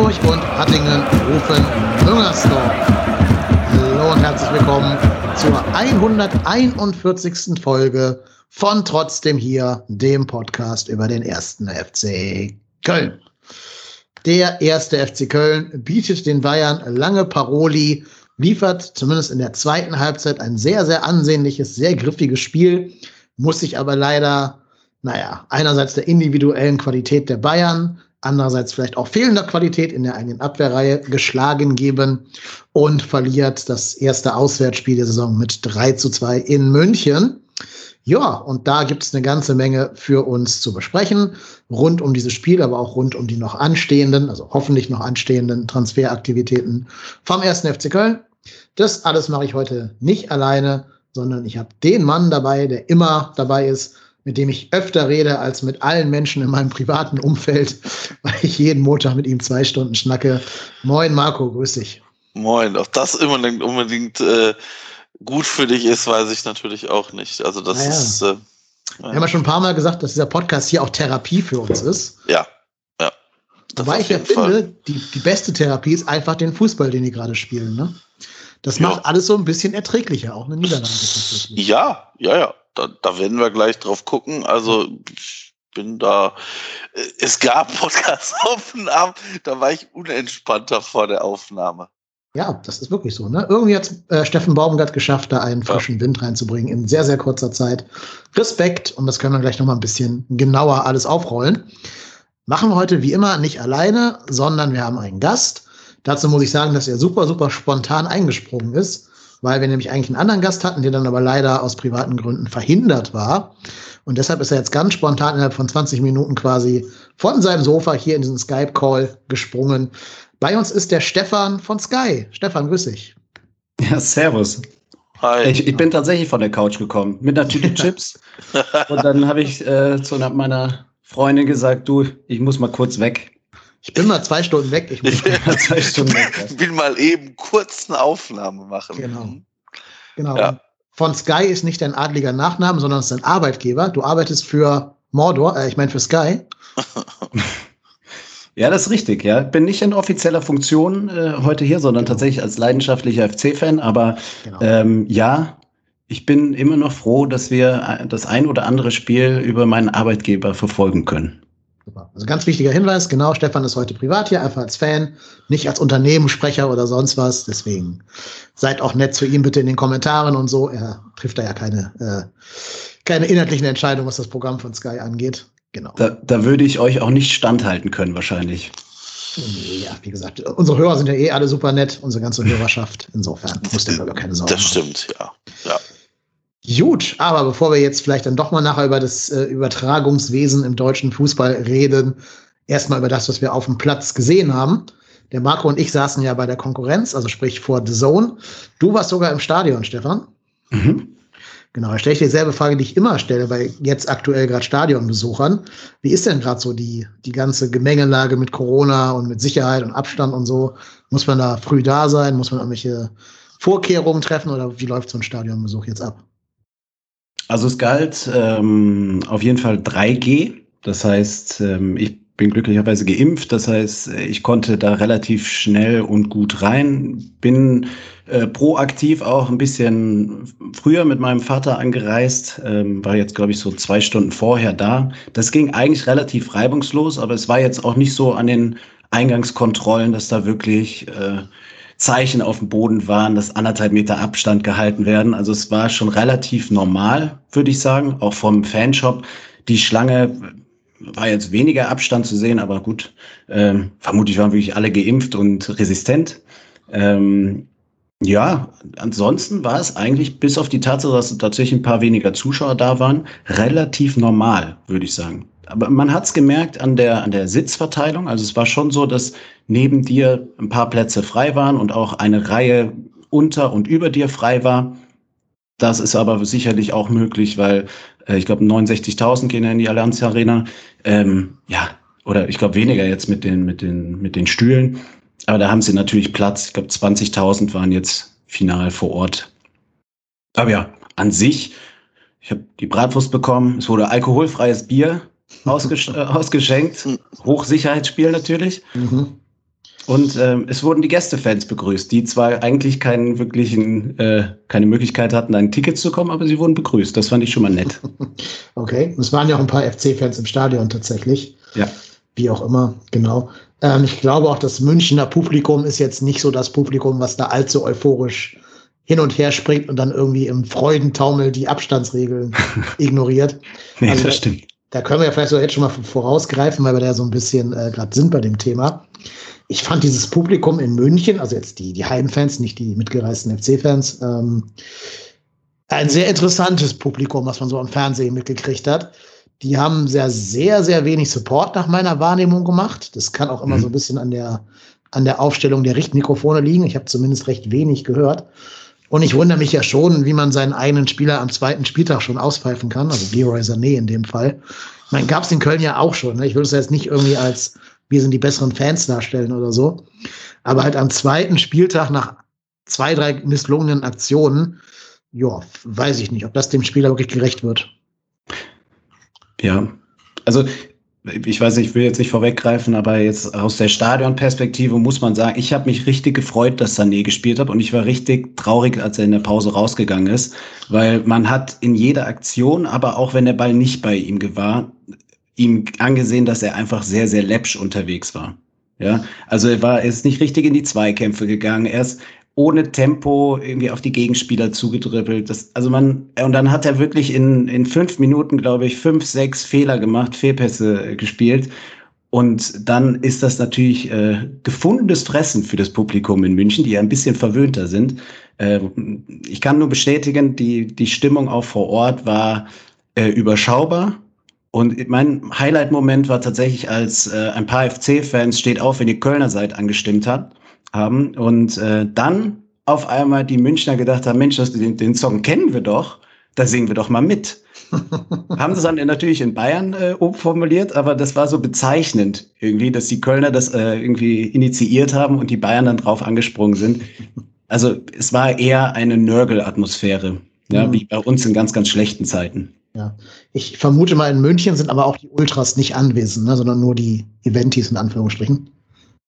Hamburg und Hattingen rufen Müngersdorf. Hallo und herzlich willkommen zur 141. Folge von Trotzdem hier, dem Podcast über den ersten FC Köln. Der erste FC Köln bietet den Bayern lange Paroli, liefert zumindest in der zweiten Halbzeit ein sehr, sehr ansehnliches, sehr griffiges Spiel, muss sich aber leider, naja, einerseits der individuellen Qualität der Bayern, andererseits vielleicht auch fehlender Qualität in der eigenen Abwehrreihe geschlagen geben und verliert das erste Auswärtsspiel der Saison mit 3 zu 2 in München. Ja, und da gibt es eine ganze Menge für uns zu besprechen, rund um dieses Spiel, aber auch rund um die noch anstehenden, also hoffentlich noch anstehenden Transferaktivitäten vom 1. FC Köln. Das alles mache ich heute nicht alleine, sondern ich habe den Mann dabei, der immer dabei ist, mit dem ich öfter rede als mit allen Menschen in meinem privaten Umfeld, weil ich jeden Montag mit ihm zwei Stunden schnacke. Moin Marco, grüß dich. Moin, ob das unbedingt, unbedingt äh, gut für dich ist, weiß ich natürlich auch nicht. Also das naja. ist. Äh, Wir haben ja schon ein paar Mal gesagt, dass dieser Podcast hier auch Therapie für uns ist. Ja, ja. Wobei ich ja finde, die, die beste Therapie ist einfach den Fußball, den die gerade spielen. Ne? Das ja. macht alles so ein bisschen erträglicher, auch eine Niederlage. Ja, ja, ja da, da werden wir gleich drauf gucken. Also ich bin da. Es gab Podcast-Aufnahmen, da war ich unentspannter vor der Aufnahme. Ja, das ist wirklich so. Ne? Irgendwie hat äh, Steffen Baumgart geschafft, da einen frischen ja. Wind reinzubringen in sehr, sehr kurzer Zeit. Respekt und das können wir gleich noch mal ein bisschen genauer alles aufrollen. Machen wir heute wie immer nicht alleine, sondern wir haben einen Gast. Dazu muss ich sagen, dass er super, super spontan eingesprungen ist weil wir nämlich eigentlich einen anderen Gast hatten, der dann aber leider aus privaten Gründen verhindert war. Und deshalb ist er jetzt ganz spontan innerhalb von 20 Minuten quasi von seinem Sofa hier in diesen Skype-Call gesprungen. Bei uns ist der Stefan von Sky. Stefan, grüß dich. Ja, servus. Hi. Ich, ich bin tatsächlich von der Couch gekommen mit einer Tüte Chips. Und dann habe ich äh, zu meiner Freundin gesagt, du, ich muss mal kurz weg. Ich bin mal zwei Stunden weg. Ich muss mal zwei Stunden weg. Ich will mal eben kurz eine Aufnahme machen. Genau. Genau. Ja. Von Sky ist nicht dein adliger Nachname, sondern es ist ein Arbeitgeber. Du arbeitest für Mordor, äh, ich meine für Sky. Ja, das ist richtig. Ja, bin nicht in offizieller Funktion äh, heute hier, sondern genau. tatsächlich als leidenschaftlicher FC-Fan. Aber genau. ähm, ja, ich bin immer noch froh, dass wir äh, das ein oder andere Spiel über meinen Arbeitgeber verfolgen können. Super. Also ganz wichtiger Hinweis, genau, Stefan ist heute privat hier, einfach als Fan, nicht als Unternehmenssprecher oder sonst was. Deswegen seid auch nett zu ihm bitte in den Kommentaren und so. Er trifft da ja keine, äh, keine inhaltlichen Entscheidungen, was das Programm von Sky angeht. Genau. Da, da würde ich euch auch nicht standhalten können, wahrscheinlich. Nee, ja, wie gesagt, unsere Hörer sind ja eh alle super nett, unsere ganze Hörerschaft. Insofern muss der gar keine Sorgen Das stimmt, ja. ja. Gut, aber bevor wir jetzt vielleicht dann doch mal nachher über das äh, Übertragungswesen im deutschen Fußball reden, erstmal über das, was wir auf dem Platz gesehen haben. Der Marco und ich saßen ja bei der Konkurrenz, also sprich vor The Zone. Du warst sogar im Stadion, Stefan. Mhm. Genau, da stelle ich dir dieselbe Frage, die ich immer stelle bei jetzt aktuell gerade Stadionbesuchern. Wie ist denn gerade so die, die ganze Gemengelage mit Corona und mit Sicherheit und Abstand und so? Muss man da früh da sein? Muss man irgendwelche Vorkehrungen treffen oder wie läuft so ein Stadionbesuch jetzt ab? Also es galt ähm, auf jeden Fall 3G. Das heißt, ähm, ich bin glücklicherweise geimpft. Das heißt, ich konnte da relativ schnell und gut rein. Bin äh, proaktiv auch ein bisschen früher mit meinem Vater angereist. Ähm, war jetzt, glaube ich, so zwei Stunden vorher da. Das ging eigentlich relativ reibungslos, aber es war jetzt auch nicht so an den Eingangskontrollen, dass da wirklich äh, Zeichen auf dem Boden waren, dass anderthalb Meter Abstand gehalten werden. Also es war schon relativ normal, würde ich sagen, auch vom Fanshop. Die Schlange war jetzt weniger Abstand zu sehen, aber gut, ähm, vermutlich waren wirklich alle geimpft und resistent. Ähm, ja, ansonsten war es eigentlich bis auf die Tatsache, dass tatsächlich ein paar weniger Zuschauer da waren, relativ normal, würde ich sagen aber man hat es gemerkt an der, an der Sitzverteilung. Also es war schon so, dass neben dir ein paar Plätze frei waren und auch eine Reihe unter und über dir frei war. Das ist aber sicherlich auch möglich, weil äh, ich glaube 69.000 gehen ja in die Allianz Arena. Ähm, ja, oder ich glaube weniger jetzt mit den, mit, den, mit den Stühlen. Aber da haben sie natürlich Platz. Ich glaube 20.000 waren jetzt final vor Ort. Aber ja, an sich, ich habe die Bratwurst bekommen. Es wurde alkoholfreies Bier ausgesch äh, ausgeschenkt. Hochsicherheitsspiel natürlich. Mhm. Und ähm, es wurden die Gästefans begrüßt, die zwar eigentlich keinen wirklichen, äh, keine Möglichkeit hatten, ein Ticket zu kommen, aber sie wurden begrüßt. Das fand ich schon mal nett. okay, es waren ja auch ein paar FC-Fans im Stadion tatsächlich. Ja. Wie auch immer, genau. Ähm, ich glaube auch, das Münchner Publikum ist jetzt nicht so das Publikum, was da allzu euphorisch hin und her springt und dann irgendwie im Freudentaumel die Abstandsregeln ignoriert. nee, also das stimmt. Da, können wir ja vielleicht so jetzt schon mal vorausgreifen, weil wir da so ein bisschen äh, gerade sind bei dem Thema ich fand dieses Publikum in München, also jetzt die, die Heimfans, nicht die mitgereisten FC-Fans, ähm, ein sehr interessantes Publikum, was man so am Fernsehen mitgekriegt hat. Die haben sehr, sehr, sehr wenig Support nach meiner Wahrnehmung gemacht. Das kann auch immer mhm. so ein bisschen an der, an der Aufstellung der Richtmikrofone liegen. Ich habe zumindest recht wenig gehört. Und ich wundere mich ja schon, wie man seinen eigenen Spieler am zweiten Spieltag schon auspfeifen kann. Also Leroy Sané in dem Fall. Ich meine, gab es in Köln ja auch schon. Ne? Ich würde es jetzt nicht irgendwie als wir sind die besseren Fans darstellen oder so. Aber halt am zweiten Spieltag nach zwei, drei misslungenen Aktionen, ja, weiß ich nicht, ob das dem Spieler wirklich gerecht wird. Ja, also ich weiß nicht, ich will jetzt nicht vorweggreifen, aber jetzt aus der Stadionperspektive muss man sagen, ich habe mich richtig gefreut, dass Sané gespielt hat und ich war richtig traurig, als er in der Pause rausgegangen ist, weil man hat in jeder Aktion, aber auch wenn der Ball nicht bei ihm war, ihm angesehen, dass er einfach sehr, sehr läppsch unterwegs war. Ja, also er war, er ist nicht richtig in die Zweikämpfe gegangen. Er ist ohne Tempo irgendwie auf die Gegenspieler zugedribbelt. Das, also man, und dann hat er wirklich in, in fünf Minuten, glaube ich, fünf, sechs Fehler gemacht, Fehlpässe gespielt. Und dann ist das natürlich äh, gefundenes Fressen für das Publikum in München, die ja ein bisschen verwöhnter sind. Äh, ich kann nur bestätigen, die, die Stimmung auch vor Ort war äh, überschaubar. Und mein Highlight-Moment war tatsächlich, als äh, ein paar FC-Fans steht auf, wenn ihr Kölner seid, angestimmt hat, haben. Und äh, dann auf einmal die Münchner gedacht haben, Mensch, das, den, den Song kennen wir doch, da singen wir doch mal mit. haben sie dann natürlich in Bayern äh, formuliert, aber das war so bezeichnend irgendwie, dass die Kölner das äh, irgendwie initiiert haben und die Bayern dann drauf angesprungen sind. Also es war eher eine Nörgel-Atmosphäre, ja, mhm. wie bei uns in ganz, ganz schlechten Zeiten. Ja, ich vermute mal, in München sind aber auch die Ultras nicht anwesend, ne, sondern nur die Eventis in Anführungsstrichen.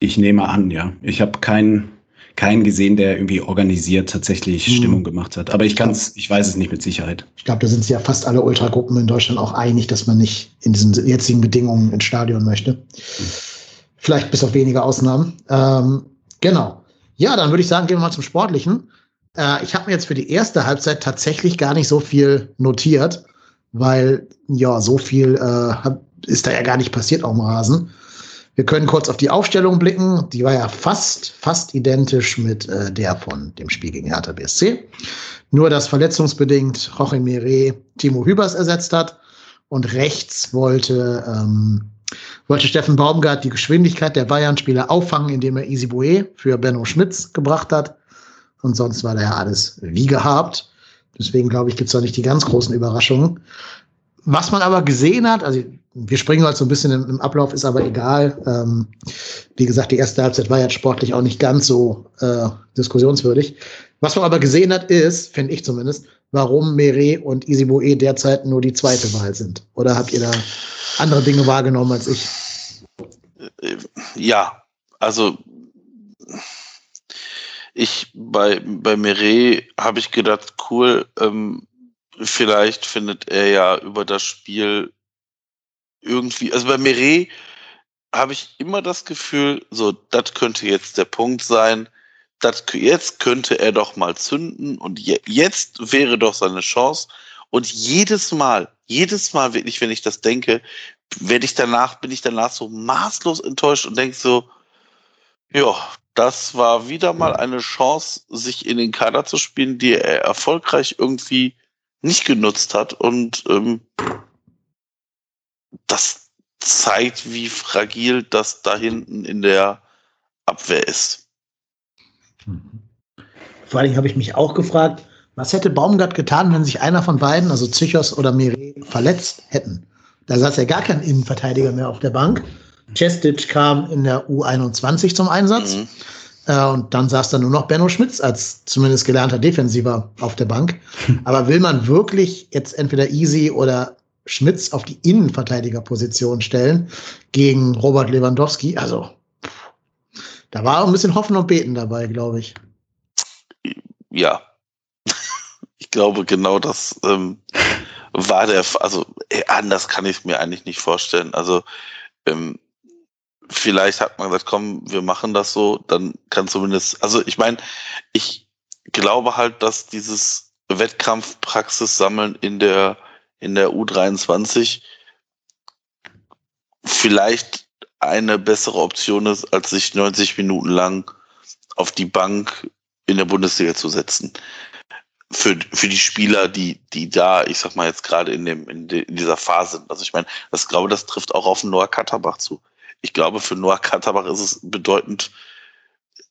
Ich nehme an, ja. Ich habe keinen keinen gesehen, der irgendwie organisiert tatsächlich hm. Stimmung gemacht hat. Aber ich kann es, ich weiß es nicht mit Sicherheit. Ich glaube, da sind sich ja fast alle Ultragruppen in Deutschland auch einig, dass man nicht in diesen jetzigen Bedingungen ins Stadion möchte. Hm. Vielleicht bis auf wenige Ausnahmen. Ähm, genau. Ja, dann würde ich sagen, gehen wir mal zum Sportlichen. Äh, ich habe mir jetzt für die erste Halbzeit tatsächlich gar nicht so viel notiert weil ja, so viel äh, ist da ja gar nicht passiert auf dem Rasen. Wir können kurz auf die Aufstellung blicken. Die war ja fast, fast identisch mit äh, der von dem Spiel gegen Hertha BSC. Nur, dass verletzungsbedingt Jorge Mire Timo Hübers ersetzt hat. Und rechts wollte, ähm, wollte Steffen Baumgart die Geschwindigkeit der Bayern-Spieler auffangen, indem er Boué für Benno Schmitz gebracht hat. Und sonst war da ja alles wie gehabt. Deswegen glaube ich, gibt es da nicht die ganz großen Überraschungen. Was man aber gesehen hat, also wir springen halt so ein bisschen im, im Ablauf, ist aber egal. Ähm, wie gesagt, die erste Halbzeit war jetzt sportlich auch nicht ganz so äh, diskussionswürdig. Was man aber gesehen hat, ist, finde ich zumindest, warum Mere und Isiboe derzeit nur die zweite Wahl sind. Oder habt ihr da andere Dinge wahrgenommen als ich? Ja, also ich bei, bei Meret habe ich gedacht, cool, ähm, vielleicht findet er ja über das Spiel irgendwie, also bei Meret habe ich immer das Gefühl, so, das könnte jetzt der Punkt sein, das, jetzt könnte er doch mal zünden und je, jetzt wäre doch seine Chance. Und jedes Mal, jedes Mal wirklich, wenn ich das denke, werde ich danach, bin ich danach so maßlos enttäuscht und denke so, ja, das war wieder mal eine Chance, sich in den Kader zu spielen, die er erfolgreich irgendwie nicht genutzt hat. Und ähm, das zeigt, wie fragil das da hinten in der Abwehr ist. Vor allem habe ich mich auch gefragt, was hätte Baumgart getan, wenn sich einer von beiden, also Zychos oder Mire, verletzt hätten? Da saß ja gar kein Innenverteidiger mehr auf der Bank. Cestic kam in der U21 zum Einsatz. Mhm. Äh, und dann saß da nur noch Benno Schmitz als zumindest gelernter Defensiver auf der Bank. Aber will man wirklich jetzt entweder Easy oder Schmitz auf die Innenverteidigerposition stellen gegen Robert Lewandowski? Also, Da war auch ein bisschen Hoffen und Beten dabei, glaube ich. Ja. ich glaube, genau das ähm, war der, also ey, anders kann ich es mir eigentlich nicht vorstellen. Also ähm, vielleicht hat man gesagt, komm, wir machen das so, dann kann zumindest, also ich meine, ich glaube halt, dass dieses Wettkampfpraxis sammeln in der in der U23 vielleicht eine bessere Option ist, als sich 90 Minuten lang auf die Bank in der Bundesliga zu setzen. Für, für die Spieler, die, die da, ich sag mal jetzt gerade in, dem, in, de, in dieser Phase sind. Also ich meine, das glaube, das trifft auch auf Noah Katterbach zu. Ich glaube, für Noah Katterbach ist es bedeutend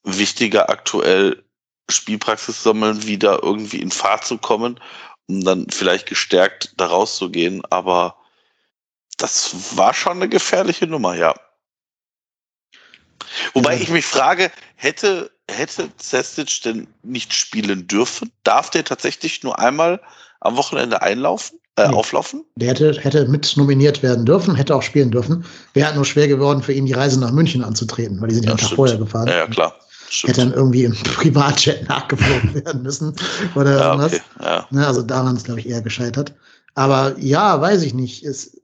wichtiger, aktuell Spielpraxis sammeln, wieder irgendwie in Fahrt zu kommen, um dann vielleicht gestärkt da rauszugehen. Aber das war schon eine gefährliche Nummer, ja. Wobei ich mich frage, hätte, hätte Cestic denn nicht spielen dürfen? Darf der tatsächlich nur einmal am Wochenende einlaufen, äh, nee. auflaufen? Der hätte, hätte mit nominiert werden dürfen, hätte auch spielen dürfen. Wäre halt nur schwer geworden, für ihn die Reise nach München anzutreten, weil die sind ja, ja vorher gefahren. Ja, ja klar. Stimmt. Hätte dann irgendwie im Privatjet nachgeflogen werden müssen oder ja, irgendwas. Okay, ja. ja. also daran ist, glaube ich, eher gescheitert. Aber ja, weiß ich nicht. Es,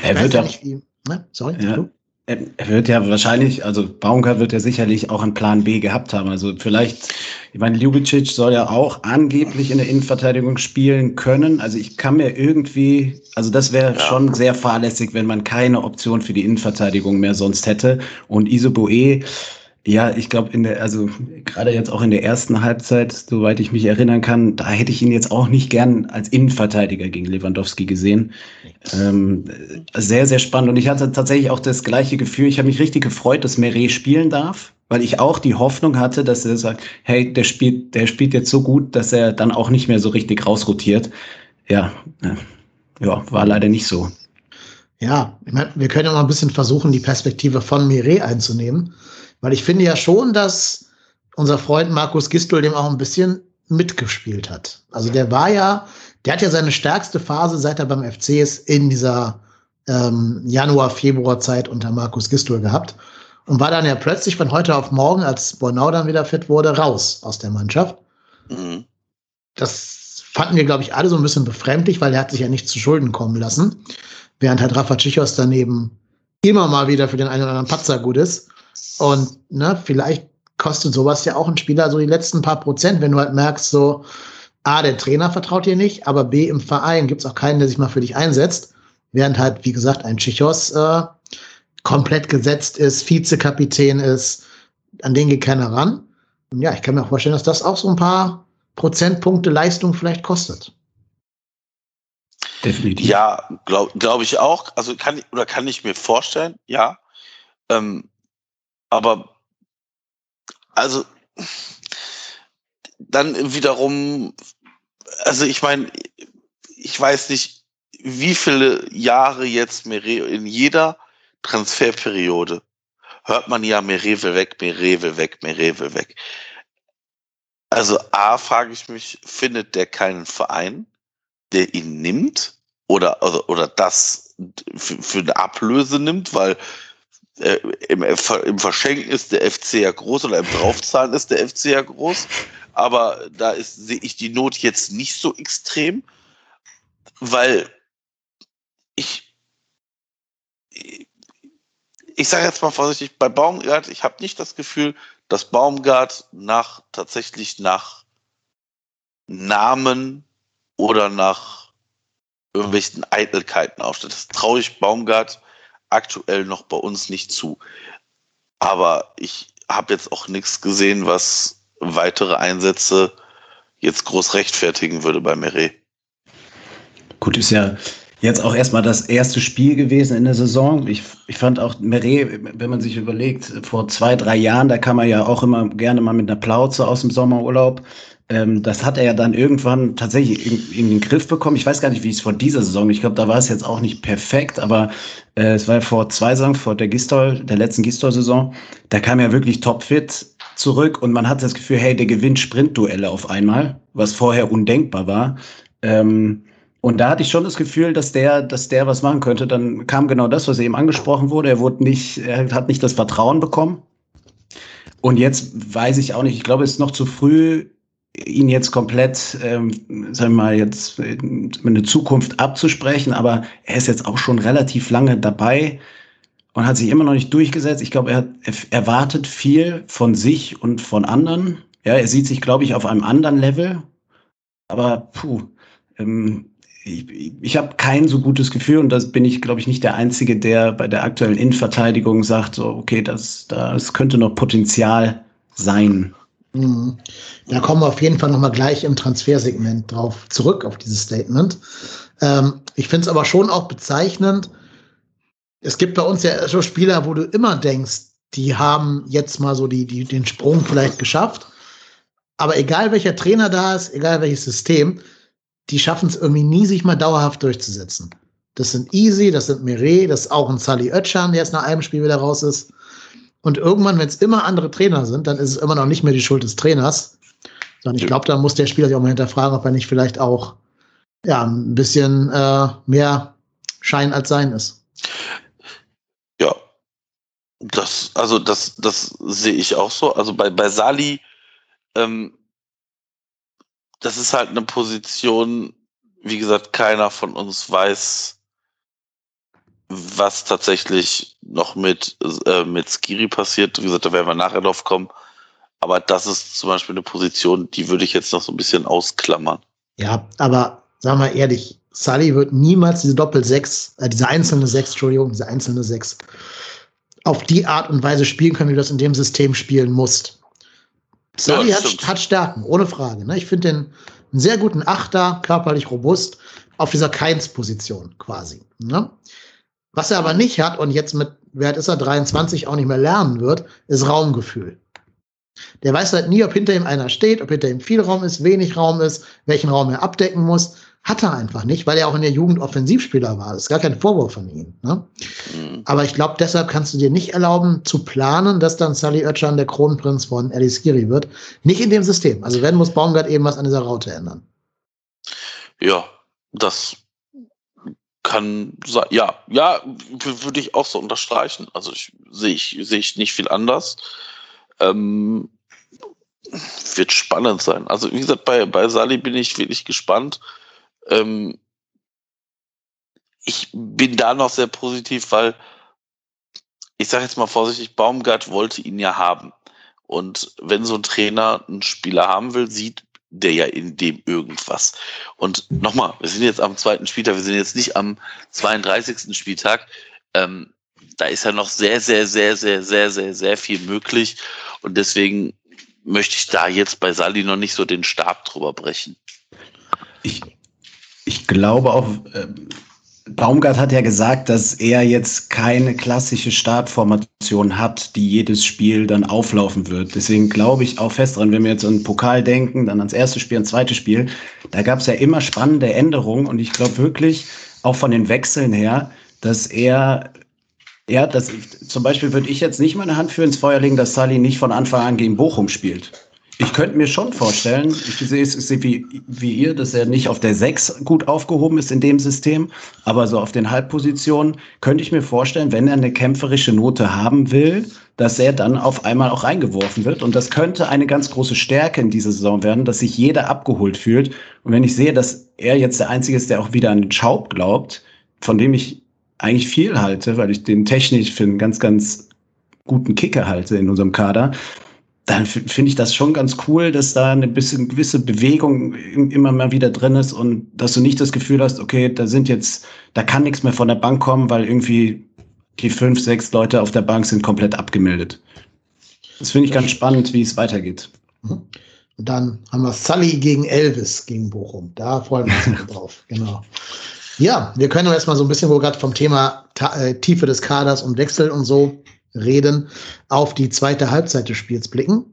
er wird ja nicht, wie, ne? Sorry, ja. Er wird ja wahrscheinlich, also Baumgart wird ja sicherlich auch einen Plan B gehabt haben. Also vielleicht, ich meine, Ljubicic soll ja auch angeblich in der Innenverteidigung spielen können. Also ich kann mir irgendwie, also das wäre ja. schon sehr fahrlässig, wenn man keine Option für die Innenverteidigung mehr sonst hätte. Und Isoboe, ja, ich glaube, in der, also gerade jetzt auch in der ersten Halbzeit, soweit ich mich erinnern kann, da hätte ich ihn jetzt auch nicht gern als Innenverteidiger gegen Lewandowski gesehen. Ähm, sehr, sehr spannend. Und ich hatte tatsächlich auch das gleiche Gefühl. Ich habe mich richtig gefreut, dass Meret spielen darf, weil ich auch die Hoffnung hatte, dass er sagt, hey, der spielt, der spielt jetzt so gut, dass er dann auch nicht mehr so richtig rausrotiert. Ja, ja, war leider nicht so. Ja, ich meine, wir können ja mal ein bisschen versuchen, die Perspektive von Meret einzunehmen. Weil ich finde ja schon, dass unser Freund Markus Gistol dem auch ein bisschen mitgespielt hat. Also der war ja, der hat ja seine stärkste Phase, seit er beim FC ist, in dieser ähm, Januar, Februar Zeit unter Markus Gistol gehabt und war dann ja plötzlich von heute auf morgen, als Bornau dann wieder fit wurde, raus aus der Mannschaft. Mhm. Das fanden wir, glaube ich, alle so ein bisschen befremdlich, weil er hat sich ja nicht zu Schulden kommen lassen. Während halt Rafa Tschichos daneben immer mal wieder für den einen oder anderen Patzer gut ist. Und ne, vielleicht kostet sowas ja auch ein Spieler so die letzten paar Prozent, wenn du halt merkst, so, A, der Trainer vertraut dir nicht, aber B, im Verein gibt es auch keinen, der sich mal für dich einsetzt. Während halt, wie gesagt, ein Chichos äh, komplett gesetzt ist, Vizekapitän ist, an den geht keiner ran. Und ja, ich kann mir auch vorstellen, dass das auch so ein paar Prozentpunkte Leistung vielleicht kostet. Definitiv. Ja, glaube glaub ich auch. Also kann oder kann ich mir vorstellen, ja. Ähm, aber also dann wiederum, also ich meine, ich weiß nicht, wie viele Jahre jetzt Mere in jeder Transferperiode hört man ja Merewe weg, Merewe weg, Merewe weg. Also A, frage ich mich, findet der keinen Verein, der ihn nimmt oder, oder, oder das für, für eine Ablöse nimmt, weil äh, im, im Verschenken ist der FC ja groß oder im Draufzahlen ist der FC ja groß. Aber da sehe ich die Not jetzt nicht so extrem, weil ich, ich sage jetzt mal vorsichtig, bei Baumgart, ich habe nicht das Gefühl, dass Baumgart nach tatsächlich nach Namen oder nach irgendwelchen Eitelkeiten aufstellt. Das traue ich Baumgart aktuell noch bei uns nicht zu. Aber ich habe jetzt auch nichts gesehen, was weitere Einsätze jetzt groß rechtfertigen würde bei Meret. Gut, ist ja jetzt auch erstmal das erste Spiel gewesen in der Saison. Ich, ich fand auch Meret, wenn man sich überlegt, vor zwei, drei Jahren, da kam er ja auch immer gerne mal mit einer Plauze aus dem Sommerurlaub. Ähm, das hat er ja dann irgendwann tatsächlich in, in, den Griff bekommen. Ich weiß gar nicht, wie es vor dieser Saison, ich glaube, da war es jetzt auch nicht perfekt, aber äh, es war vor zwei Saisons, vor der Gistol, der letzten Gistol-Saison, da kam er wirklich topfit zurück und man hat das Gefühl, hey, der gewinnt Sprintduelle auf einmal, was vorher undenkbar war. Ähm, und da hatte ich schon das Gefühl, dass der, dass der was machen könnte. Dann kam genau das, was eben angesprochen wurde. Er wurde nicht, er hat nicht das Vertrauen bekommen. Und jetzt weiß ich auch nicht, ich glaube, es ist noch zu früh, ihn jetzt komplett, ähm, sagen wir mal, jetzt äh, eine Zukunft abzusprechen, aber er ist jetzt auch schon relativ lange dabei und hat sich immer noch nicht durchgesetzt. Ich glaube, er, er erwartet viel von sich und von anderen. Ja, er sieht sich, glaube ich, auf einem anderen Level. Aber puh, ähm, ich, ich habe kein so gutes Gefühl und das bin ich, glaube ich, nicht der Einzige, der bei der aktuellen Innenverteidigung sagt, so, okay, das, das könnte noch Potenzial sein. Mhm. Da kommen wir auf jeden Fall nochmal gleich im Transfersegment drauf zurück, auf dieses Statement. Ähm, ich finde es aber schon auch bezeichnend. Es gibt bei uns ja so Spieler, wo du immer denkst, die haben jetzt mal so die, die, den Sprung vielleicht geschafft. Aber egal welcher Trainer da ist, egal welches System, die schaffen es irgendwie nie, sich mal dauerhaft durchzusetzen. Das sind Easy, das sind Mireille, das ist auch ein Sally Oetschan, der jetzt nach einem Spiel wieder raus ist. Und irgendwann, wenn es immer andere Trainer sind, dann ist es immer noch nicht mehr die Schuld des Trainers. Sondern ich glaube, da muss der Spieler sich auch mal hinterfragen, ob er nicht vielleicht auch ja, ein bisschen äh, mehr Schein als Sein ist. Ja, das, also das, das sehe ich auch so. Also bei, bei Sali, ähm, das ist halt eine Position, wie gesagt, keiner von uns weiß, was tatsächlich noch mit, äh, mit Skiri passiert. Wie gesagt, da werden wir nachher drauf kommen. Aber das ist zum Beispiel eine Position, die würde ich jetzt noch so ein bisschen ausklammern. Ja, aber sagen wir ehrlich, Sully wird niemals diese Doppel-Sechs, äh, diese einzelne Sechs, Entschuldigung, diese einzelne Sechs, auf die Art und Weise spielen können, wie du das in dem System spielen musst. Sully ja, hat, hat, Stärken, ohne Frage. Ne? Ich finde den einen sehr guten Achter, körperlich robust, auf dieser Keins-Position quasi. Ne? Was er aber nicht hat und jetzt mit, Wert ist er 23, auch nicht mehr lernen wird, ist Raumgefühl. Der weiß halt nie, ob hinter ihm einer steht, ob hinter ihm viel Raum ist, wenig Raum ist, welchen Raum er abdecken muss. Hat er einfach nicht, weil er auch in der Jugend Offensivspieler war. Das ist gar kein Vorwurf von ihm. Ne? Mhm. Aber ich glaube, deshalb kannst du dir nicht erlauben, zu planen, dass dann Sally Oetschan der Kronprinz von Alice Skiri wird. Nicht in dem System. Also wenn muss Baumgart eben was an dieser Raute ändern. Ja, das kann ja, ja, würde ich auch so unterstreichen. Also sehe ich, sehe ich nicht viel anders. Ähm, wird spannend sein. Also wie gesagt, bei, bei Sali bin ich wirklich gespannt. Ähm, ich bin da noch sehr positiv, weil ich sage jetzt mal vorsichtig, Baumgart wollte ihn ja haben. Und wenn so ein Trainer einen Spieler haben will, sieht der ja in dem irgendwas. Und nochmal, wir sind jetzt am zweiten Spieltag, wir sind jetzt nicht am 32. Spieltag. Ähm, da ist ja noch sehr, sehr, sehr, sehr, sehr, sehr, sehr viel möglich. Und deswegen möchte ich da jetzt bei Sali noch nicht so den Stab drüber brechen. Ich, ich glaube auch, ähm, Baumgart hat ja gesagt, dass er jetzt keine klassische Startformation hat, die jedes Spiel dann auflaufen wird. Deswegen glaube ich auch fest dran, wenn wir jetzt an den Pokal denken, dann ans erste Spiel, ans zweite Spiel, da gab es ja immer spannende Änderungen und ich glaube wirklich, auch von den Wechseln her, dass er ja, das, zum Beispiel würde ich jetzt nicht meine Hand für ins Feuer legen, dass Sally nicht von Anfang an gegen Bochum spielt. Ich könnte mir schon vorstellen, ich sehe es wie, wie ihr, dass er nicht auf der 6 gut aufgehoben ist in dem System, aber so auf den Halbpositionen könnte ich mir vorstellen, wenn er eine kämpferische Note haben will, dass er dann auf einmal auch reingeworfen wird. Und das könnte eine ganz große Stärke in dieser Saison werden, dass sich jeder abgeholt fühlt. Und wenn ich sehe, dass er jetzt der Einzige ist, der auch wieder an den Schaub glaubt, von dem ich eigentlich viel halte, weil ich den technisch für einen ganz, ganz guten Kicker halte in unserem Kader, dann finde ich das schon ganz cool, dass da eine bisschen gewisse Bewegung immer mal wieder drin ist und dass du nicht das Gefühl hast, okay, da sind jetzt, da kann nichts mehr von der Bank kommen, weil irgendwie die fünf, sechs Leute auf der Bank sind komplett abgemeldet. Das finde ich ganz spannend, wie es weitergeht. Mhm. Und dann haben wir Sully gegen Elvis gegen Bochum. Da freuen wir uns drauf. Genau. Ja, wir können erstmal so ein bisschen, wo gerade vom Thema äh, Tiefe des Kaders und Wechsel und so reden, auf die zweite Halbzeit des Spiels blicken.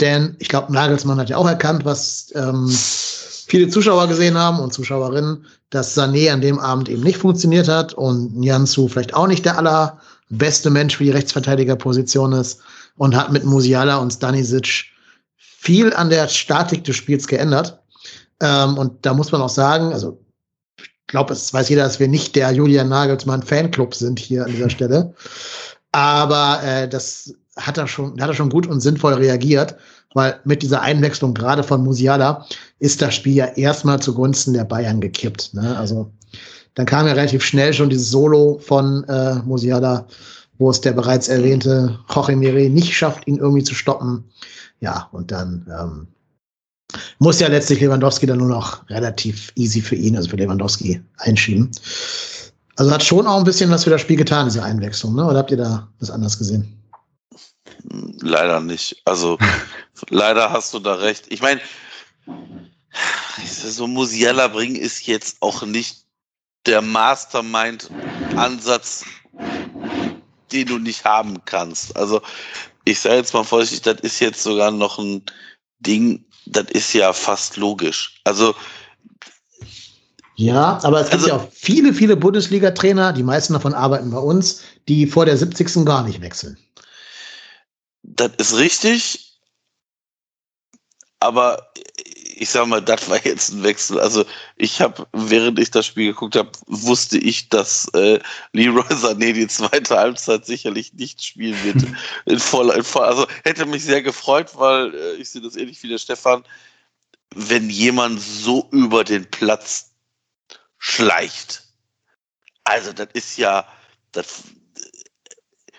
Denn ich glaube, Nagelsmann hat ja auch erkannt, was ähm, viele Zuschauer gesehen haben und Zuschauerinnen, dass Sané an dem Abend eben nicht funktioniert hat und Nianzu vielleicht auch nicht der allerbeste Mensch für die Rechtsverteidigerposition ist und hat mit Musiala und Stanisic viel an der Statik des Spiels geändert. Ähm, und da muss man auch sagen, also ich glaube, es weiß jeder, dass wir nicht der Julian Nagelsmann Fanclub sind hier an dieser Stelle. Aber äh, das hat er schon, hat er schon gut und sinnvoll reagiert, weil mit dieser Einwechslung gerade von Musiala ist das Spiel ja erstmal zugunsten der Bayern gekippt. Ne? Also dann kam ja relativ schnell schon dieses Solo von äh, Musiala, wo es der bereits erwähnte Jorge Mire nicht schafft, ihn irgendwie zu stoppen. Ja, und dann ähm, muss ja letztlich Lewandowski dann nur noch relativ easy für ihn, also für Lewandowski, einschieben. Also hat schon auch ein bisschen was für das Spiel getan, diese Einwechslung, ne? Oder habt ihr da das anders gesehen? Leider nicht. Also leider hast du da recht. Ich meine, so Musiala bringen ist jetzt auch nicht der Mastermind-Ansatz, den du nicht haben kannst. Also ich sage jetzt mal vorsichtig, das ist jetzt sogar noch ein Ding, das ist ja fast logisch. Also ja, aber es gibt also, ja auch viele, viele Bundesliga-Trainer, die meisten davon arbeiten bei uns, die vor der 70. gar nicht wechseln. Das ist richtig, aber ich sag mal, das war jetzt ein Wechsel. Also ich habe, während ich das Spiel geguckt habe, wusste ich, dass äh, Leroy Sané die zweite Halbzeit sicherlich nicht spielen wird. in voller, in voller, also hätte mich sehr gefreut, weil äh, ich sehe das ähnlich wie der Stefan, wenn jemand so über den Platz schleicht. Also das ist ja, das,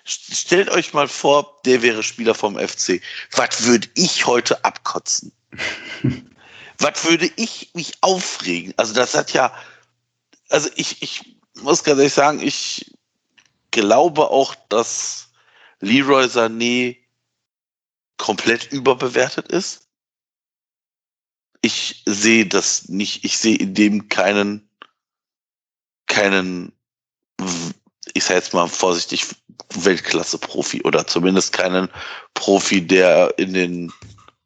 stellt euch mal vor, der wäre Spieler vom FC. Was würde ich heute abkotzen? was würde ich mich aufregen? Also das hat ja, also ich, ich muss ganz ehrlich sagen, ich glaube auch, dass Leroy Sané komplett überbewertet ist. Ich sehe das nicht, ich sehe in dem keinen, keinen, ich sage jetzt mal vorsichtig, Weltklasse-Profi oder zumindest keinen Profi, der in den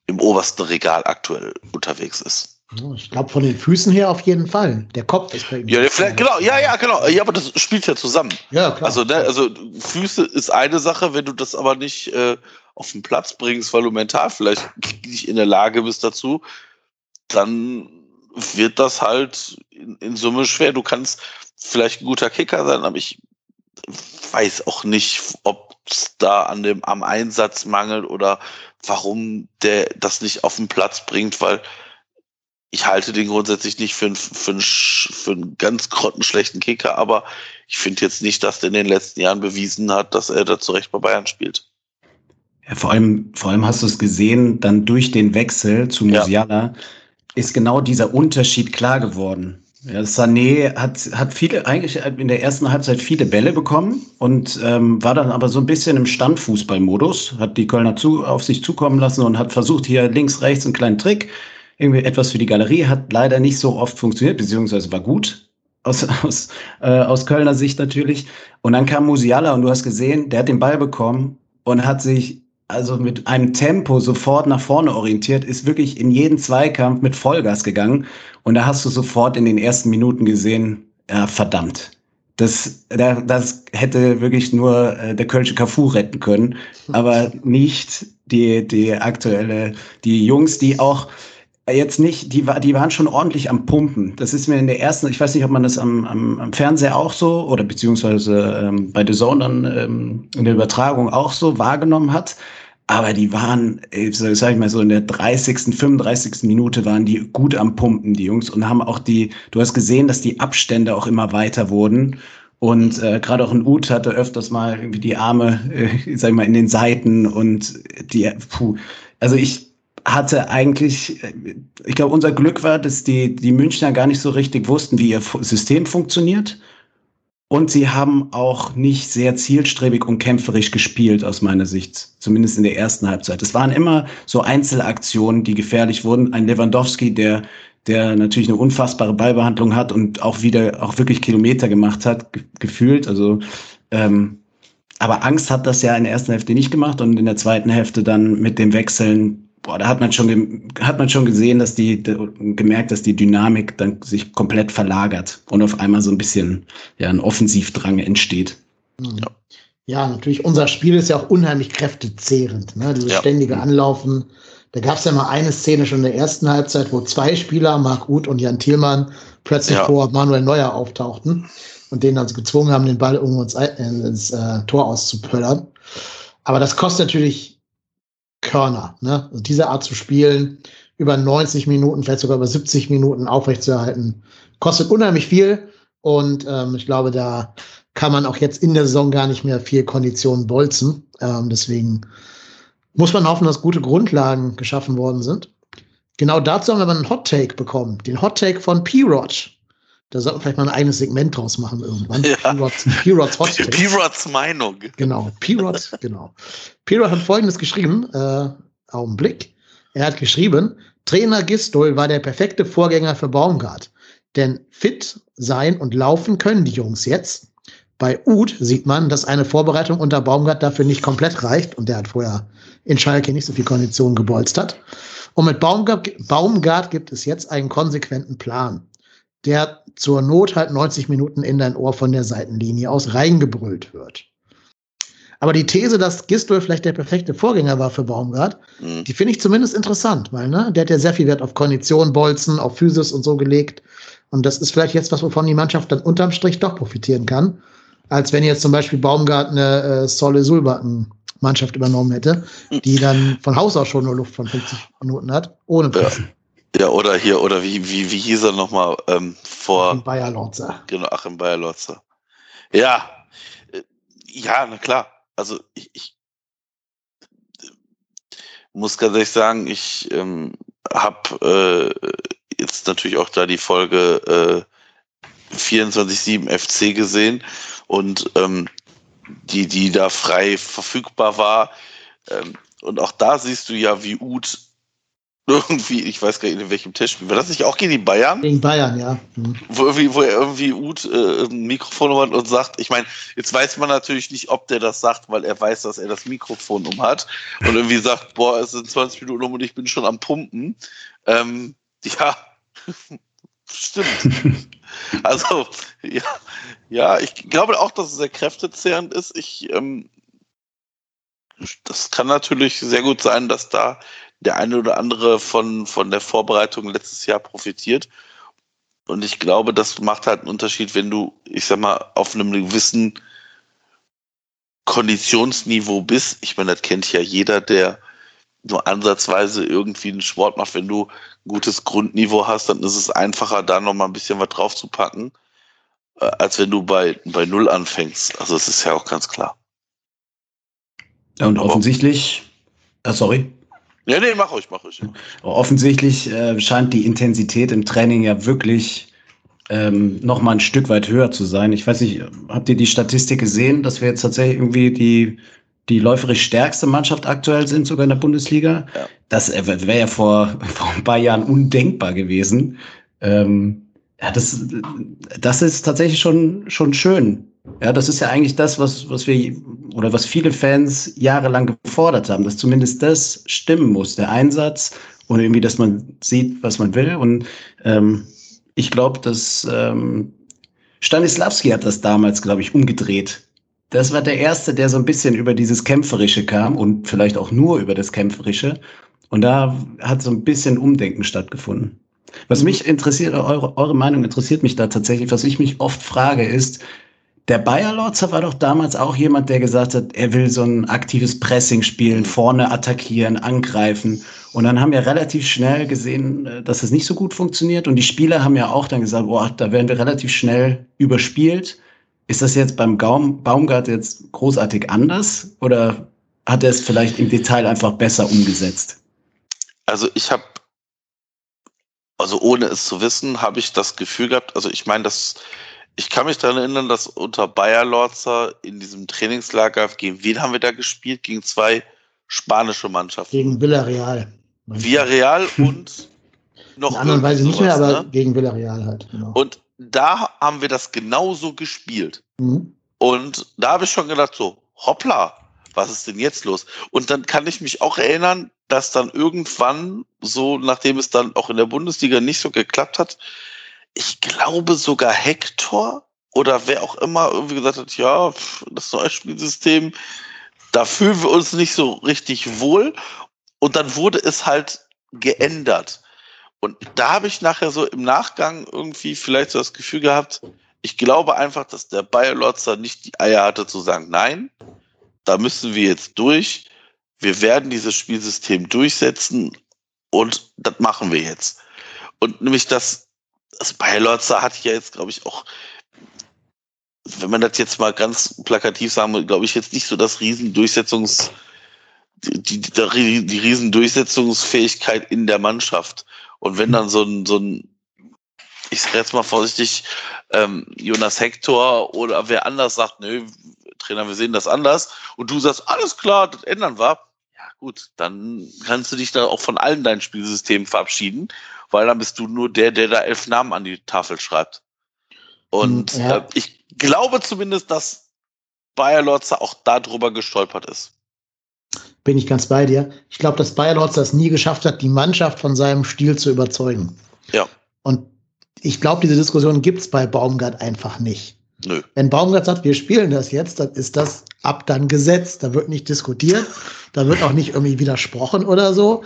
im obersten Regal aktuell unterwegs ist. Ich glaube, von den Füßen her auf jeden Fall. Der Kopf ist bei ihm. Ja, vielleicht, genau, ja, ja, genau. Ja, aber das spielt ja zusammen. Ja, klar. Also, ne, also Füße ist eine Sache, wenn du das aber nicht äh, auf den Platz bringst, weil du mental vielleicht nicht in der Lage bist dazu, dann wird das halt in, in Summe schwer. Du kannst vielleicht ein guter Kicker sein, aber ich weiß auch nicht, ob es da an dem, am Einsatz mangelt oder warum der das nicht auf den Platz bringt, weil ich halte den grundsätzlich nicht für, einen, für, einen, für einen ganz grottenschlechten Kicker, aber ich finde jetzt nicht, dass der in den letzten Jahren bewiesen hat, dass er da zurecht bei Bayern spielt. Ja, vor allem, vor allem hast du es gesehen, dann durch den Wechsel zu Musiala ja. Ist genau dieser Unterschied klar geworden. Ja, Sané hat, hat viele, eigentlich in der ersten Halbzeit viele Bälle bekommen und ähm, war dann aber so ein bisschen im Standfußballmodus, hat die Kölner zu, auf sich zukommen lassen und hat versucht, hier links, rechts einen kleinen Trick, irgendwie etwas für die Galerie, hat leider nicht so oft funktioniert, beziehungsweise war gut, aus, aus, äh, aus Kölner Sicht natürlich. Und dann kam Musiala und du hast gesehen, der hat den Ball bekommen und hat sich also mit einem Tempo sofort nach vorne orientiert, ist wirklich in jeden Zweikampf mit Vollgas gegangen. Und da hast du sofort in den ersten Minuten gesehen, ja, verdammt. Das, das hätte wirklich nur äh, der Kölsche Cafu retten können, aber nicht die, die aktuelle, die Jungs, die auch jetzt nicht, die, die waren schon ordentlich am Pumpen. Das ist mir in der ersten, ich weiß nicht, ob man das am, am, am Fernseher auch so oder beziehungsweise ähm, bei The Zone dann ähm, in der Übertragung auch so wahrgenommen hat. Aber die waren, sag ich mal so, in der 30., 35. Minute waren die gut am Pumpen, die Jungs, und haben auch die, du hast gesehen, dass die Abstände auch immer weiter wurden. Und äh, gerade auch ein Ut hatte öfters mal irgendwie die Arme, äh, sag ich mal, in den Seiten und die, puh. Also ich hatte eigentlich, ich glaube, unser Glück war, dass die, die Münchner gar nicht so richtig wussten, wie ihr System funktioniert. Und sie haben auch nicht sehr zielstrebig und kämpferisch gespielt, aus meiner Sicht. Zumindest in der ersten Halbzeit. Es waren immer so Einzelaktionen, die gefährlich wurden. Ein Lewandowski, der, der natürlich eine unfassbare Ballbehandlung hat und auch wieder, auch wirklich Kilometer gemacht hat, gefühlt. Also, ähm, aber Angst hat das ja in der ersten Hälfte nicht gemacht und in der zweiten Hälfte dann mit dem Wechseln boah, da hat man schon, hat man schon gesehen, dass die, gemerkt, dass die Dynamik dann sich komplett verlagert und auf einmal so ein bisschen, ja, ein Offensivdrang entsteht. Mhm. Ja. ja, natürlich, unser Spiel ist ja auch unheimlich kräftezehrend, ne? Dieses ja. ständige Anlaufen. Da gab es ja mal eine Szene schon in der ersten Halbzeit, wo zwei Spieler, Marc Uth und Jan Thielmann, plötzlich ja. vor Manuel Neuer auftauchten und den also gezwungen haben, den Ball irgendwo ins, ins äh, Tor auszupöllern. Aber das kostet natürlich Körner, ne? Also diese Art zu spielen, über 90 Minuten, vielleicht sogar über 70 Minuten aufrechtzuerhalten, kostet unheimlich viel. Und ähm, ich glaube, da kann man auch jetzt in der Saison gar nicht mehr viel Konditionen bolzen. Ähm, deswegen muss man hoffen, dass gute Grundlagen geschaffen worden sind. Genau dazu haben wir einen Hot Take bekommen. Den Hot Take von P-Rod. Da sollten wir vielleicht mal ein eigenes Segment draus machen irgendwann. Ja. P-Rods Hot Take. P-Rods Meinung. Genau. P-Rod, genau. P-Rod hat folgendes geschrieben. Äh, Augenblick. Er hat geschrieben, Trainer Gistol war der perfekte Vorgänger für Baumgart. Denn fit sein und laufen können die Jungs jetzt. Bei Uth sieht man, dass eine Vorbereitung unter Baumgart dafür nicht komplett reicht. Und der hat vorher in Schalke nicht so viel Konditionen gebolzt hat. Und mit Baumgart, Baumgart gibt es jetzt einen konsequenten Plan, der zur Not halt 90 Minuten in dein Ohr von der Seitenlinie aus reingebrüllt wird. Aber die These, dass Gistol vielleicht der perfekte Vorgänger war für Baumgart, mhm. die finde ich zumindest interessant, weil ne, der hat ja sehr viel Wert auf Kondition, Bolzen, auf Physis und so gelegt. Und das ist vielleicht jetzt was, wovon die Mannschaft dann unterm Strich doch profitieren kann, als wenn jetzt zum Beispiel Baumgart eine äh, Solle Sulbacken Mannschaft übernommen hätte, die dann von Haus aus schon nur Luft von 50 Minuten hat, ohne Pressen. Ja. Ja, oder hier, oder wie, wie, wie hieß er nochmal ähm, vor. Achim Bayer Lorzer. Genau, Achim Bayer Lorzer. Ja, äh, ja, na klar. Also ich, ich muss ganz ehrlich sagen, ich ähm, habe äh, jetzt natürlich auch da die Folge äh, 24-7 FC gesehen und ähm, die, die da frei verfügbar war. Ähm, und auch da siehst du ja, wie Uth irgendwie, ich weiß gar nicht, in welchem Testspiel, war das nicht auch gegen die Bayern? Gegen Bayern, ja. Mhm. Wo, irgendwie, wo er irgendwie Uth äh, ein Mikrofon hat und sagt, ich meine, jetzt weiß man natürlich nicht, ob der das sagt, weil er weiß, dass er das Mikrofon um hat und irgendwie sagt, boah, es sind 20 Minuten um und ich bin schon am Pumpen. Ähm, ja, stimmt. also, ja, ja, ich glaube auch, dass es sehr kräftezehrend ist. Ich, ähm, das kann natürlich sehr gut sein, dass da der eine oder andere von, von der Vorbereitung letztes Jahr profitiert. Und ich glaube, das macht halt einen Unterschied, wenn du, ich sag mal, auf einem gewissen Konditionsniveau bist. Ich meine, das kennt ja jeder, der nur ansatzweise irgendwie einen Sport macht. Wenn du ein gutes Grundniveau hast, dann ist es einfacher, da nochmal ein bisschen was drauf zu packen, äh, als wenn du bei, bei Null anfängst. Also, das ist ja auch ganz klar. Ja, und offensichtlich, äh, sorry. Ja, nee, mach euch, mach euch. Offensichtlich äh, scheint die Intensität im Training ja wirklich ähm, noch mal ein Stück weit höher zu sein. Ich weiß nicht, habt ihr die Statistik gesehen, dass wir jetzt tatsächlich irgendwie die, die läuferisch stärkste Mannschaft aktuell sind, sogar in der Bundesliga? Ja. Das wäre ja vor, vor ein paar Jahren undenkbar gewesen. Ähm, ja, das, das ist tatsächlich schon, schon schön. Ja, das ist ja eigentlich das, was, was wir oder was viele Fans jahrelang gefordert haben, dass zumindest das stimmen muss, der Einsatz und irgendwie, dass man sieht, was man will. Und ähm, ich glaube, dass ähm, Stanislavski hat das damals, glaube ich, umgedreht. Das war der Erste, der so ein bisschen über dieses Kämpferische kam und vielleicht auch nur über das Kämpferische. Und da hat so ein bisschen Umdenken stattgefunden. Was mich interessiert, eure, eure Meinung interessiert mich da tatsächlich, was ich mich oft frage, ist, der Bayer Lorzer war doch damals auch jemand, der gesagt hat, er will so ein aktives Pressing spielen, vorne attackieren, angreifen. Und dann haben wir relativ schnell gesehen, äh, dass es nicht so gut funktioniert. Und die Spieler haben ja auch dann gesagt, boah, da werden wir relativ schnell überspielt. Ist das jetzt beim Gaum, Baumgart jetzt großartig anders? Oder hat er es vielleicht im Detail einfach besser umgesetzt? Also ich habe, also ohne es zu wissen, habe ich das Gefühl gehabt, also ich meine, das ich kann mich daran erinnern, dass unter Bayer Lorzer in diesem Trainingslager, gegen wen haben wir da gespielt? Gegen zwei spanische Mannschaften. Gegen Villarreal. Villarreal und noch. In anderen Weise nicht mehr, aber ne? gegen Villarreal halt. Genau. Und da haben wir das genauso gespielt. Mhm. Und da habe ich schon gedacht, so, hoppla, was ist denn jetzt los? Und dann kann ich mich auch erinnern, dass dann irgendwann, so nachdem es dann auch in der Bundesliga nicht so geklappt hat, ich glaube sogar Hector oder wer auch immer irgendwie gesagt hat, ja, das neue Spielsystem, da fühlen wir uns nicht so richtig wohl. Und dann wurde es halt geändert. Und da habe ich nachher so im Nachgang irgendwie vielleicht so das Gefühl gehabt, ich glaube einfach, dass der Bayer Lotzer nicht die Eier hatte zu sagen, nein, da müssen wir jetzt durch. Wir werden dieses Spielsystem durchsetzen und das machen wir jetzt. Und nämlich das, das Lorzer hat ja jetzt, glaube ich, auch, wenn man das jetzt mal ganz plakativ sagen will, glaube ich, jetzt nicht so das Riesendurchsetzungs, die, die, die, die Riesendurchsetzungsfähigkeit in der Mannschaft. Und wenn dann so ein, so ein ich sage jetzt mal vorsichtig, ähm, Jonas Hector oder wer anders sagt, nö, Trainer, wir sehen das anders, und du sagst, alles klar, das ändern wir, ja gut, dann kannst du dich da auch von allen deinen Spielsystemen verabschieden, weil dann bist du nur der, der da elf Namen an die Tafel schreibt. Und hm, ja. äh, ich glaube zumindest, dass Bayer Lorzer auch darüber gestolpert ist. Bin ich ganz bei dir. Ich glaube, dass Bayer Lorzer es nie geschafft hat, die Mannschaft von seinem Stil zu überzeugen. Ja. Und ich glaube, diese Diskussion gibt es bei Baumgart einfach nicht. Nö. Wenn Baumgart sagt, wir spielen das jetzt, dann ist das ab dann gesetzt. Da wird nicht diskutiert, da wird auch nicht irgendwie widersprochen oder so.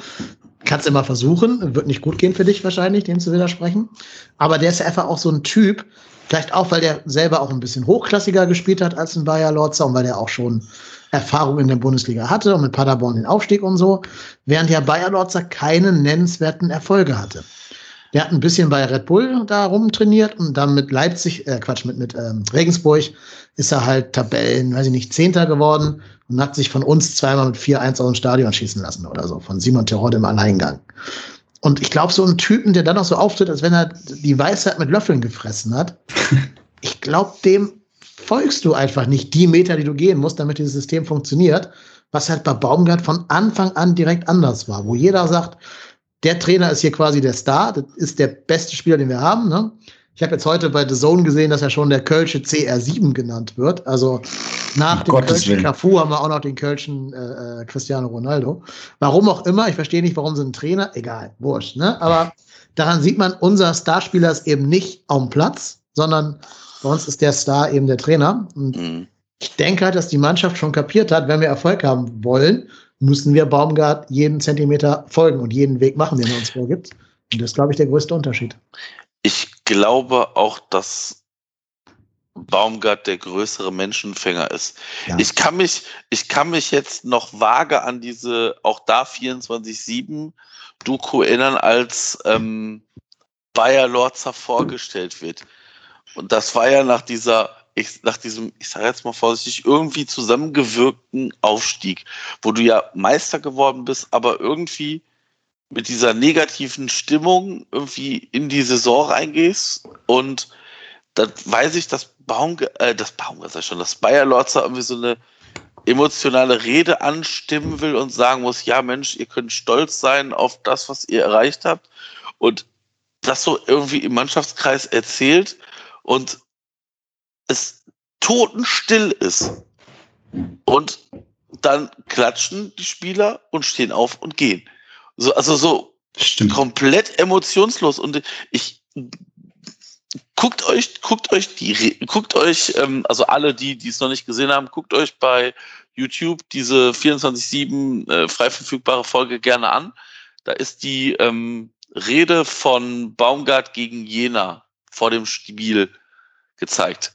Kannst immer versuchen, wird nicht gut gehen für dich wahrscheinlich, dem zu widersprechen. Aber der ist ja einfach auch so ein Typ, vielleicht auch, weil der selber auch ein bisschen hochklassiger gespielt hat als ein Bayer Lorzer und weil der auch schon Erfahrung in der Bundesliga hatte und mit Paderborn den Aufstieg und so, während ja Bayer Lorzer keine nennenswerten Erfolge hatte. Der hat ein bisschen bei Red Bull da rumtrainiert und dann mit Leipzig, äh, Quatsch, mit, mit ähm, Regensburg ist er halt Tabellen, weiß ich nicht, Zehnter geworden und hat sich von uns zweimal mit 4-1 aus dem Stadion schießen lassen oder so, von Simon Terode im Alleingang. Und ich glaube, so ein Typen, der dann noch so auftritt, als wenn er die Weisheit mit Löffeln gefressen hat, ich glaube, dem folgst du einfach nicht die Meter, die du gehen musst, damit dieses System funktioniert, was halt bei Baumgart von Anfang an direkt anders war, wo jeder sagt, der Trainer ist hier quasi der Star, das ist der beste Spieler, den wir haben. Ne? Ich habe jetzt heute bei The Zone gesehen, dass er schon der Kölsche CR7 genannt wird. Also nach um dem Kölschen. Cafu haben wir auch noch den Kölschen äh, äh, Cristiano Ronaldo. Warum auch immer, ich verstehe nicht, warum sie einen Trainer, egal, wurscht. Ne? Aber daran sieht man, unser Starspieler ist eben nicht am Platz, sondern bei uns ist der Star eben der Trainer. Und mhm. ich denke halt, dass die Mannschaft schon kapiert hat, wenn wir Erfolg haben wollen, müssen wir Baumgart jeden Zentimeter folgen und jeden Weg machen, den er uns vorgibt. Und das ist, glaube ich, der größte Unterschied. Ich glaube auch, dass Baumgart der größere Menschenfänger ist. Ja. Ich kann mich, ich kann mich jetzt noch vage an diese, auch da 24-7 Doku erinnern, als ähm, Bayer Lorzer vorgestellt wird. Und das war ja nach dieser ich, nach diesem, ich sage jetzt mal vorsichtig, irgendwie zusammengewirkten Aufstieg, wo du ja Meister geworden bist, aber irgendwie mit dieser negativen Stimmung irgendwie in die Saison reingehst und dann weiß ich, dass Baum, äh, das Baum, das schon, dass Bayer Lorzer irgendwie so eine emotionale Rede anstimmen will und sagen muss, ja Mensch, ihr könnt stolz sein auf das, was ihr erreicht habt und das so irgendwie im Mannschaftskreis erzählt und es totenstill ist. Und dann klatschen die Spieler und stehen auf und gehen. So, also so Stimmt. komplett emotionslos. Und ich guckt euch, guckt euch die, guckt euch, ähm, also alle, die, die es noch nicht gesehen haben, guckt euch bei YouTube diese 24-7 äh, frei verfügbare Folge gerne an. Da ist die ähm, Rede von Baumgart gegen Jena vor dem Spiel gezeigt.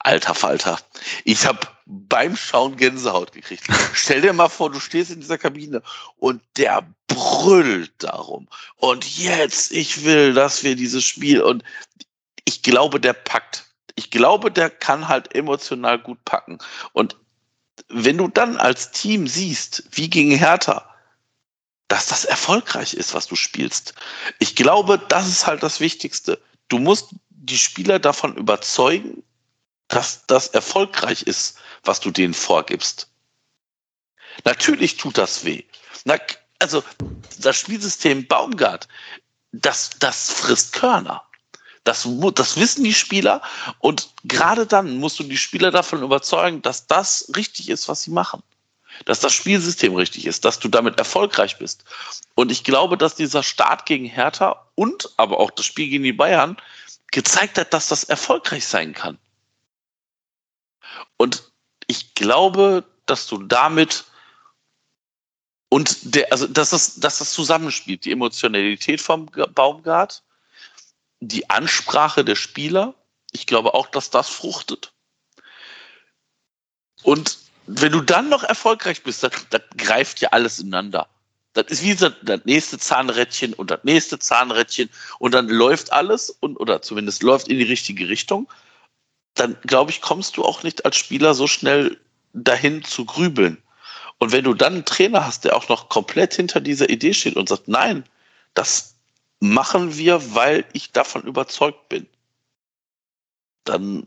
Alter Falter. Ich habe beim Schauen Gänsehaut gekriegt. Stell dir mal vor, du stehst in dieser Kabine und der brüllt darum. Und jetzt, ich will, dass wir dieses Spiel und ich glaube, der packt. Ich glaube, der kann halt emotional gut packen. Und wenn du dann als Team siehst, wie gegen Hertha, dass das erfolgreich ist, was du spielst. Ich glaube, das ist halt das Wichtigste. Du musst die Spieler davon überzeugen, dass das erfolgreich ist, was du denen vorgibst. Natürlich tut das weh. Na, also das Spielsystem Baumgart, das, das frisst Körner. Das, das wissen die Spieler und gerade dann musst du die Spieler davon überzeugen, dass das richtig ist, was sie machen. Dass das Spielsystem richtig ist, dass du damit erfolgreich bist. Und ich glaube, dass dieser Start gegen Hertha und aber auch das Spiel gegen die Bayern gezeigt hat, dass das erfolgreich sein kann. Und ich glaube, dass du damit und der, also dass das, dass das zusammenspielt, die Emotionalität vom Baumgart, die Ansprache der Spieler, ich glaube auch, dass das fruchtet. Und wenn du dann noch erfolgreich bist, das, das greift ja alles ineinander. Das ist wie das, das nächste Zahnrädchen und das nächste Zahnrädchen und dann läuft alles und oder zumindest läuft in die richtige Richtung. Dann glaube ich, kommst du auch nicht als Spieler so schnell dahin zu grübeln. Und wenn du dann einen Trainer hast, der auch noch komplett hinter dieser Idee steht und sagt, nein, das machen wir, weil ich davon überzeugt bin, dann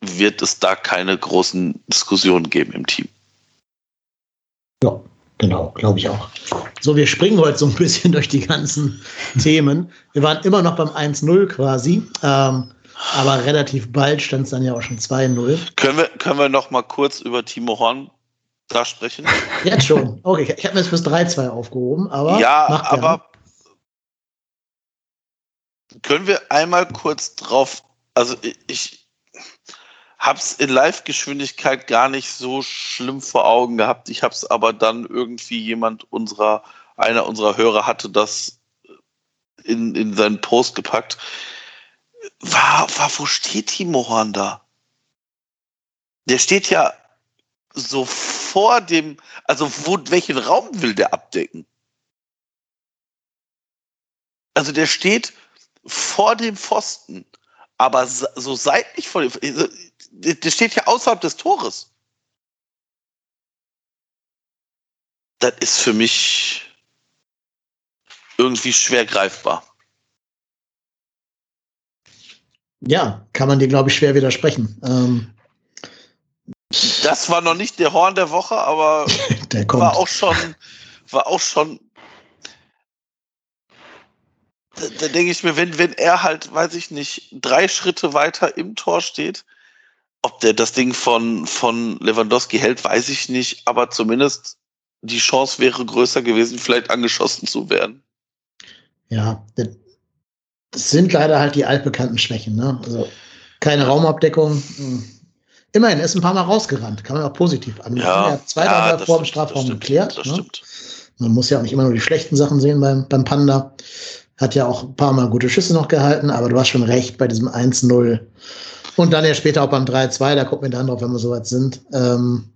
wird es da keine großen Diskussionen geben im Team. Ja, genau, glaube ich auch. So, wir springen heute so ein bisschen durch die ganzen Themen. Wir waren immer noch beim 1-0 quasi. Ähm, aber relativ bald stand es dann ja auch schon 2-0. Können wir, können wir noch mal kurz über Timo Horn da sprechen? Jetzt schon. Okay, ich habe mir das fürs 3-2 aufgehoben, aber. Ja, aber können wir einmal kurz drauf, also ich habe es in Live-Geschwindigkeit gar nicht so schlimm vor Augen gehabt. Ich habe es aber dann irgendwie jemand unserer, einer unserer Hörer hatte das in, in seinen Post gepackt. War, war, wo steht Timo Horn da? Der steht ja so vor dem, also wo, welchen Raum will der abdecken? Also der steht vor dem Pfosten, aber so seitlich vor dem, also, der steht ja außerhalb des Tores. Das ist für mich irgendwie schwer greifbar. Ja, kann man dir, glaube ich, schwer widersprechen. Ähm, das war noch nicht der Horn der Woche, aber der war auch schon, war auch schon. Da, da denke ich mir, wenn, wenn er halt, weiß ich nicht, drei Schritte weiter im Tor steht, ob der das Ding von, von Lewandowski hält, weiß ich nicht, aber zumindest die Chance wäre größer gewesen, vielleicht angeschossen zu werden. Ja, das sind leider halt die altbekannten Schwächen. Ne? Also keine Raumabdeckung. Hm. Immerhin ist ein paar Mal rausgerannt, kann man auch positiv an. Ja, ja zwei, ja, vor dem Strafraum geklärt. Ne? Man muss ja auch nicht immer nur die schlechten Sachen sehen beim, beim Panda. Hat ja auch ein paar Mal gute Schüsse noch gehalten, aber du hast schon recht bei diesem 1-0. Und dann ja später auch beim 3-2, da gucken wir dann drauf, wenn wir soweit sind. Ähm,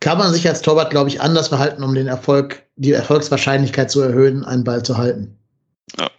kann man sich als Torwart, glaube ich, anders verhalten, um den Erfolg, die Erfolgswahrscheinlichkeit zu erhöhen, einen Ball zu halten. Ja.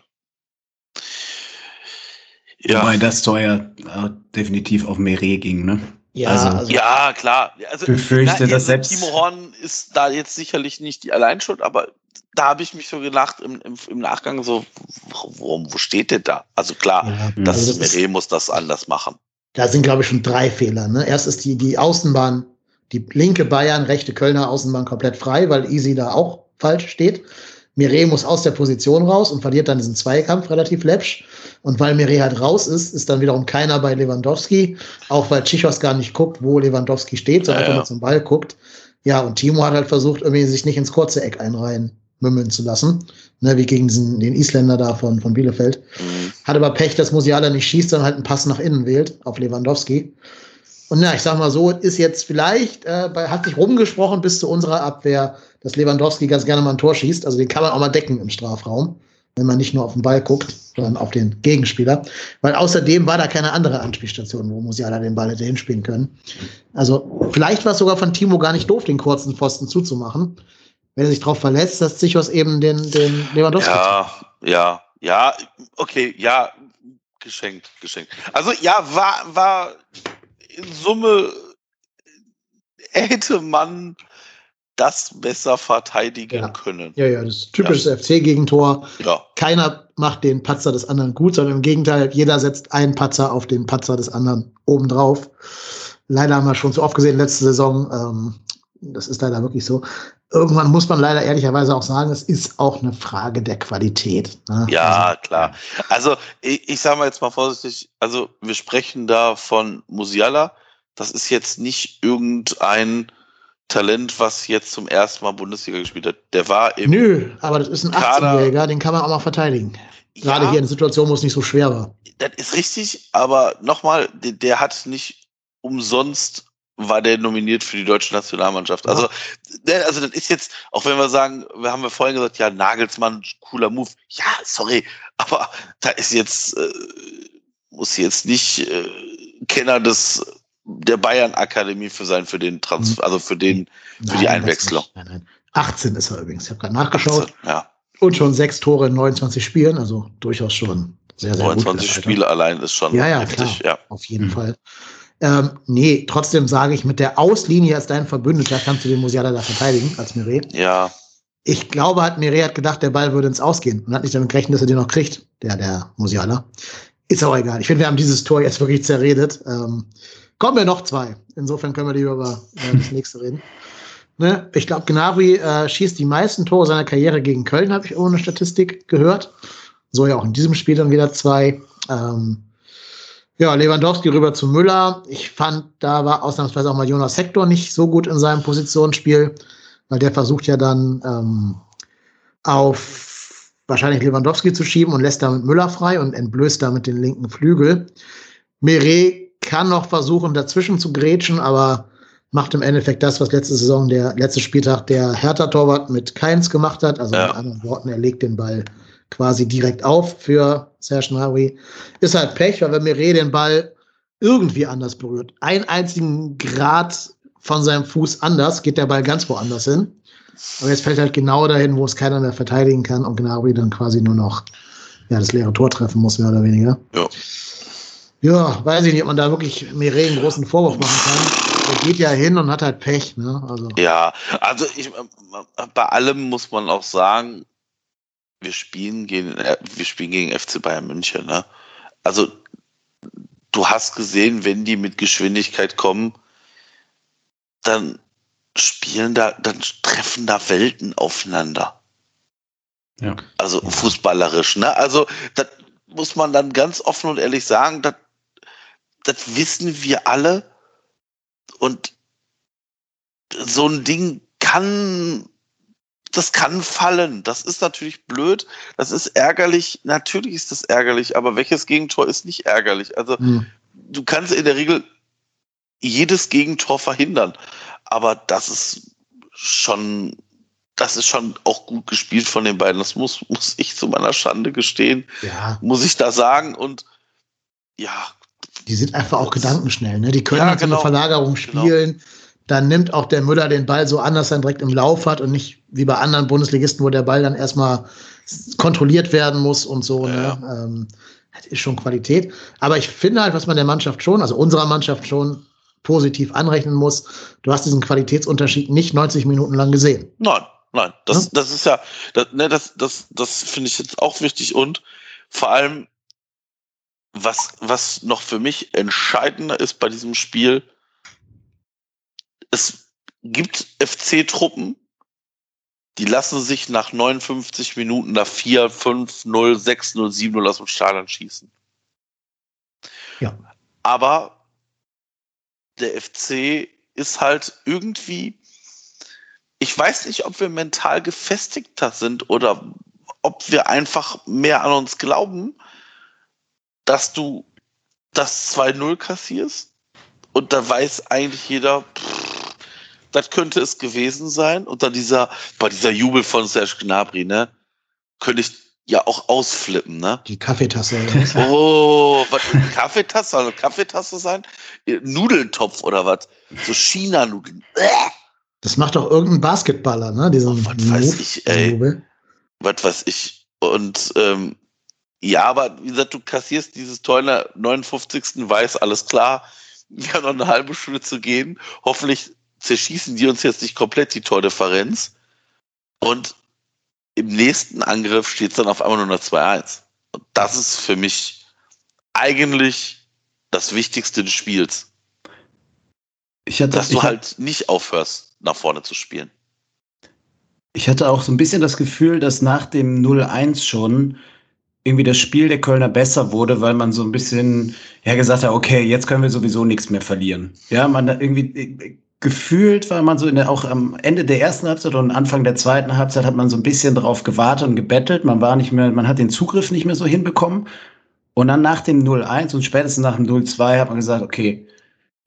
Ja. Wobei das Tor ja äh, definitiv auf Meret ging, ne? Ja, also, also, ja klar. Also, befürchte, dass selbst Timo Horn ist da jetzt sicherlich nicht die Alleinschuld, aber da habe ich mich so gedacht im, im, im Nachgang so, warum, wo steht der da? Also klar, ja, das, also das Meret muss das anders machen. Da sind, glaube ich, schon drei Fehler. Ne? Erst ist die, die Außenbahn, die linke Bayern, rechte Kölner Außenbahn komplett frei, weil Easy da auch falsch steht. Mire muss aus der Position raus und verliert dann diesen Zweikampf relativ läppsch. Und weil Mire halt raus ist, ist dann wiederum keiner bei Lewandowski, auch weil Tschichos gar nicht guckt, wo Lewandowski steht, sondern ja, einfach ja. nur zum Ball guckt. Ja, und Timo hat halt versucht, irgendwie sich nicht ins kurze Eck einreihen mümmeln zu lassen, ne, wie gegen diesen, den Isländer da von, von Bielefeld. Mhm. Hat aber Pech, dass Musiala nicht schießt, sondern halt einen Pass nach innen wählt auf Lewandowski. Und ja, ich sag mal so, ist jetzt vielleicht, äh, bei, hat sich rumgesprochen bis zu unserer Abwehr, dass Lewandowski ganz gerne mal ein Tor schießt. Also den kann man auch mal decken im Strafraum, wenn man nicht nur auf den Ball guckt, sondern auf den Gegenspieler. Weil außerdem war da keine andere Anspielstation, wo Musiala den Ball hätte hinspielen können. Also vielleicht war es sogar von Timo gar nicht doof, den kurzen Pfosten zuzumachen, wenn er sich darauf verlässt, dass Zichos eben den, den Lewandowski. Ja, ja, ja, okay, ja, geschenkt, geschenkt. Also ja, war, war in Summe hätte man das besser verteidigen ja. können. Ja, ja, das ist typisches ja. FC-Gegentor. Ja. Keiner macht den Patzer des anderen gut, sondern im Gegenteil, jeder setzt einen Patzer auf den Patzer des anderen obendrauf. Leider haben wir schon zu oft gesehen letzte Saison. Ähm, das ist leider wirklich so. Irgendwann muss man leider ehrlicherweise auch sagen, es ist auch eine Frage der Qualität. Ne? Ja, klar. Also ich, ich sage mal jetzt mal vorsichtig, also wir sprechen da von Musiala. Das ist jetzt nicht irgendein Talent, was jetzt zum ersten Mal Bundesliga gespielt hat. Der war im Nö, aber das ist ein 18-Jähriger, den kann man auch mal verteidigen. Gerade ja, hier in Situationen, wo es nicht so schwer war. Das ist richtig, aber nochmal, der, der hat nicht umsonst war der nominiert für die deutsche Nationalmannschaft. Also, der, also das ist jetzt, auch wenn wir sagen, wir haben ja vorhin gesagt, ja, Nagelsmann, cooler Move. Ja, sorry, aber da ist jetzt, äh, muss jetzt nicht äh, Kenner des der Bayern Akademie für sein, für den Transfer, also für den, für Nein, die Einwechslung. Nein, nein. 18 ist er übrigens. Ich habe gerade nachgeschaut. 18, Ja, Und schon sechs Tore in 29 Spielen, also durchaus schon sehr, sehr gut. 29 für das Alter. Spiele allein ist schon Ja, ja, heftig, klar. ja. Auf jeden Mhm. Fall. Ähm, nee, trotzdem sage ich, mit der Auslinie als dein Verbündeter kannst du den Musiala da verteidigen, als Miret. Ja, Ich glaube, hat Miret hat gedacht, der Ball würde ins Ausgehen und hat nicht damit gerechnet, dass er den noch kriegt, der, der Musiala. Ist aber egal. Ich finde, wir haben dieses Tor jetzt wirklich zerredet. Ähm, kommen wir noch zwei. Insofern können wir lieber über äh, das nächste reden. Ne? Ich glaube, Gnabry äh, schießt die meisten Tore seiner Karriere gegen Köln, habe ich ohne Statistik gehört. So ja auch in diesem Spiel dann wieder zwei. Ähm, ja, Lewandowski rüber zu Müller. Ich fand, da war ausnahmsweise auch mal Jonas Hector nicht so gut in seinem Positionsspiel, weil der versucht ja dann ähm, auf wahrscheinlich Lewandowski zu schieben und lässt damit Müller frei und entblößt damit den linken Flügel. Meret kann noch versuchen, dazwischen zu grätschen, aber macht im Endeffekt das, was letzte Saison, der letzte Spieltag der Hertha-Torwart mit Keins gemacht hat. Also Ja. mit anderen Worten, er legt den Ball quasi direkt auf für Serge Gnabry. Ist halt Pech, weil wenn Meret den Ball irgendwie anders berührt, einen einzigen Grad von seinem Fuß anders, geht der Ball ganz woanders hin. Aber jetzt fällt halt genau dahin, wo es keiner mehr verteidigen kann und Gnabry dann quasi nur noch ja, das leere Tor treffen muss, mehr oder weniger. Ja. Ja, weiß ich nicht, ob man da wirklich Meret einen großen Vorwurf machen kann. Der geht ja hin und hat halt Pech, ne? Also, Ja, also ich, bei allem muss man auch sagen, wir spielen gegen, äh, wir spielen gegen FC Bayern München. Ne? Also du hast gesehen, wenn die mit Geschwindigkeit kommen, dann spielen da, dann treffen da Welten aufeinander. Ja. Also fußballerisch. Ne? Also das muss man dann ganz offen und ehrlich sagen, das, das wissen wir alle. Und so ein Ding kann, das kann fallen. Das ist natürlich blöd. Das ist ärgerlich. Natürlich ist das ärgerlich. Aber welches Gegentor ist nicht ärgerlich? Also hm. du kannst in der Regel jedes Gegentor verhindern. Aber das ist schon, das ist schon auch gut gespielt von den beiden. Das muss, muss ich zu meiner Schande gestehen, ja, muss ich da sagen. Und ja, die sind einfach auch gedankenschnell, ne? Die können Ja, so eine genau. Verlagerung spielen. Dann nimmt auch der Müller den Ball so an, dass er ihn direkt im Lauf hat und nicht wie bei anderen Bundesligisten, wo der Ball dann erstmal kontrolliert werden muss und so. Ja. Ne? Ähm, das ist schon Qualität. Aber ich finde halt, was man der Mannschaft schon, also unserer Mannschaft schon positiv anrechnen muss, du hast diesen Qualitätsunterschied nicht 90 Minuten lang gesehen. Nein, nein, das, Ja. das ist ja, das, ne, das, das, das finde ich jetzt auch wichtig und vor allem, was, was noch für mich entscheidender ist bei diesem Spiel, es gibt FC-Truppen, die lassen sich nach 59 Minuten nach 4, 5, 0, 6, 0, 7, 0 aus dem Stadion schießen. Ja. Aber der FC ist halt irgendwie, ich weiß nicht, ob wir mental gefestigter sind oder ob wir einfach mehr an uns glauben, dass du das 2-0 kassierst und da weiß eigentlich jeder, pff, das könnte es gewesen sein. Und dann dieser, bei dieser Jubel von Serge Gnabry, ne, könnte ich ja auch ausflippen, ne? Die Kaffeetasse. oder was? Oh, was eine Kaffeetasse? Soll eine Kaffeetasse sein? Nudeltopf oder was? So China-Nudeln. Das macht doch irgendein Basketballer, ne? Diesen Oh, was weiß Move, ich, ey. Jubel. Was weiß ich. Und ähm, ja, aber wie gesagt, du kassierst dieses der 59. weiß, alles klar. Wir haben noch eine halbe Stunde zu gehen. Hoffentlich zerschießen die uns jetzt nicht komplett die Tordifferenz. Und im nächsten Angriff steht es dann auf einmal nur noch 2-1. Und das ist für mich eigentlich das Wichtigste des Spiels. Hatte, Dass du halt nicht aufhörst, nach vorne zu spielen. ich hatte auch so ein bisschen das Gefühl, dass nach dem 0-1 schon irgendwie das Spiel der Kölner besser wurde, weil man so ein bisschen ja gesagt hat, okay, jetzt können wir sowieso nichts mehr verlieren. Ja, man irgendwie gefühlt, weil man so in der, auch am Ende der ersten Halbzeit und Anfang der zweiten Halbzeit hat man so ein bisschen drauf gewartet und gebettelt. Man war nicht mehr, man hat den Zugriff nicht mehr so hinbekommen. Und dann nach dem 0-1 und spätestens nach dem 0-2 hat man gesagt, okay,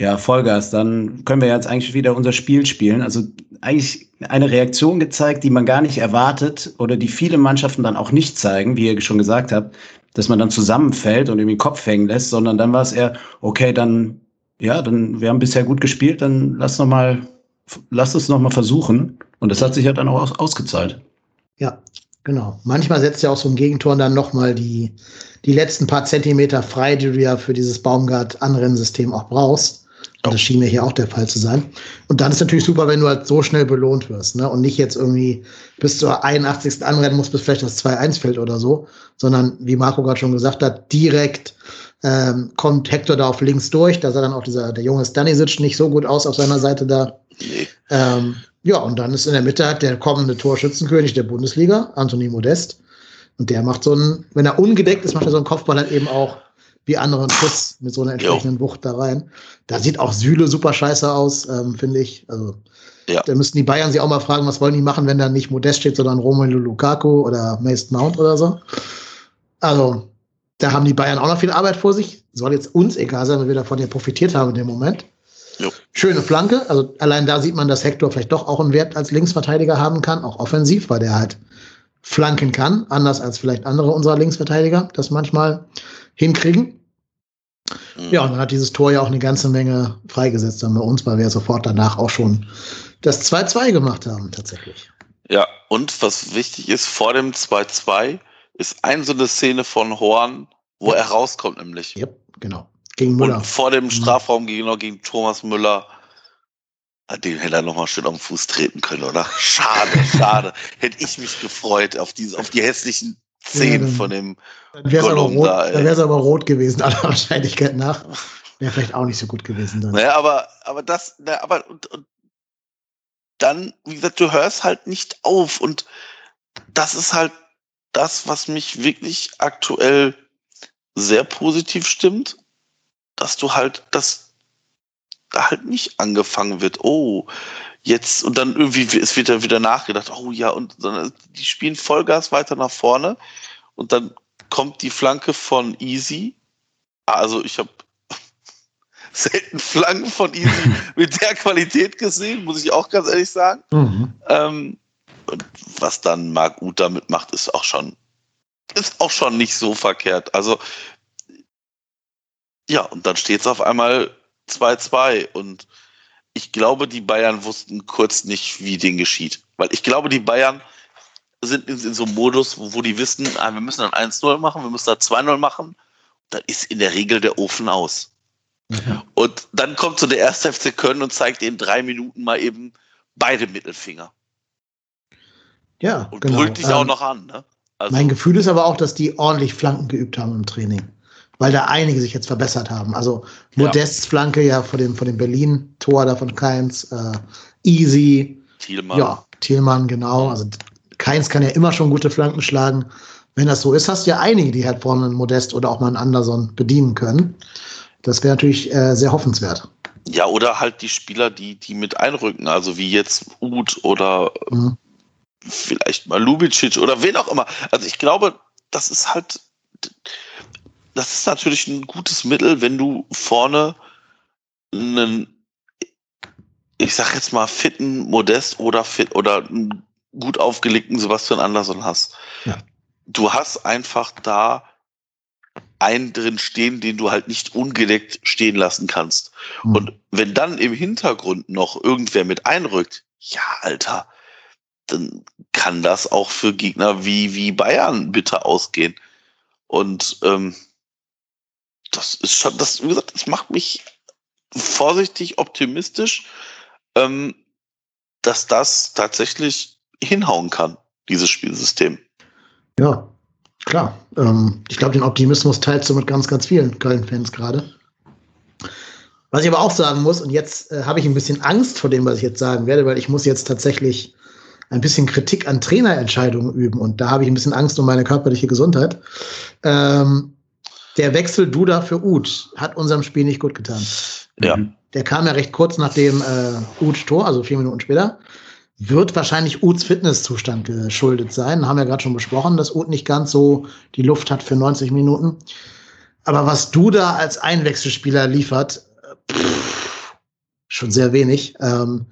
ja, Vollgas, dann können wir jetzt eigentlich wieder unser Spiel spielen. Also eigentlich eine Reaktion gezeigt, die man gar nicht erwartet oder die viele Mannschaften dann auch nicht zeigen, wie ihr schon gesagt habt, dass man dann zusammenfällt und irgendwie den Kopf hängen lässt, sondern dann war es eher, okay, dann ja, dann, wir haben bisher gut gespielt, dann lass noch mal, lass es noch mal versuchen. Und das hat sich ja dann auch aus, ausgezahlt. Ja, genau. Manchmal setzt ja auch so ein Gegentor dann noch mal die, die letzten paar Zentimeter frei, die du ja für dieses Baumgart-Anrennsystem auch brauchst. Und das schien mir hier auch der Fall zu sein. Und dann ist natürlich super, wenn du halt so schnell belohnt wirst, ne? Und nicht jetzt irgendwie bis zur 81. anrennen musst, bis vielleicht das 2-1 fällt oder so, sondern wie Marco gerade schon gesagt hat, direkt ähm, kommt Hector da auf links durch. Da sah dann auch dieser, der junge Stanisic nicht so gut aus auf seiner Seite da. Ähm, ja, und dann ist in der Mitte halt der kommende Torschützenkönig der Bundesliga, Anthony Modest. Und der macht so einen, wenn er ungedeckt ist, macht er so einen Kopfball halt eben auch wie anderen Schuss mit so einer entsprechenden Wucht da rein. Da sieht auch Süle super scheiße aus, ähm, finde ich. Also ja. da müssten die Bayern sich auch mal fragen, was wollen die machen, wenn da nicht Modest steht, sondern Romelu Lukaku oder Mason Mount oder so. Also da haben die Bayern auch noch viel Arbeit vor sich. Soll jetzt uns egal sein, weil wir davon ja profitiert haben in dem Moment. Jo. Schöne Flanke. Also allein da sieht man, dass Hector vielleicht doch auch einen Wert als Linksverteidiger haben kann, auch offensiv, weil der halt flanken kann, anders als vielleicht andere unserer Linksverteidiger das manchmal hinkriegen. Mhm. Ja, und dann hat dieses Tor ja auch eine ganze Menge freigesetzt dann bei uns, weil wir sofort danach auch schon das 2-2 gemacht haben, tatsächlich. Ja, und was wichtig ist, vor dem 2-2 ist ein so eine Szene von Horn, wo ja. er rauskommt, nämlich. Ja, genau. Gegen Müller. Und vor dem mhm. Strafraum gegen, gegen Thomas Müller. Den hätte er nochmal schön den Fuß treten können, oder? Schade, schade. Hätte ich mich gefreut auf, diese, auf die hässlichen Szenen ja, von dem dann wäre es aber, rot, da, dann wär's aber rot gewesen, aller Wahrscheinlichkeit nach. Wäre vielleicht auch nicht so gut gewesen dann. Naja, aber, aber das, na, aber und, und dann, wie gesagt, du hörst halt nicht auf und das ist halt das, was mich wirklich aktuell sehr positiv stimmt, dass du halt, dass da halt nicht angefangen wird, oh, jetzt und dann irgendwie es wird dann wieder nachgedacht, oh ja, und sondern die spielen Vollgas weiter nach vorne und dann kommt die Flanke von Easy. Also ich habe selten Flanken von Easy mit der Qualität gesehen, muss ich auch ganz ehrlich sagen. Mhm. Ähm, und was dann Marc Uth damit macht, ist auch schon ist auch schon nicht so verkehrt. Also ja, und dann steht es auf einmal 2-2 und ich glaube, die Bayern wussten kurz nicht, wie den geschieht. Weil ich glaube, die Bayern sind in, so einem Modus, wo, die wissen, ah, wir müssen dann 1-0 machen, wir müssen da 2-0 machen. Dann ist in der Regel der Ofen aus. Mhm. Und dann kommt so der erste FC Köln und zeigt in drei Minuten mal eben beide Mittelfinger. Ja, und genau. brüllt dich ähm, auch noch an. Ne? Also, mein Gefühl ist aber auch, dass die ordentlich Flanken geübt haben im Training weil da einige sich jetzt verbessert haben. Also Modests ja. Flanke ja vor dem, vor dem Berlin-Tor da von Keins, äh, Easy. Thielmann. Ja, Thielmann, genau. Also Keins kann ja immer schon gute Flanken schlagen. Wenn das so ist, hast du ja einige, die halt vorne einen Modest oder auch mal einen Anderson bedienen können. Das wäre natürlich äh, sehr hoffenswert. Ja, oder halt die Spieler, die, die mit einrücken, also wie jetzt Uth oder mhm. Vielleicht mal Lubicic oder wen auch immer. Also ich glaube, das ist halt, das ist natürlich ein gutes Mittel, wenn du vorne einen, ich sag jetzt mal, fitten Modest oder fit oder einen gut aufgelegten Sebastian Andersson hast. Ja. Du hast einfach da einen drin stehen, den du halt nicht ungedeckt stehen lassen kannst. Mhm. Und wenn dann im Hintergrund noch irgendwer mit einrückt, ja, Alter, dann kann das auch für Gegner wie, wie Bayern bitte ausgehen. Und ähm, das ist schon, das, wie gesagt, das macht mich vorsichtig optimistisch, ähm, dass das tatsächlich hinhauen kann, dieses Spielsystem. Ja, klar. Ähm, ich glaube, den Optimismus teilst du mit ganz, ganz vielen Köln-Fans gerade. Was ich aber auch sagen muss, und jetzt äh, habe ich ein bisschen Angst vor dem, was ich jetzt sagen werde, weil ich muss jetzt tatsächlich ein bisschen Kritik an Trainerentscheidungen üben und da habe ich ein bisschen Angst um meine körperliche Gesundheit. Ähm, der Wechsel Duda für Uth hat unserem Spiel nicht gut getan. Ja. Der kam ja recht kurz nach dem äh, Uth Tor, also vier Minuten später. Wird wahrscheinlich Uths Fitnesszustand geschuldet sein. Haben wir gerade schon besprochen, dass Uth nicht ganz so die Luft hat für 90 Minuten. Aber was Duda als Einwechselspieler liefert, pff, schon sehr wenig. Ähm,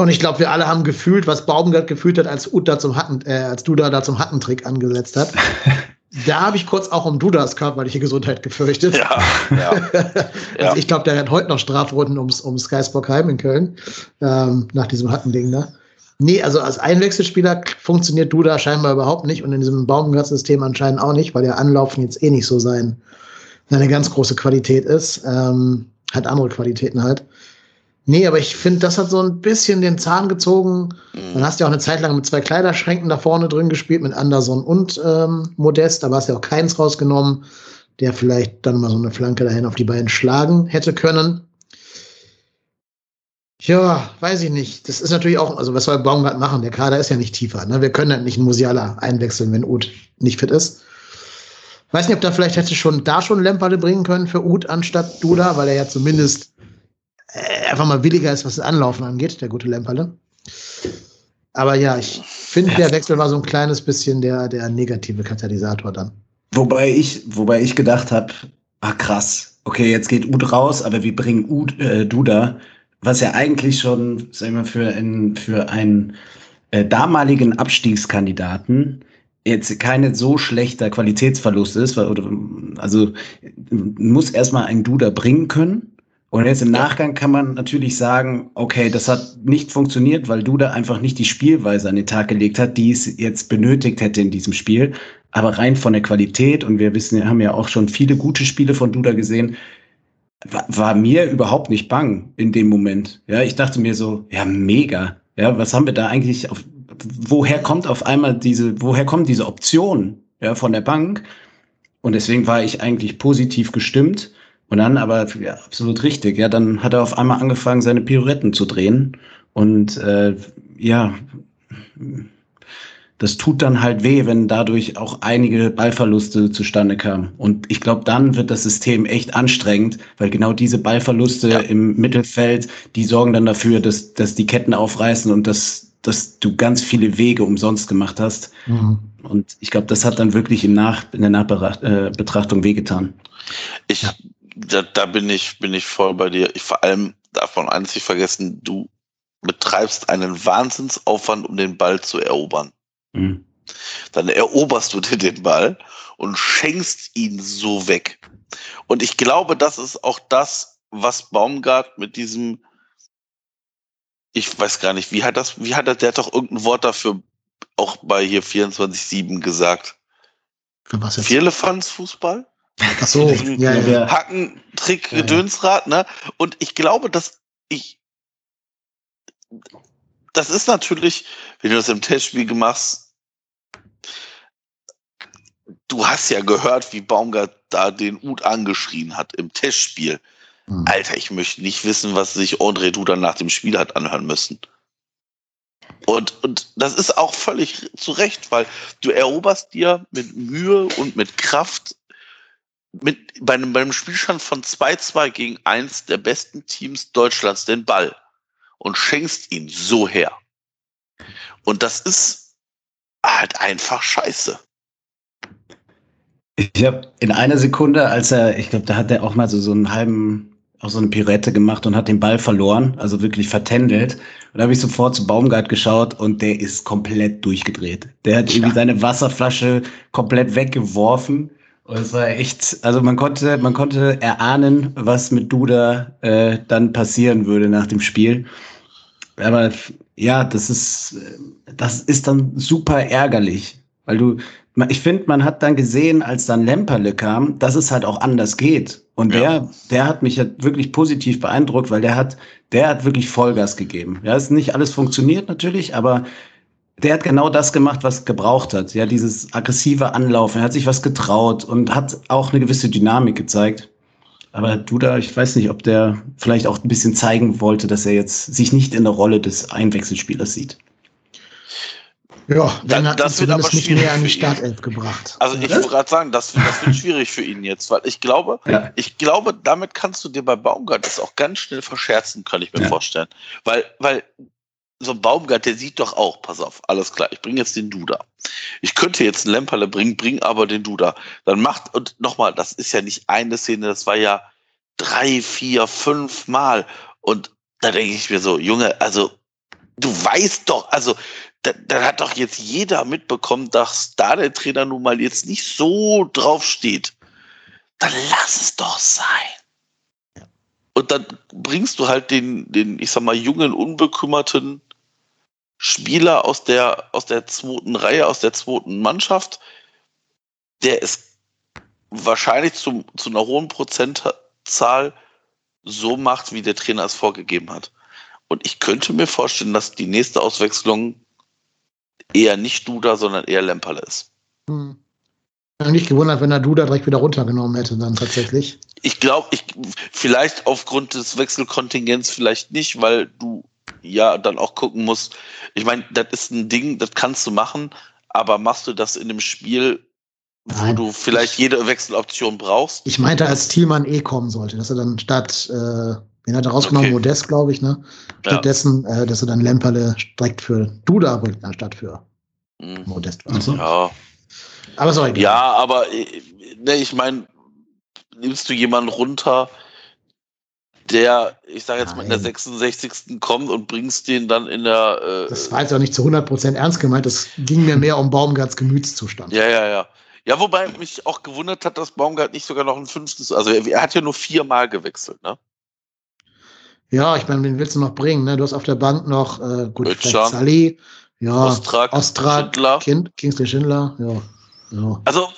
und ich glaube, wir alle haben gefühlt, was Baumgart gefühlt hat, als Uth da zum Hatten, äh, als Duda da zum Hattentrick angesetzt hat. Da habe ich kurz auch um Dudas körperliche Gesundheit gefürchtet. Ja, ja. also ich glaube, der rennt heute noch Strafrunden ums, ums Geisbockheim in Köln, ähm, nach diesem Hackending da. Nee, also als Einwechselspieler funktioniert Duda scheinbar überhaupt nicht und in diesem Baumgart-System anscheinend auch nicht, weil der Anlaufen jetzt eh nicht so sein, seine ganz große Qualität ist. Ähm, hat andere Qualitäten halt. Nee, aber ich finde, das hat so ein bisschen den Zahn gezogen. Mhm. Dann hast du ja auch eine Zeit lang mit zwei Kleiderschränken da vorne drin gespielt, mit Anderson und ähm, Modest. Da war es ja auch keins rausgenommen, der vielleicht dann mal so eine Flanke dahin auf die beiden schlagen hätte können. Ja, weiß ich nicht. Das ist natürlich auch, also was soll Baumgart machen? Der Kader ist ja nicht tiefer. Ne? Wir können halt nicht einen Musiala einwechseln, wenn Uth nicht fit ist. Weiß nicht, ob da vielleicht hätte schon da schon Lemperle bringen können für Uth anstatt Duda, weil er ja zumindest einfach mal williger ist, was das Anlaufen angeht, der gute Lemperle. Aber ja, ich finde, der Wechsel war so ein kleines bisschen der, der negative Katalysator dann. Wobei ich, wobei ich gedacht habe, ah krass, okay, jetzt geht Ud raus, aber wir bringen Ud, äh, Duda, was ja eigentlich schon, sagen wir, für, ein, für einen äh, damaligen Abstiegskandidaten jetzt keine so schlechter Qualitätsverlust ist, weil, oder, also muss erstmal ein Duda bringen können. Und jetzt im Nachgang kann man natürlich sagen, okay, das hat nicht funktioniert, weil Duda einfach nicht die Spielweise an den Tag gelegt hat, die es jetzt benötigt hätte in diesem Spiel. Aber rein von der Qualität, und wir wissen, wir haben ja auch schon viele gute Spiele von Duda gesehen, war, war mir überhaupt nicht bang in dem Moment. Ja, ich dachte mir so, ja, mega. Ja, was haben wir da eigentlich auf, woher kommt auf einmal diese, woher kommt diese Option, ja, von der Bank? Und deswegen war ich eigentlich positiv gestimmt. Und dann aber, ja, absolut richtig, ja, dann hat er auf einmal angefangen, seine Pirouetten zu drehen. Und äh, ja, das tut dann halt weh, wenn dadurch auch einige Ballverluste zustande kamen. Und ich glaube, dann wird das System echt anstrengend, weil genau diese Ballverluste ja. im Mittelfeld, die sorgen dann dafür, dass, dass die Ketten aufreißen und dass, dass du ganz viele Wege umsonst gemacht hast. Mhm. Und ich glaube, das hat dann wirklich im Nach, in der Nachbetrachtung wehgetan. Ich, da, da bin ich, bin ich voll bei dir. Ich, vor allem davon eines nicht vergessen, du betreibst einen Wahnsinnsaufwand, um den Ball zu erobern. Mhm. Dann eroberst du dir den Ball und schenkst ihn so weg. Und ich glaube, das ist auch das, was Baumgart mit diesem, ich weiß gar nicht, wie hat das, wie hat er, der hat doch irgendein Wort dafür auch bei hier 24-7 gesagt. Für was jetzt? Vierlefanz-Fußball? Ach so, ja, ja. Hacken, Trick, Gedönsrad, ne? Und ich glaube, dass ich, das ist natürlich, wenn du das im Testspiel machst, du hast ja gehört, wie Baumgart da den Ud angeschrien hat im Testspiel. Hm. Alter, ich möchte nicht wissen, was sich André Duda nach dem Spiel hat anhören müssen. Und, und das ist auch völlig zu Recht, weil du eroberst dir mit Mühe und mit Kraft mit, bei, einem, bei einem Spielstand von 2-2 gegen eins der besten Teams Deutschlands den Ball und schenkst ihn so her. Und das ist halt einfach scheiße. Ich habe in einer Sekunde, als er, ich glaube, da hat er auch mal so, so einen halben, auch so eine Pirette gemacht und hat den Ball verloren, also wirklich vertändelt. Und da habe ich sofort zu Baumgart geschaut und der ist komplett durchgedreht. Der hat irgendwie seine Wasserflasche komplett weggeworfen und es war echt, also man konnte, man konnte erahnen, was mit Duda äh, dann passieren würde nach dem Spiel. Aber ja, das ist, das ist dann super ärgerlich, weil du, ich finde, man hat dann gesehen, als dann Lemperle kam, dass es halt auch anders geht. Und ja. der, der hat mich ja wirklich positiv beeindruckt, weil der hat, der hat wirklich Vollgas gegeben. Ja, es ist nicht alles funktioniert natürlich, aber der hat genau das gemacht, was gebraucht hat. Ja, dieses aggressive Anlaufen. Er hat sich was getraut und hat auch eine gewisse Dynamik gezeigt. Aber Duda, ich weiß nicht, ob der vielleicht auch ein bisschen zeigen wollte, dass er jetzt sich nicht in der Rolle des Einwechselspielers sieht. Ja, dann hat das wird aber nicht mehr an die Startelf gebracht. Also ich wollte gerade sagen, das, das wird schwierig für ihn jetzt, weil ich glaube, ja. ich glaube, damit kannst du dir bei Baumgart das auch ganz schnell verscherzen, kann ich mir ja. vorstellen. Weil, weil so ein Baumgart, der sieht doch auch, pass auf, alles klar, ich bringe jetzt den Duda. Ich könnte jetzt einen Lemperle bringen, bring aber den Duda. Dann macht, und nochmal, das ist ja nicht eine Szene, das war ja drei, vier, fünf Mal. Und da denke ich mir so, Junge, also du weißt doch, also dann, dann hat doch jetzt jeder mitbekommen, dass da der Trainer nun mal jetzt nicht so drauf steht. Dann lass es doch sein. Und dann bringst du halt den, den, ich sag mal, jungen, unbekümmerten Spieler aus der, aus der zweiten Reihe, aus der zweiten Mannschaft, der es wahrscheinlich zum, zu einer hohen Prozentzahl so macht, wie der Trainer es vorgegeben hat. Und ich könnte mir vorstellen, dass die nächste Auswechslung eher nicht Duda, sondern eher Lemperle ist. Hm. Nicht gewundert, wenn er Duda direkt wieder runtergenommen hätte, dann tatsächlich. Ich glaube, ich, vielleicht aufgrund des Wechselkontingents vielleicht nicht, weil du ja dann auch gucken musst. Ich meine, das ist ein Ding, das kannst du machen, aber machst du das in einem Spiel, wo Nein, du vielleicht ich, jede Wechseloption brauchst? Ich meinte, als Thielmann eh kommen sollte, dass er dann statt, äh, wen hat er rausgenommen? Okay. Modest, glaube ich, ne? Stattdessen, ja. äh, dass er dann Lemperle direkt für Duda rückt, anstatt für mhm. Modest war. Also. Ja. Aber sorry. Ja, aber äh, ne, ich meine, nimmst du jemanden runter, der, ich sage jetzt Nein. mal, in der 66. kommt und bringst den dann in der. Äh, das war jetzt auch nicht zu 100% ernst gemeint, das ging mir mehr um Baumgarts Gemütszustand. Ja, ja, ja. Ja, wobei mich auch gewundert hat, dass Baumgart nicht sogar noch ein fünftes, also er, er hat ja nur viermal gewechselt, ne? Ja, ich meine, wen willst du noch bringen? Ne? Du hast auf der Bank noch äh, gut, Sally, ja, Ostrak, Ostrak Schindler. Kind, Kingsley Schindler, ja. Ja. Also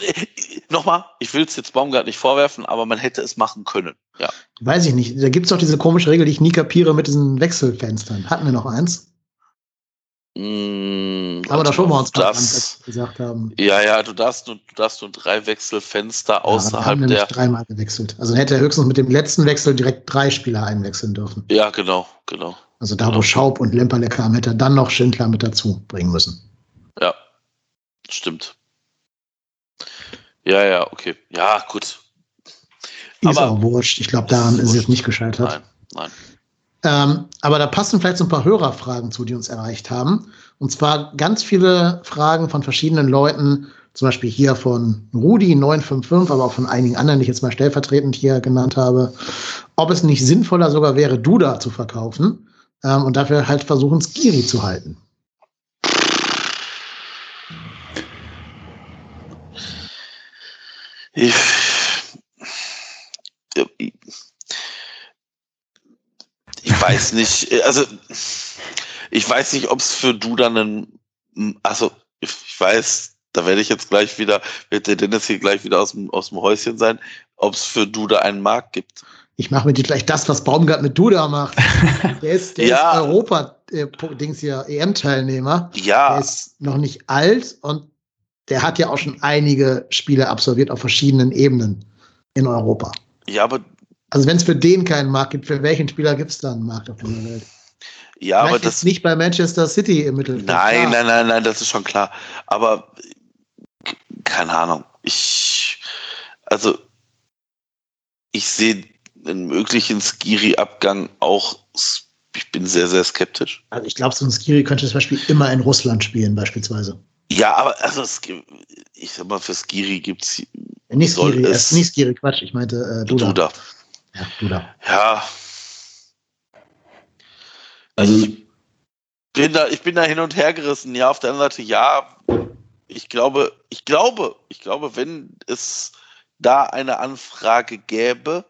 nochmal, ich will es jetzt Baumgart nicht vorwerfen, aber man hätte es machen können. Ja. Weiß ich nicht. Da gibt es doch diese komische Regel, die ich nie kapiere mit diesen Wechselfenstern. Hatten wir noch eins? Mm, aber da schon wir uns das, gesagt haben. Ja, ja, du darfst nur, du darfst nur drei Wechselfenster ja, außerhalb wir haben der. dreimal gewechselt. Also hätte er höchstens mit dem letzten Wechsel direkt drei Spieler einwechseln dürfen. Ja, genau, genau. Also da, genau. wo Schaub und Lemperle kamen, hätte er dann noch Schindler mit dazu bringen müssen. Ja, stimmt. Ja, ja, okay. Ja, gut. Ist aber, auch wurscht. Ich glaube, daran ist, es jetzt nicht gescheitert. Nein, nein. Ähm, aber da passen vielleicht so ein paar Hörerfragen zu, die uns erreicht haben. Und zwar ganz viele Fragen von verschiedenen Leuten, zum Beispiel hier von Rudi 955, aber auch von einigen anderen, die ich jetzt mal stellvertretend hier genannt habe, ob es nicht sinnvoller sogar wäre, Duda zu verkaufen ähm, und dafür halt versuchen, Skiri zu halten. Ich, ich weiß nicht, also ich weiß nicht, ob es für Duda einen, also ich weiß, da werde ich jetzt gleich wieder, wird der Dennis hier gleich wieder aus dem, aus dem Häuschen sein, ob es für Duda einen Markt gibt. Ich mache mit dir gleich das, was Baumgart mit Duda macht. Der ist, der ja. ist Europa-Dings äh, hier, EM-Teilnehmer. Ja. Der ist noch nicht alt und der hat ja auch schon einige Spiele absolviert auf verschiedenen Ebenen in Europa. Ja, aber. Also wenn es für den keinen Markt gibt, für welchen Spieler gibt es da einen Markt auf dieser Welt? Ja, Vielleicht aber das nicht bei Manchester City im Mittelfeld. Nein, nein, nein, nein, das ist schon klar. Aber keine Ahnung. Ich also ich sehe einen möglichen Skiri-Abgang auch. Ich bin sehr, sehr skeptisch. Also ich glaube, so ein Skiri könnte zum Beispiel immer in Russland spielen, beispielsweise. Ja, aber also es, ich sag mal, für Skiri gibt es. Nicht Skiri, es, nicht Skiri, Quatsch, ich meinte äh, Duda. Duda. Ja, Duda. Ja. Also ich bin da, ich bin da hin und her gerissen. Ja, auf der anderen Seite, ja, ich glaube, ich glaube, ich glaube, wenn es da eine Anfrage gäbe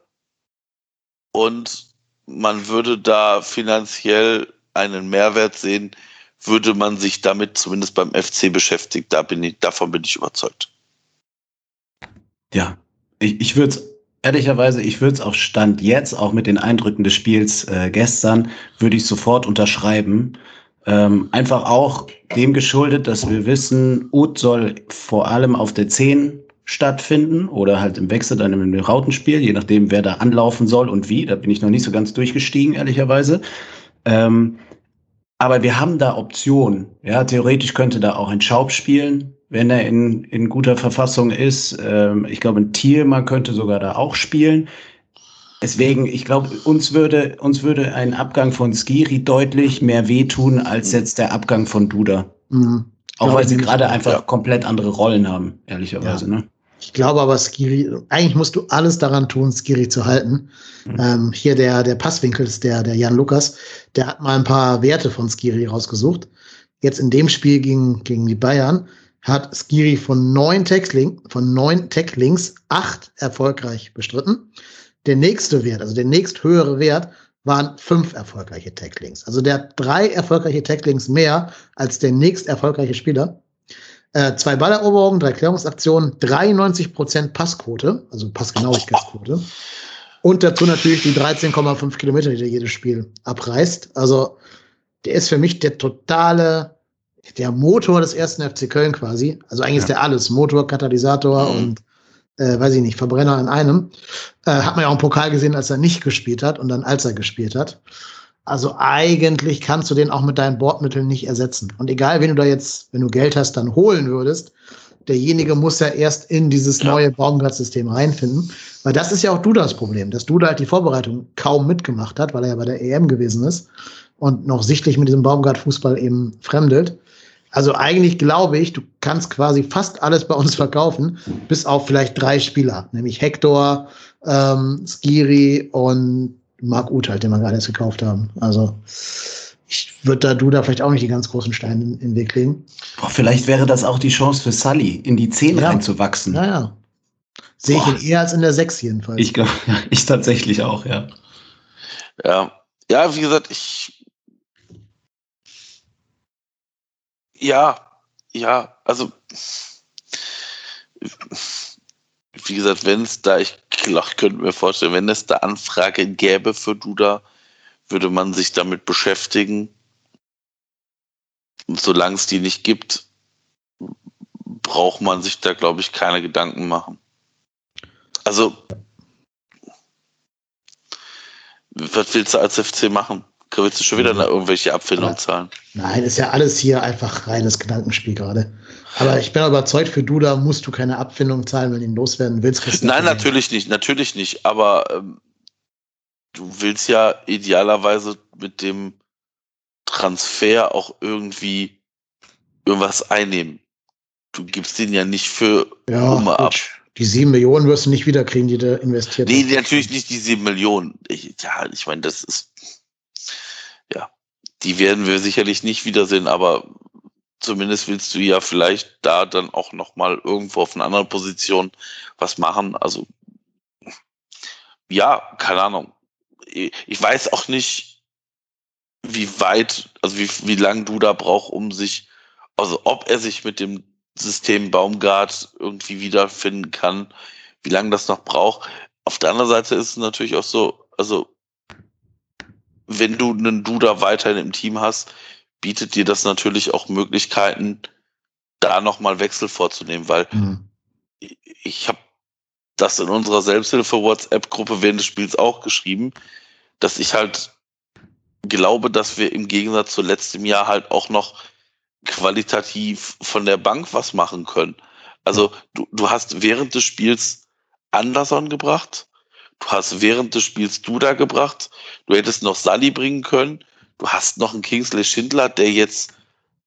und man würde da finanziell einen Mehrwert sehen, würde man sich damit zumindest beim FC beschäftigen. Da bin ich, davon bin ich überzeugt. Ja, ich, ich würde es ehrlicherweise, ich würde es auf Stand jetzt, auch mit den Eindrücken des Spiels äh, gestern, würde ich sofort unterschreiben. Ähm, einfach auch dem geschuldet, dass wir wissen, Ut soll vor allem auf der 10 stattfinden oder halt im Wechsel dann im Rautenspiel, je nachdem, wer da anlaufen soll und wie. Da bin ich noch nicht so ganz durchgestiegen, ehrlicherweise. Ähm, aber wir haben da Optionen. Ja, theoretisch könnte da auch ein Schaub spielen, wenn er in, in guter Verfassung ist. Ähm, ich glaube, ein Thielmann könnte sogar da auch spielen. Deswegen, ich glaube, uns würde, uns würde ein Abgang von Skiri deutlich mehr wehtun als jetzt der Abgang von Duda. Mhm. Auch weil sie gerade einfach ja. komplett andere Rollen haben, ehrlicherweise. Ja. Ne? Ich glaube aber, Skiri, eigentlich musst du alles daran tun, Skiri zu halten. Mhm. Ähm, hier der, der Passwinkel ist der, der Jan Lukas, der hat mal ein paar Werte von Skiri rausgesucht. jetzt in dem Spiel gegen, gegen die Bayern hat Skiri von neun Tackling, von neun Tacklings acht erfolgreich bestritten. Der nächste Wert, also der nächst höhere Wert, waren fünf erfolgreiche Tacklings. Also der hat drei erfolgreiche Tacklings mehr als der nächst erfolgreiche Spieler. Äh, zwei Balleroberungen, drei Klärungsaktionen, 93 Prozent Passquote, also Passgenauigkeitsquote. Und dazu natürlich die 13,5 Kilometer, die der jedes Spiel abreißt. Also der ist für mich der totale, der Motor des ersten FC Köln quasi. Also eigentlich ja. ist der alles. Motor, Katalysator mhm. und äh, weiß ich nicht, Verbrenner in einem. Äh, hat man ja auch im Pokal gesehen, als er nicht gespielt hat und dann als er gespielt hat. Also eigentlich kannst du den auch mit deinen Bordmitteln nicht ersetzen. Und egal, wenn du da jetzt, wenn du Geld hast, dann holen würdest, derjenige muss ja erst in dieses neue Baumgart-System reinfinden. Weil das ist ja auch Dudas Problem, dass Duda halt die Vorbereitung kaum mitgemacht hat, weil er ja bei der EM gewesen ist und noch sichtlich mit diesem Baumgart-Fußball eben fremdelt. Also eigentlich glaube ich, du kannst quasi fast alles bei uns verkaufen, bis auf vielleicht drei Spieler, nämlich Hector, ähm, Skiri und Marc Uth halt, den wir gerade erst gekauft haben. Also ich würde da du da vielleicht auch nicht die ganz großen Steine in, den Weg legen. Boah, vielleicht wäre das auch die Chance für Sully, in die 10 ja. reinzuwachsen. Ja, ja. Sehe ich ihn eher als in der 6 jedenfalls. Ich, ich tatsächlich auch, ja. Ja, ja, wie gesagt, ich Ja, ja, also wie gesagt, wenn es da, ich könnte mir vorstellen, wenn es da Anfrage gäbe für Duda, würde man sich damit beschäftigen. Solange es die nicht gibt, braucht man sich da, glaube ich, keine Gedanken machen. Also, was willst du als FC machen? Willst du schon wieder irgendwelche Abfindungen zahlen? Nein, ist ja alles hier einfach reines Gedankenspiel gerade. Aber ich bin überzeugt, für Duda musst du keine Abfindung zahlen, wenn du ihn loswerden willst. Nein, natürlich nicht, natürlich nicht. Aber ähm, du willst ja idealerweise mit dem Transfer auch irgendwie irgendwas einnehmen. Du gibst den ja nicht für ja, ab. Die sieben Millionen wirst du nicht wiederkriegen, die du investiert nee, hast. Nee, natürlich nicht die sieben Millionen. Ich, ja, ich meine, das ist ja, die werden wir sicherlich nicht wiedersehen, aber zumindest willst du ja vielleicht da dann auch noch mal irgendwo auf einer anderen Position was machen. Also ja, keine Ahnung. Ich weiß auch nicht, wie weit, also wie, wie lange du da brauchst, um sich, also ob er sich mit dem System Baumgart irgendwie wiederfinden kann, wie lange das noch braucht. Auf der anderen Seite ist es natürlich auch so, also wenn du einen Duda weiterhin im Team hast, bietet dir das natürlich auch Möglichkeiten, da nochmal Wechsel vorzunehmen, weil mhm. ich habe das in unserer Selbsthilfe-WhatsApp-Gruppe während des Spiels auch geschrieben, dass ich halt glaube, dass wir im Gegensatz zu letztem Jahr halt auch noch qualitativ von der Bank was machen können. Also du, du hast während des Spiels Anderson gebracht, Du hast während des Spiels Duda gebracht. Du hättest noch Sally bringen können. Du hast noch einen Kingsley Schindler, der jetzt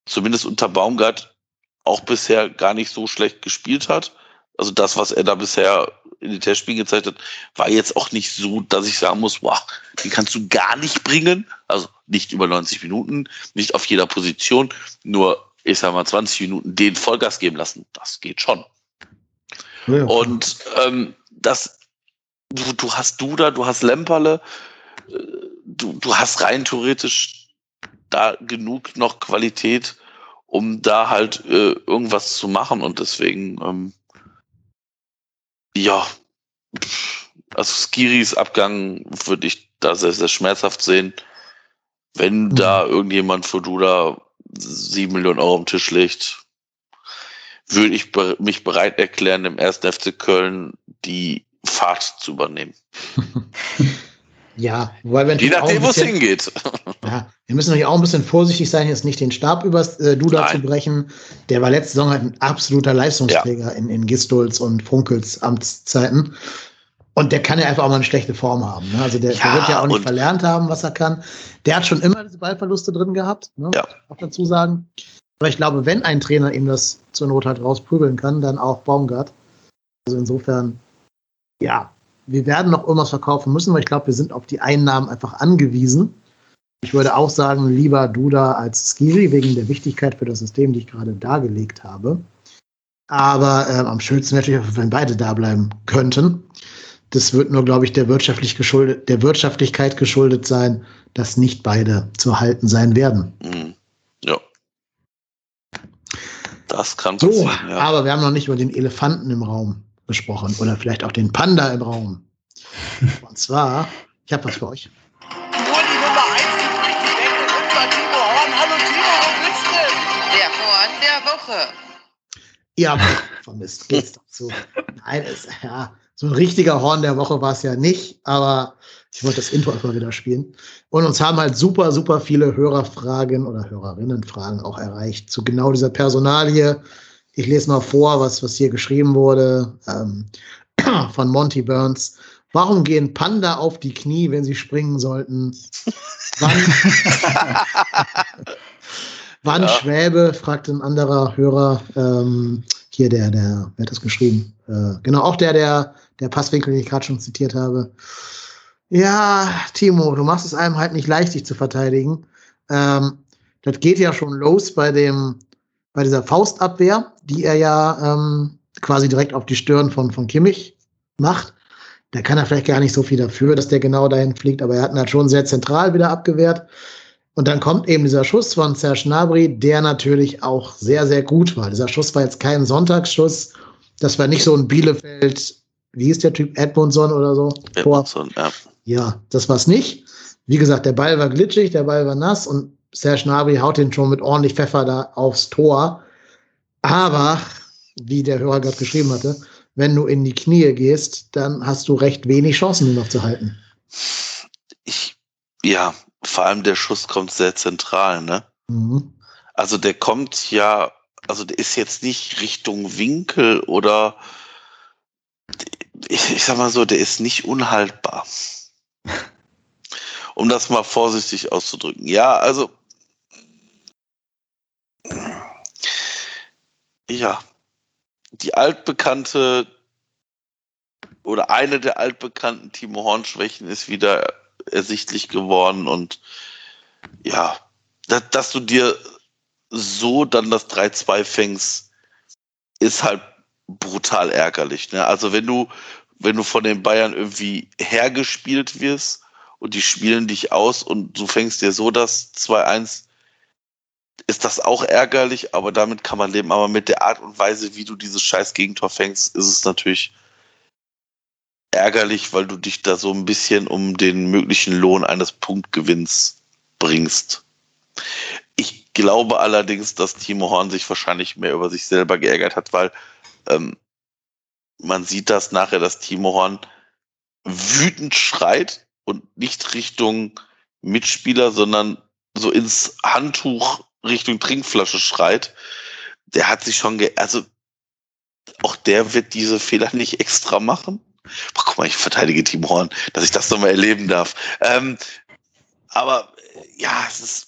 zumindest unter Baumgart auch bisher gar nicht so schlecht gespielt hat. Also das, was er da bisher in den Testspielen gezeigt hat, war jetzt auch nicht so, dass ich sagen muss, wow, den kannst du gar nicht bringen. Also nicht über 90 Minuten, nicht auf jeder Position, nur, ich sag mal, 20 Minuten den Vollgas geben lassen. Das geht schon. Ja. Und ähm, das du, du hast Duda, du hast Lemperle, äh, du, du hast rein theoretisch da genug noch Qualität, um da halt äh, irgendwas zu machen und deswegen, ähm, ja, also Skiris Abgang würde ich da sehr, sehr schmerzhaft sehen. Wenn mhm. da irgendjemand für Duda sieben Millionen Euro am Tisch legt, würde ich mich bereit erklären, im ersten FC Köln die Fahrt zu übernehmen. ja, weil wir Je nachdem, wo es hingeht. ja, wir müssen natürlich auch ein bisschen vorsichtig sein, jetzt nicht den Stab über äh, Duda Nein. zu brechen. Der war letzte Saison halt ein absoluter Leistungsträger ja. in, in Gistols und Funkels Amtszeiten. Und der kann ja einfach auch mal eine schlechte Form haben. Ne? Also der, ja, der, wird ja auch nicht verlernt haben, was er kann. Der hat schon immer diese Ballverluste drin gehabt, ne? ja. auch dazu sagen. Aber ich glaube, wenn ein Trainer ihm das zur Not halt rausprügeln kann, dann auch Baumgart. Also insofern ja, wir werden noch irgendwas verkaufen müssen, weil ich glaube, wir sind auf die Einnahmen einfach angewiesen. Ich würde auch sagen, lieber Duda als Skiri, wegen der Wichtigkeit für das System, die ich gerade dargelegt habe. Aber äh, am schönsten natürlich, wenn beide da bleiben könnten. Das wird nur, glaube ich, der, wirtschaftlich geschuldet, der Wirtschaftlichkeit geschuldet sein, dass nicht beide zu halten sein werden. Mhm. Ja. Das kann so, ja. aber wir haben noch nicht über den Elefanten im Raum gesprochen oder vielleicht auch den Panda im Raum. Und zwar, ich habe was für euch. Nur die Nummer 1 durch die Decke, unser Timo Horn. Hallo? Der Horn der Woche. Ja, vermisst, geht's dazu. Nein, es, ja, so ein richtiger Horn der Woche war es ja nicht, aber ich wollte das Intro einfach wieder spielen. Und uns haben halt super, super viele Hörerfragen oder Hörerinnenfragen auch erreicht zu genau dieser Personalie. Ich lese mal vor, was, was hier geschrieben wurde ähm, von Monty Burns. Warum gehen Panda auf die Knie, wenn sie springen sollten? Wann, wann ja. Schwäbe, fragt ein anderer Hörer. Ähm, hier der, der, wer hat das geschrieben? Äh, genau, auch der, der, der Passwinkel, den ich gerade schon zitiert habe. Ja, Timo, du machst es einem halt nicht leicht, dich zu verteidigen. Ähm, das geht ja schon los bei dem, bei dieser Faustabwehr, die er ja ähm, quasi direkt auf die Stirn von, von Kimmich macht. Da kann er vielleicht gar nicht so viel dafür, dass der genau dahin fliegt, aber er hat ihn halt schon sehr zentral wieder abgewehrt. Und dann kommt eben dieser Schuss von Serge Gnabry, der natürlich auch sehr, sehr gut war. Dieser Schuss war jetzt kein Sonntagsschuss. Das war nicht so ein Bielefeld, wie hieß der Typ, Edmundson oder so? Edmundson, ja. Ja, das war's nicht. Wie gesagt, der Ball war glitschig, der Ball war nass und Serge Gnabry haut den schon mit ordentlich Pfeffer da aufs Tor. Aber, wie der Hörer gerade geschrieben hatte, wenn du in die Knie gehst, dann hast du recht wenig Chancen, ihn noch zu halten. Ich, ja, vor allem der Schuss kommt sehr zentral, ne? Mhm. Also der kommt ja, also der ist jetzt nicht Richtung Winkel oder ich, ich sag mal so, der ist nicht unhaltbar. um das mal vorsichtig auszudrücken. Ja, also ja, die altbekannte oder eine der altbekannten Timo Horn-Schwächen ist wieder ersichtlich geworden und ja, dass, dass du dir so dann das 3-2 fängst, ist halt brutal ärgerlich. Ne? Also wenn du, wenn du von den Bayern irgendwie hergespielt wirst und die spielen dich aus und du fängst dir so das 2-1, ist das auch ärgerlich, aber damit kann man leben. Aber mit der Art und Weise, wie du dieses scheiß Gegentor fängst, ist es natürlich ärgerlich, weil du dich da so ein bisschen um den möglichen Lohn eines Punktgewinns bringst. Ich glaube allerdings, dass Timo Horn sich wahrscheinlich mehr über sich selber geärgert hat, weil ähm, man sieht das nachher, dass Timo Horn wütend schreit und nicht Richtung Mitspieler, sondern so ins Handtuch Richtung Trinkflasche schreit. Der hat sich schon, ge also auch der wird diese Fehler nicht extra machen. Boah, guck mal, ich verteidige Timo Horn, dass ich das nochmal erleben darf. Ähm, aber ja, es ist,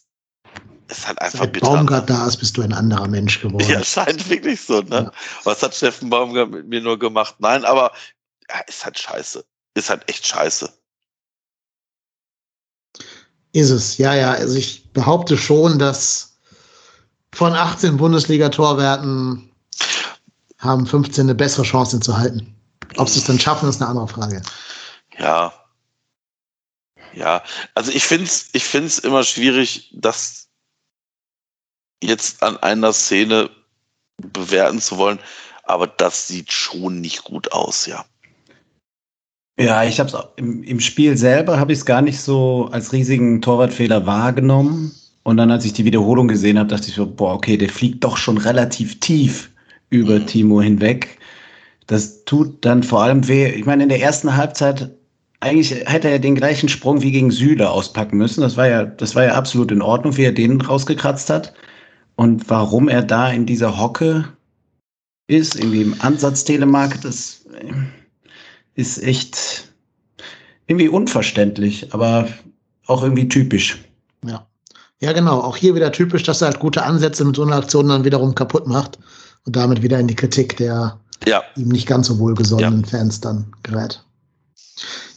es halt einfach Seit bitter. Baumgart da ist, bist du ein anderer Mensch geworden. Ja, scheint wirklich so, ne? Ja. Was hat Steffen Baumgart mit mir nur gemacht? Nein, aber ja, ist halt scheiße. Ist halt echt scheiße. Ist es, ja, ja. Also ich behaupte schon, dass von 18 Bundesliga-Torwerten haben 15 eine bessere Chance, ihn zu halten. Ob sie es dann schaffen, ist eine andere Frage. Ja. Ja, also ich finde es ich find's immer schwierig, das jetzt an einer Szene bewerten zu wollen, aber das sieht schon nicht gut aus, ja. Ja, ich habe es im, im Spiel selber habe ich es gar nicht so als riesigen Torwartfehler wahrgenommen. Und dann, als ich die Wiederholung gesehen habe, dachte ich so, boah, okay, der fliegt doch schon relativ tief über mhm. Timo hinweg. Das tut dann vor allem weh. Ich meine, in der ersten Halbzeit eigentlich hätte er den gleichen Sprung wie gegen Süle auspacken müssen. Das war ja, das war ja absolut in Ordnung, wie er den rausgekratzt hat. Und warum er da in dieser Hocke ist, irgendwie im Ansatz Telemark, das äh, ist echt irgendwie unverständlich, aber auch irgendwie typisch. Ja. Ja, genau. Auch hier wieder typisch, dass er halt gute Ansätze mit so einer Aktion dann wiederum kaputt macht und damit wieder in die Kritik der ja. ihm nicht ganz so wohlgesonnenen ja. Fans dann gerät.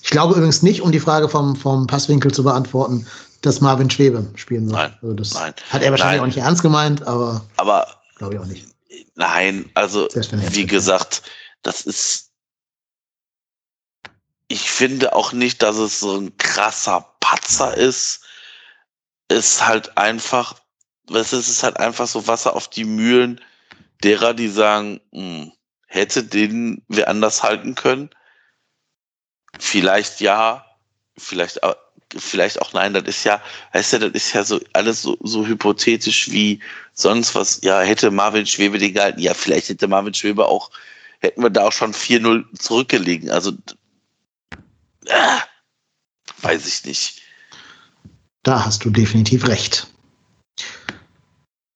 Ich glaube übrigens nicht, um die Frage vom, vom Passwinkel zu beantworten, dass Marvin Schwebe spielen soll. Nein, also das nein, hat er wahrscheinlich nein. auch nicht ernst gemeint, aber Aber glaube ich auch nicht. nein, also wie gesagt, das ist. Ich finde auch nicht, dass es so ein krasser Patzer ist. Ist halt einfach, es ist halt einfach so Wasser auf die Mühlen derer, die sagen, hm, hätte den wir anders halten können. Vielleicht ja, vielleicht, vielleicht auch nein. Das ist ja, weißt du, das ist ja so alles so, so hypothetisch wie sonst was. Ja, hätte Marvin Schwebe den gehalten? Ja, vielleicht hätte Marvin Schwebe auch, hätten wir da auch schon 4-0 zurückgelegen. Also, äh, weiß ich nicht. Da hast du definitiv recht.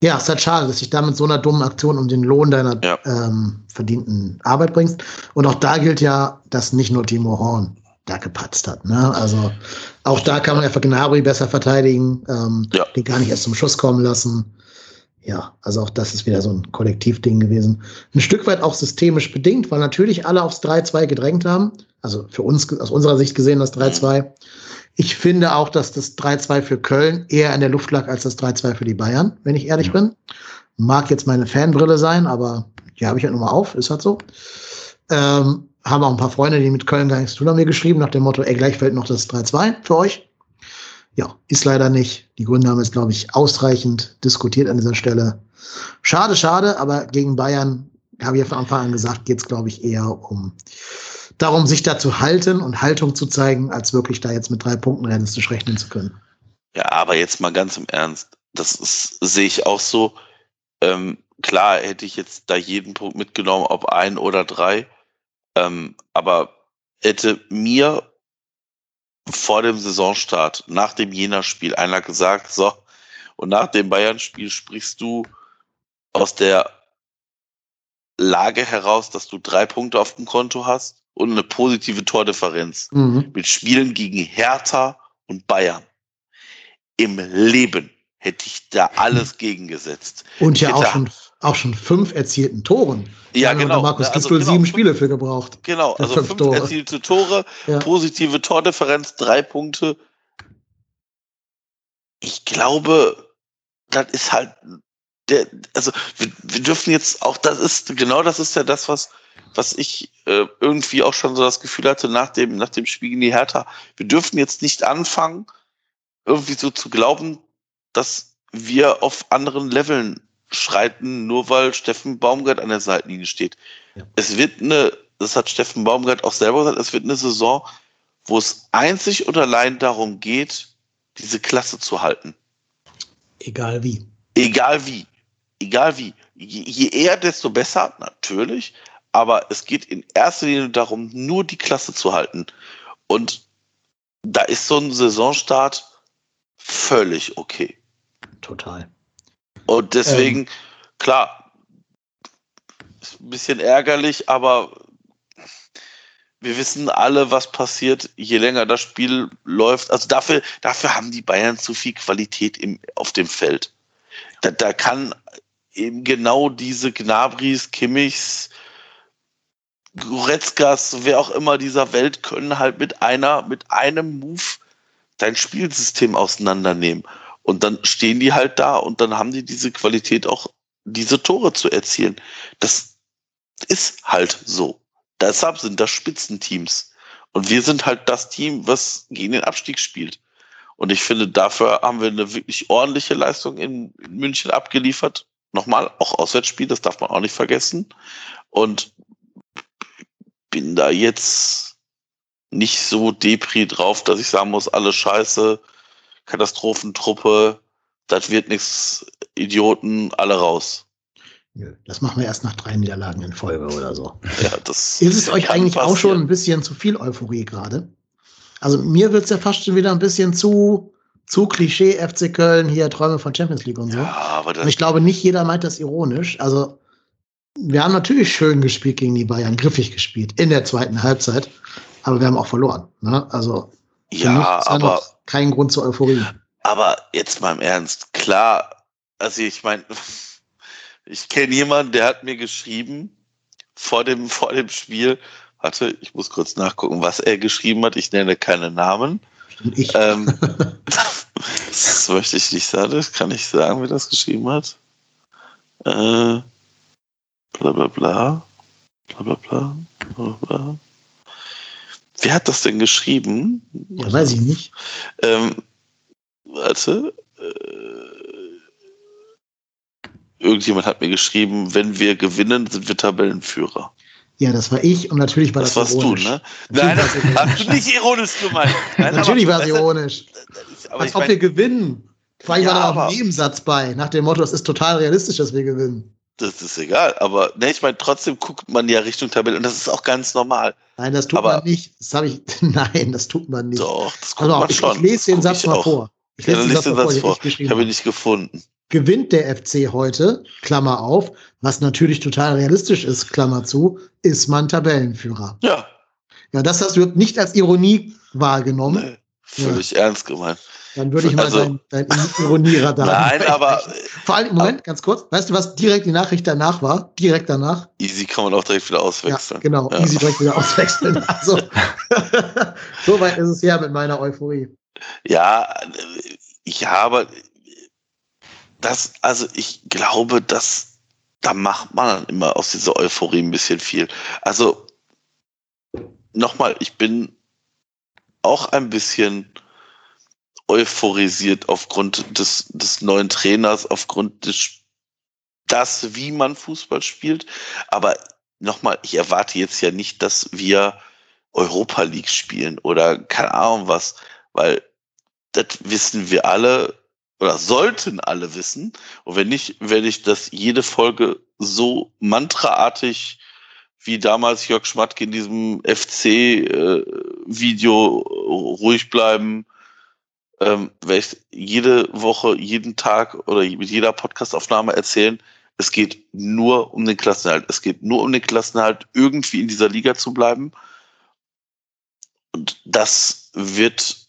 Ja, es ist halt schade, dass dich da mit so einer dummen Aktion um den Lohn deiner Ja. ähm, verdienten Arbeit bringst. Und auch da gilt ja, dass nicht nur Timo Horn da gepatzt hat. Ne? Also auch da kann man einfach Gnabry besser verteidigen, ähm, Ja. den gar nicht erst zum Schuss kommen lassen. Ja, also auch das ist wieder so ein Kollektivding gewesen. Ein Stück weit auch systemisch bedingt, weil natürlich alle aufs 3-2 gedrängt haben. Also für uns aus unserer Sicht gesehen das 3-2. Ich finde auch, dass das 3-2 für Köln eher in der Luft lag als das 3-2 für die Bayern, wenn ich ehrlich Ja. bin. Mag jetzt meine Fanbrille sein, aber die habe ich halt nur mal auf, ist halt so. Ähm, haben auch ein paar Freunde, die mit Köln gar nichts zu tun haben, mir geschrieben, nach dem Motto, ey, gleich fällt noch das 3-2 für euch. Ja, ist leider nicht. Die Gründe haben es, glaube ich, ausreichend diskutiert an dieser Stelle. Schade, schade, aber gegen Bayern, habe ich ja von Anfang an gesagt, geht es, glaube ich, eher um darum, sich da zu halten und Haltung zu zeigen, als wirklich da jetzt mit drei Punkten realistisch rechnen zu können. Ja, aber jetzt mal ganz im Ernst. Das ist, sehe ich auch so. Ähm, klar hätte ich jetzt da jeden Punkt mitgenommen, ob ein oder drei. Ähm, aber hätte mir vor dem Saisonstart, nach dem Jena-Spiel, einer gesagt, so, und nach dem Bayern-Spiel sprichst du aus der Lage heraus, dass du drei Punkte auf dem Konto hast und eine positive Tordifferenz Mhm. mit Spielen gegen Hertha und Bayern. Im Leben hätte ich da alles gegengesetzt. Und ja auch schon, auch schon fünf erzielten Toren. Ja, hat genau. Markus Also Gisdol genau, sieben Spiele für gebraucht. Genau, Ja, also fünf fünf, Tore. erzielte Tore, Ja. positive Tordifferenz, drei Punkte. Ich glaube, das ist halt der, also wir, wir dürfen jetzt auch, das ist, genau das ist ja das, was, was ich äh, irgendwie auch schon so das Gefühl hatte nach dem, nach dem Spiel gegen die Hertha. Wir dürfen jetzt nicht anfangen, irgendwie so zu glauben, dass wir auf anderen Leveln schreiten, nur weil Steffen Baumgart an der Seitenlinie steht. Ja. Es wird eine, das hat Steffen Baumgart auch selber gesagt, es wird eine Saison, wo es einzig und allein darum geht, diese Klasse zu halten. Egal wie. Egal wie. Egal wie. Je, eher, desto besser, natürlich. Aber es geht in erster Linie darum, nur die Klasse zu halten. Und da ist so ein Saisonstart völlig okay. Total. Und deswegen, klar, ist ein bisschen ärgerlich, aber wir wissen alle, was passiert, je länger das Spiel läuft. Also dafür, dafür haben die Bayern zu viel Qualität im, auf dem Feld. Da, da kann eben genau diese Gnabris, Kimmichs, Goretzkas, wer auch immer dieser Welt, können halt mit einer, mit einem Move dein Spielsystem auseinandernehmen. Und dann stehen die halt da und dann haben die diese Qualität auch, diese Tore zu erzielen. Das ist halt so. Deshalb sind das Spitzenteams. Und wir sind halt das Team, was gegen den Abstieg spielt. Und ich finde, dafür haben wir eine wirklich ordentliche Leistung in München abgeliefert. Nochmal, auch Auswärtsspiel, das darf man auch nicht vergessen. Und bin da jetzt nicht so depri drauf, dass ich sagen muss, alles scheiße, Katastrophentruppe, das wird nichts, Idioten, alle raus. Das machen wir erst nach drei Niederlagen in Folge oder so. Ja, das Ist es euch eigentlich auch schon passieren. ein bisschen zu viel Euphorie gerade? Also mir wird es ja fast schon wieder ein bisschen zu, zu Klischee FC Köln, hier Träume von Champions League und so. Ja, aber Und das, ich glaube, nicht jeder meint das ironisch. Also wir haben natürlich schön gespielt gegen die Bayern, griffig gespielt in der zweiten Halbzeit, aber wir haben auch verloren. Ne? Also ja, aber, kein Grund zur Euphorie. aber jetzt mal im Ernst, klar, also ich meine, ich kenne jemanden, der hat mir geschrieben vor dem, vor dem Spiel, warte, ich muss kurz nachgucken, was er geschrieben hat, ich nenne keine Namen. Ich, Ähm, Das möchte ich nicht sagen, das kann ich sagen, wer das geschrieben hat. Äh, bla bla bla. Bla bla bla. bla, bla. Wer hat das denn geschrieben? Ja, weiß ich nicht. Ähm, warte. Äh, irgendjemand hat mir geschrieben, wenn wir gewinnen, sind wir Tabellenführer. Ja, das war ich und natürlich war das, Das warst du, ironisch. ne? Natürlich Nein, das hast du nicht ironisch gemeint. Nein, Natürlich war es ironisch. Aber Als ob mein, wir gewinnen. Vor allem Ja, war da aber- ein Nebensatz bei, nach dem Motto, es ist total realistisch, dass wir gewinnen. das ist egal. Aber ne, ich meine, trotzdem guckt man ja Richtung Tabelle und das ist auch ganz normal. Nein, das tut Aber- man nicht. Das habe ich. Nein, das tut man nicht. Doch, das guckt Also, man ich, schon. ich lese den Satz mal auch. vor. Ich Ja, lese dann den liest den Satz den vor. ich habe ihn nicht gefunden. Gewinnt der FC heute, Klammer auf, was natürlich total realistisch ist, Klammer zu, ist man Tabellenführer. Ja, Ja, das hast du nicht als Ironie wahrgenommen. nee, völlig ernst gemeint. Dann würde ich mal Also- dein, dein Ironieradar. Nein, aber Vor allem, Moment, ganz kurz. Weißt du, was direkt die Nachricht danach war? Direkt danach? easy kann man auch direkt wieder Ja, auswechseln. genau. Ja. Easy direkt wieder auswechseln. Also, so weit ist es her mit meiner Euphorie. Ja, äh, ja, aber das, also ich glaube, dass da macht man dann immer aus dieser Euphorie ein bisschen viel. Also nochmal, ich bin auch ein bisschen euphorisiert aufgrund des, des neuen Trainers, aufgrund des das, wie man Fußball spielt. Aber nochmal, ich erwarte jetzt ja nicht, dass wir Europa League spielen oder keine Ahnung was, weil das wissen wir alle oder sollten alle wissen. Und wenn nicht, werde ich das jede Folge so mantraartig wie damals Jörg Schmatke in diesem FC-Video ruhig bleiben, ähm, werde ich jede Woche, jeden Tag oder mit jeder Podcastaufnahme erzählen, es geht nur um den Klassenerhalt. Es geht nur um den Klassenerhalt, irgendwie in dieser Liga zu bleiben. Und das wird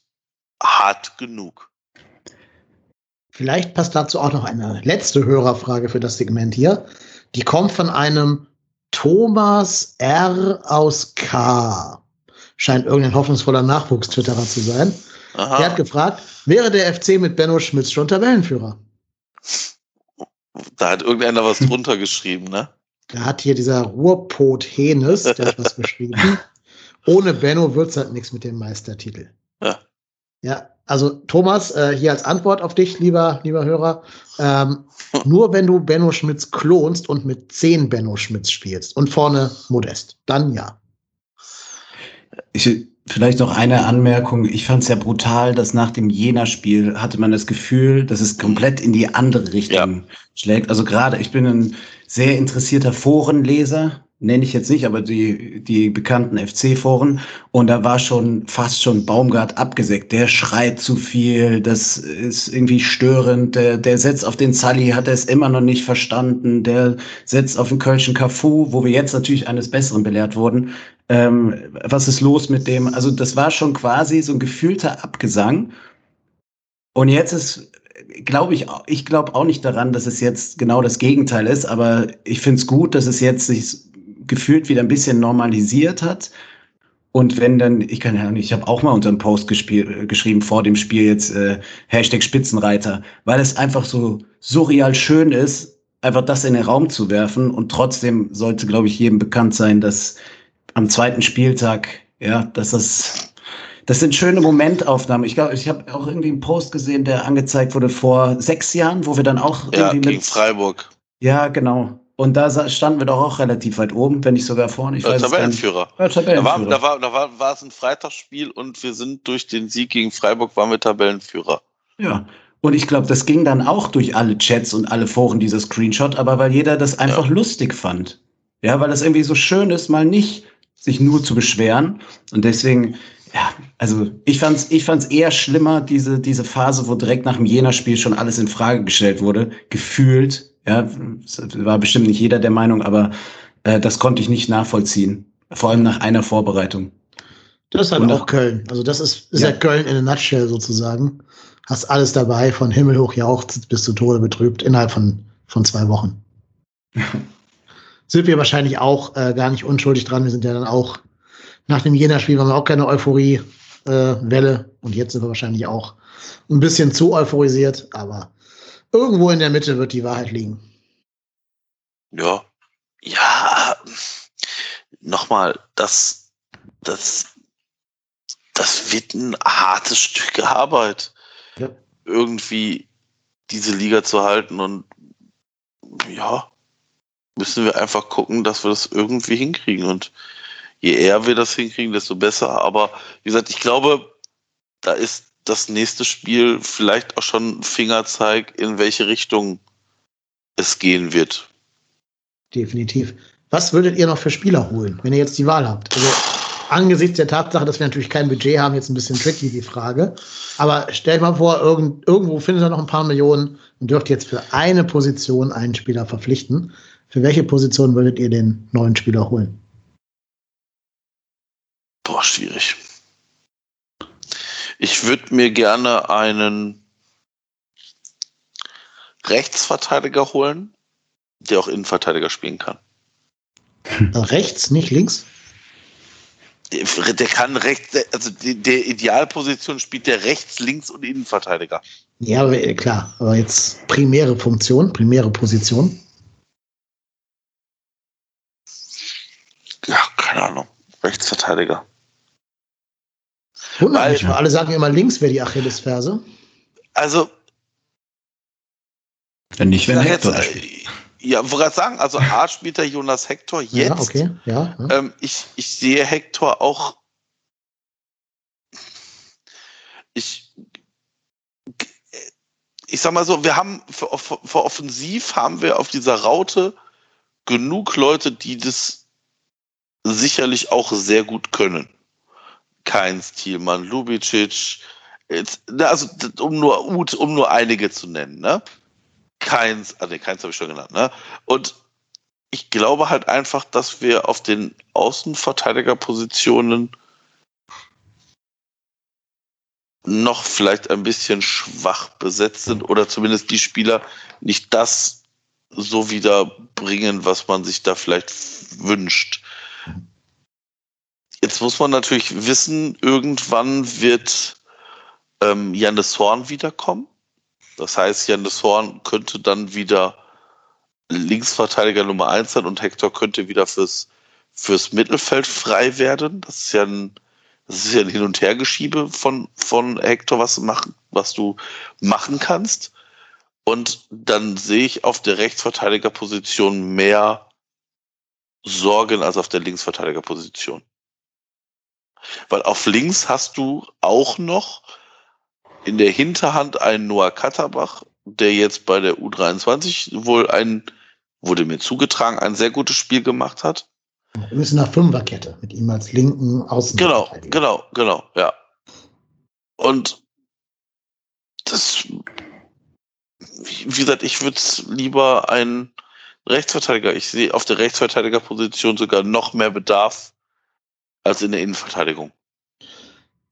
hart genug. Vielleicht passt dazu auch noch eine letzte Hörerfrage für das Segment hier. Die kommt von einem Thomas R. aus K. Scheint irgendein hoffnungsvoller Nachwuchstwitterer zu sein. Aha. Der hat gefragt, wäre der FC mit Benno Schmitz schon Tabellenführer? Da hat irgendeiner was drunter geschrieben, ne? Da hat hier dieser Ruhrpot Henes, der hat was geschrieben. Ohne Benno wird's halt nichts mit dem Meistertitel. Ja. Ja, also Thomas, äh, hier als Antwort auf dich, lieber, lieber Hörer. Ähm, nur wenn du Benno Schmitz klonst und mit zehn Benno Schmitz spielst und vorne Modest, dann ja. Ich, vielleicht noch eine Anmerkung. Ich fand es ja brutal, dass nach dem Jena-Spiel hatte man das Gefühl, dass es komplett in die andere Richtung schlägt. Also gerade, ich bin ein sehr interessierter Forenleser, nenne ich jetzt nicht, aber die, die bekannten FC-Foren. Und da war schon fast schon Baumgart abgesägt. Der schreit zu viel, das ist irgendwie störend. Der, der setzt auf den Sully, hat er es immer noch nicht verstanden. Der setzt auf den Kölschen Cafu, wo wir jetzt natürlich eines Besseren belehrt wurden. Ähm, was ist los mit dem? Also das war schon quasi so ein gefühlter Abgesang. Und jetzt ist, glaube ich, ich glaube auch nicht daran, dass es jetzt genau das Gegenteil ist, aber ich finde es gut, dass es jetzt sich gefühlt wieder ein bisschen normalisiert hat. Und wenn dann, ich kann ja nicht, ich habe auch mal unter einem Post gespiel, geschrieben vor dem Spiel jetzt äh, Hashtag Spitzenreiter, weil es einfach so surreal schön ist, einfach das in den Raum zu werfen. Und trotzdem sollte, glaube ich, jedem bekannt sein, dass am zweiten Spieltag, ja, dass das, das sind schöne Momentaufnahmen. Ich glaube, ich habe auch irgendwie einen Post gesehen, der angezeigt wurde vor sechs Jahren, wo wir dann auch Ja, irgendwie gegen mit, Freiburg. ja, genau. Und da standen wir doch auch relativ weit oben, wenn nicht sogar vorne. Ich weiß. Tabellenführer. Ja, Da war, Tabellenführer. da, war, da war, es ein Freitagsspiel und wir sind durch den Sieg gegen Freiburg waren wir Tabellenführer. Ja. Und ich glaube, das ging dann auch durch alle Chats und alle Foren, dieser Screenshot, aber weil jeder das einfach lustig fand. Ja, weil das irgendwie so schön ist, mal nicht sich nur zu beschweren. Und deswegen, ja, also ich fand's, ich fand's eher schlimmer, diese, diese Phase, wo direkt nach dem Jena-Spiel schon alles in Frage gestellt wurde, gefühlt. Ja, war bestimmt nicht jeder der Meinung, aber äh, das konnte ich nicht nachvollziehen. Vor allem nach einer Vorbereitung. Das ist halt Und- auch Köln. Also das ist, ist ja. Ja. Köln in a nutshell sozusagen. Hast alles dabei, von Himmel hoch jauchzt bis zu Tode betrübt, innerhalb von, von zwei Wochen. sind wir wahrscheinlich auch äh, gar nicht unschuldig dran. Wir sind ja dann auch, nach dem Jena-Spiel waren wir auch keine Euphorie. Welle und jetzt sind wir wahrscheinlich auch ein bisschen zu euphorisiert, aber irgendwo in der Mitte wird die Wahrheit liegen. Ja, ja, nochmal, das, das, das wird ein hartes Stück Arbeit, Ja. irgendwie diese Liga zu halten und ja, müssen wir einfach gucken, dass wir das irgendwie hinkriegen und je eher wir das hinkriegen, desto besser. Aber wie gesagt, ich glaube, da ist das nächste Spiel vielleicht auch schon Fingerzeig, in welche Richtung es gehen wird. Definitiv. Was würdet ihr noch für Spieler holen, wenn ihr jetzt die Wahl habt? Also angesichts der Tatsache, dass wir natürlich kein Budget haben, jetzt ein bisschen tricky die Frage. Aber stellt mal vor, irgend, irgendwo findet ihr noch ein paar Millionen und dürft jetzt für eine Position einen Spieler verpflichten. Für welche Position würdet ihr den neuen Spieler holen? Boah, schwierig. Ich würde mir gerne einen Rechtsverteidiger holen, der auch Innenverteidiger spielen kann. Also rechts, nicht links? Der, der kann rechts, also die, der Idealposition spielt der rechts, links und Innenverteidiger. Ja, äh, klar. Aber jetzt primäre Funktion, primäre Position. Ja, keine Ahnung. Rechtsverteidiger. Wundert mich, weil alle sagen immer links wäre die Achillesferse. Also, Wenn nicht, wenn Hector jetzt, spielt. äh, ja, wollte gerade sagen, also A spielt der Jonas Hector jetzt. Ja, okay. Ja, ja. Ähm, ich, ich sehe Hector auch. Ich, ich sag mal so, wir haben für, für offensiv haben wir auf dieser Raute genug Leute, die das sicherlich auch sehr gut können. Keins, Thielmann, Lubicic, also um nur, um nur einige zu nennen, ne? Keins, also Keins habe ich schon genannt, ne? Und ich glaube halt einfach, dass wir auf den Außenverteidigerpositionen noch vielleicht ein bisschen schwach besetzt sind oder zumindest die Spieler nicht das so wiederbringen, was man sich da vielleicht wünscht. Jetzt muss man natürlich wissen, irgendwann wird ähm, Jannis Horn wiederkommen. Das heißt, Jannis Horn könnte dann wieder Linksverteidiger Nummer 1 sein und Hector könnte wieder fürs, fürs Mittelfeld frei werden. Das ist ja ein, das ist ja ein Hin- und Hergeschiebe von, von Hector, was du, machen, was du machen kannst. Und dann sehe ich auf der Rechtsverteidigerposition mehr Sorgen als auf der Linksverteidigerposition. Weil auf links hast du auch noch in der Hinterhand einen Noah Katterbach, der jetzt bei der U23 wohl ein, wurde mir zugetragen, ein sehr gutes Spiel gemacht hat. Wir müssen nach Fünferkette mit ihm als linken Außen. Genau, genau, genau, ja. Und das, wie wie gesagt, ich würde lieber einen Rechtsverteidiger, ich sehe auf der Rechtsverteidigerposition sogar noch mehr Bedarf als in der Innenverteidigung.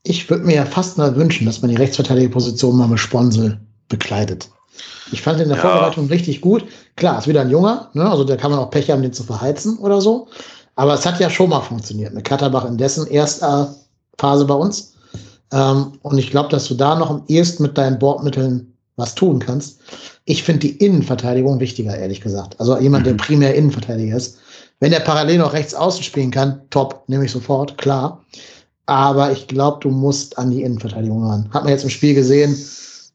Ich würde mir ja fast mal wünschen, dass man die Rechtsverteidigerposition mal mit Sponsel bekleidet. Ich fand den in der Ja. Vorbereitung richtig gut. Klar, ist wieder ein Junger, ne? also da kann man auch Pech haben, den zu verheizen oder so. Aber es hat ja schon mal funktioniert mit Katterbach in dessen erster Phase bei uns. Ähm, und ich glaube, dass du da noch am ehesten mit deinen Bordmitteln was tun kannst. Ich finde die Innenverteidigung wichtiger, ehrlich gesagt. Also jemand, der Mhm. primär Innenverteidiger ist. Wenn der parallel noch rechts außen spielen kann, top, nehme ich sofort, klar. Aber ich glaube, du musst an die Innenverteidigung ran. Hat man jetzt im Spiel gesehen,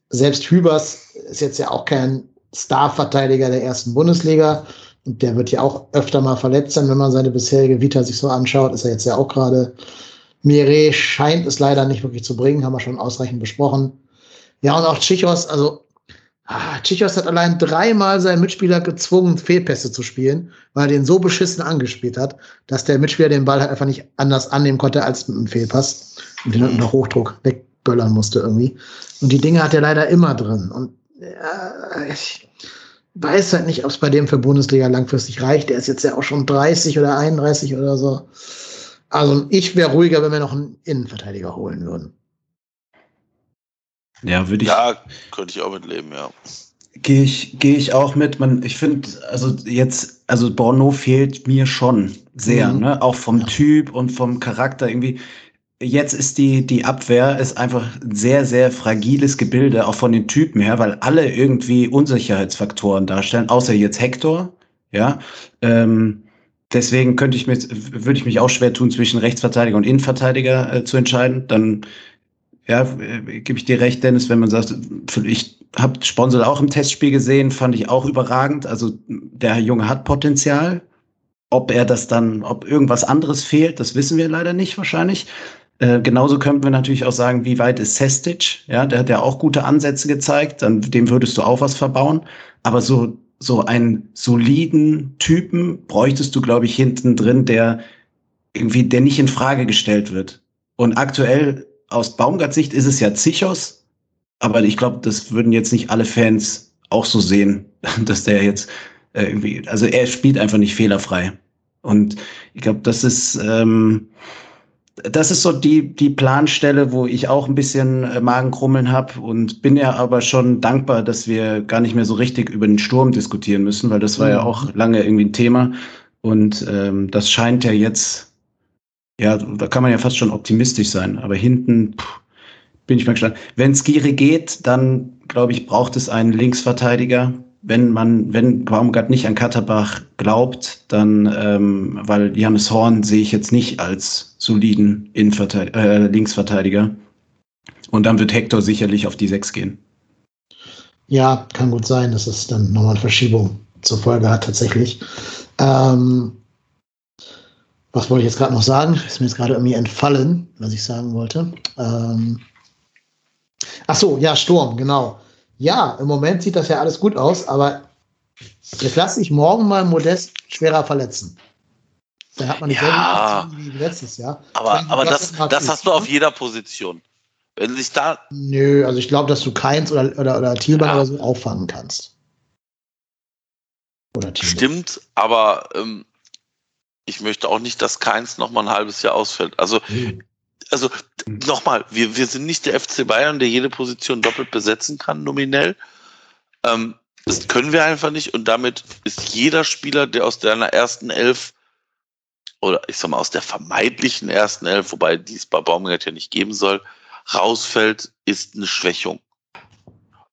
selbst Hübers ist jetzt ja auch kein Starverteidiger der ersten Bundesliga. Und der wird ja auch öfter mal verletzt sein, wenn man seine bisherige Vita sich so anschaut. Ist er jetzt ja auch gerade. Mire scheint es leider nicht wirklich zu bringen, haben wir schon ausreichend besprochen. Ja, und auch Chichos, also ah, Chichos hat allein dreimal seinen Mitspieler gezwungen, Fehlpässe zu spielen, weil er den so beschissen angespielt hat, dass der Mitspieler den Ball halt einfach nicht anders annehmen konnte als mit einem Fehlpass und den unter Hochdruck wegböllern musste irgendwie. Und die Dinge hat er leider immer drin. Und ja, ich weiß halt nicht, ob es bei dem für Bundesliga langfristig reicht. Der ist jetzt ja auch schon 30 oder 31 oder so. Also ich wäre ruhiger, wenn wir noch einen Innenverteidiger holen würden. Ja, würde ich. Ja, könnte ich auch mitleben, ja. Gehe ich, gehe ich auch mit. Man, ich finde, also jetzt, also Borno fehlt mir schon sehr, Mhm. ne? Auch vom Ja. Typ und vom Charakter irgendwie. jetzt ist die, die Abwehr ist einfach ein sehr, sehr fragiles Gebilde, auch von den Typen her, weil alle irgendwie Unsicherheitsfaktoren darstellen, außer jetzt Hector, ja. Ähm, deswegen könnte ich mir, würde ich mich auch schwer tun, zwischen Rechtsverteidiger und Innenverteidiger äh, zu entscheiden. Dann, ja, äh, gebe ich dir recht, Dennis, wenn man sagt, ich habe Sponsor auch im Testspiel gesehen, fand ich auch überragend. Also der Junge hat Potenzial. Ob er das dann, ob irgendwas anderes fehlt, das wissen wir leider nicht wahrscheinlich. Äh, genauso könnten wir natürlich auch sagen, wie weit ist Sestic? Ja, der hat ja auch gute Ansätze gezeigt, dann dem würdest du auch was verbauen. Aber so, so einen soliden Typen bräuchtest du, glaube ich, hinten drin, der irgendwie, der nicht in Frage gestellt wird. Und aktuell aus Baumgarts Sicht ist es ja Zichos, aber ich glaube, das würden jetzt nicht alle Fans auch so sehen, dass der jetzt äh, irgendwie, also er spielt einfach nicht fehlerfrei. Und ich glaube, das ist, ähm, das ist so die, die Planstelle, wo ich auch ein bisschen äh, Magenkrummeln habe und bin ja aber schon dankbar, dass wir gar nicht mehr so richtig über den Sturm diskutieren müssen, weil das war ja mhm. auch lange irgendwie ein Thema. Und ähm, das scheint ja jetzt, ja, da kann man ja fast schon optimistisch sein. Aber hinten pff, bin ich mal gespannt. Wenn es Giri geht, dann glaube ich, braucht es einen Linksverteidiger wenn man, wenn Baumgart nicht an Katterbach glaubt, dann, ähm, weil Janis Horn sehe ich jetzt nicht als soliden äh, Linksverteidiger. Und dann wird Hector sicherlich auf die Sechs gehen. Ja, kann gut sein, dass es dann nochmal eine Verschiebung zur Folge hat, tatsächlich. Ähm, was wollte ich jetzt gerade noch sagen? Ist mir jetzt gerade irgendwie entfallen, was ich sagen wollte. Ähm, ach so, ja, Sturm, genau. Ja, im Moment sieht das ja alles gut aus, aber jetzt lasse ich morgen mal Modest schwerer verletzen. Da hat man nicht ja, wie letztes Jahr. Aber, aber das, das hast du auf jeder Position. Wenn sich da. Nö, also ich glaube, dass du Keins oder, oder, oder Thielmann ja. oder so auffangen kannst. Oder Thielmann. Stimmt, aber ähm, ich möchte auch nicht, dass Keins noch mal ein halbes Jahr ausfällt. Also also nochmal, wir, wir sind nicht der FC Bayern, der jede Position doppelt besetzen kann, nominell. Ähm, das können wir einfach nicht und damit ist jeder Spieler, der aus deiner ersten Elf oder ich sag mal aus der vermeintlichen ersten Elf, wobei dies bei Baumgart ja nicht geben soll, rausfällt, ist eine Schwächung.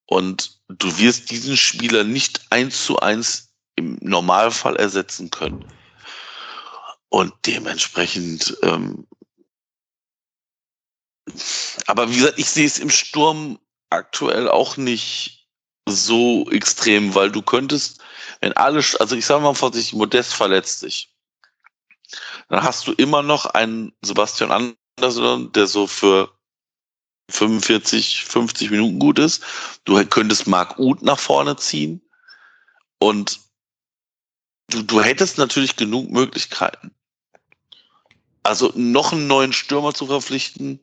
Und du wirst diesen Spieler nicht eins zu eins im Normalfall ersetzen können. Und dementsprechend ähm, aber wie gesagt, ich sehe es im Sturm aktuell auch nicht so extrem, weil du könntest, wenn alle, also ich sage mal vorsichtig, Modest verletzt sich, dann hast du immer noch einen Sebastian Andersson, der so für 45, 50 Minuten gut ist. Du könntest Marc Uth nach vorne ziehen und du, du hättest natürlich genug Möglichkeiten. Also noch einen neuen Stürmer zu verpflichten,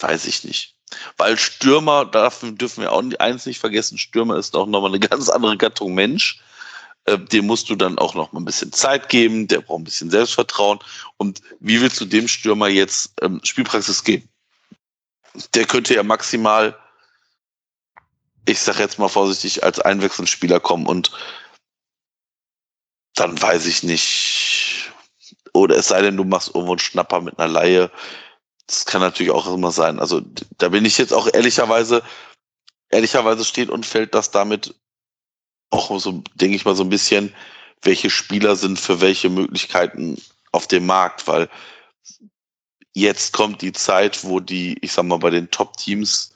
Weiß ich nicht. Weil Stürmer, dürfen, dürfen wir auch eins nicht vergessen, Stürmer ist auch nochmal eine ganz andere Gattung Mensch. Äh, dem musst du dann auch noch mal ein bisschen Zeit geben, der braucht ein bisschen Selbstvertrauen. Und wie willst du dem Stürmer jetzt ähm, Spielpraxis geben? Der könnte ja maximal, ich sag jetzt mal vorsichtig, als Einwechselspieler kommen und dann weiß ich nicht. Oder es sei denn, du machst irgendwo einen Schnapper mit einer Laie. Das kann natürlich auch immer sein. Also da bin ich jetzt auch ehrlicherweise, ehrlicherweise steht und fällt das damit auch so, denke ich mal, so ein bisschen, welche Spieler sind für welche Möglichkeiten auf dem Markt, weil jetzt kommt die Zeit, wo die, ich sag mal, bei den Top-Teams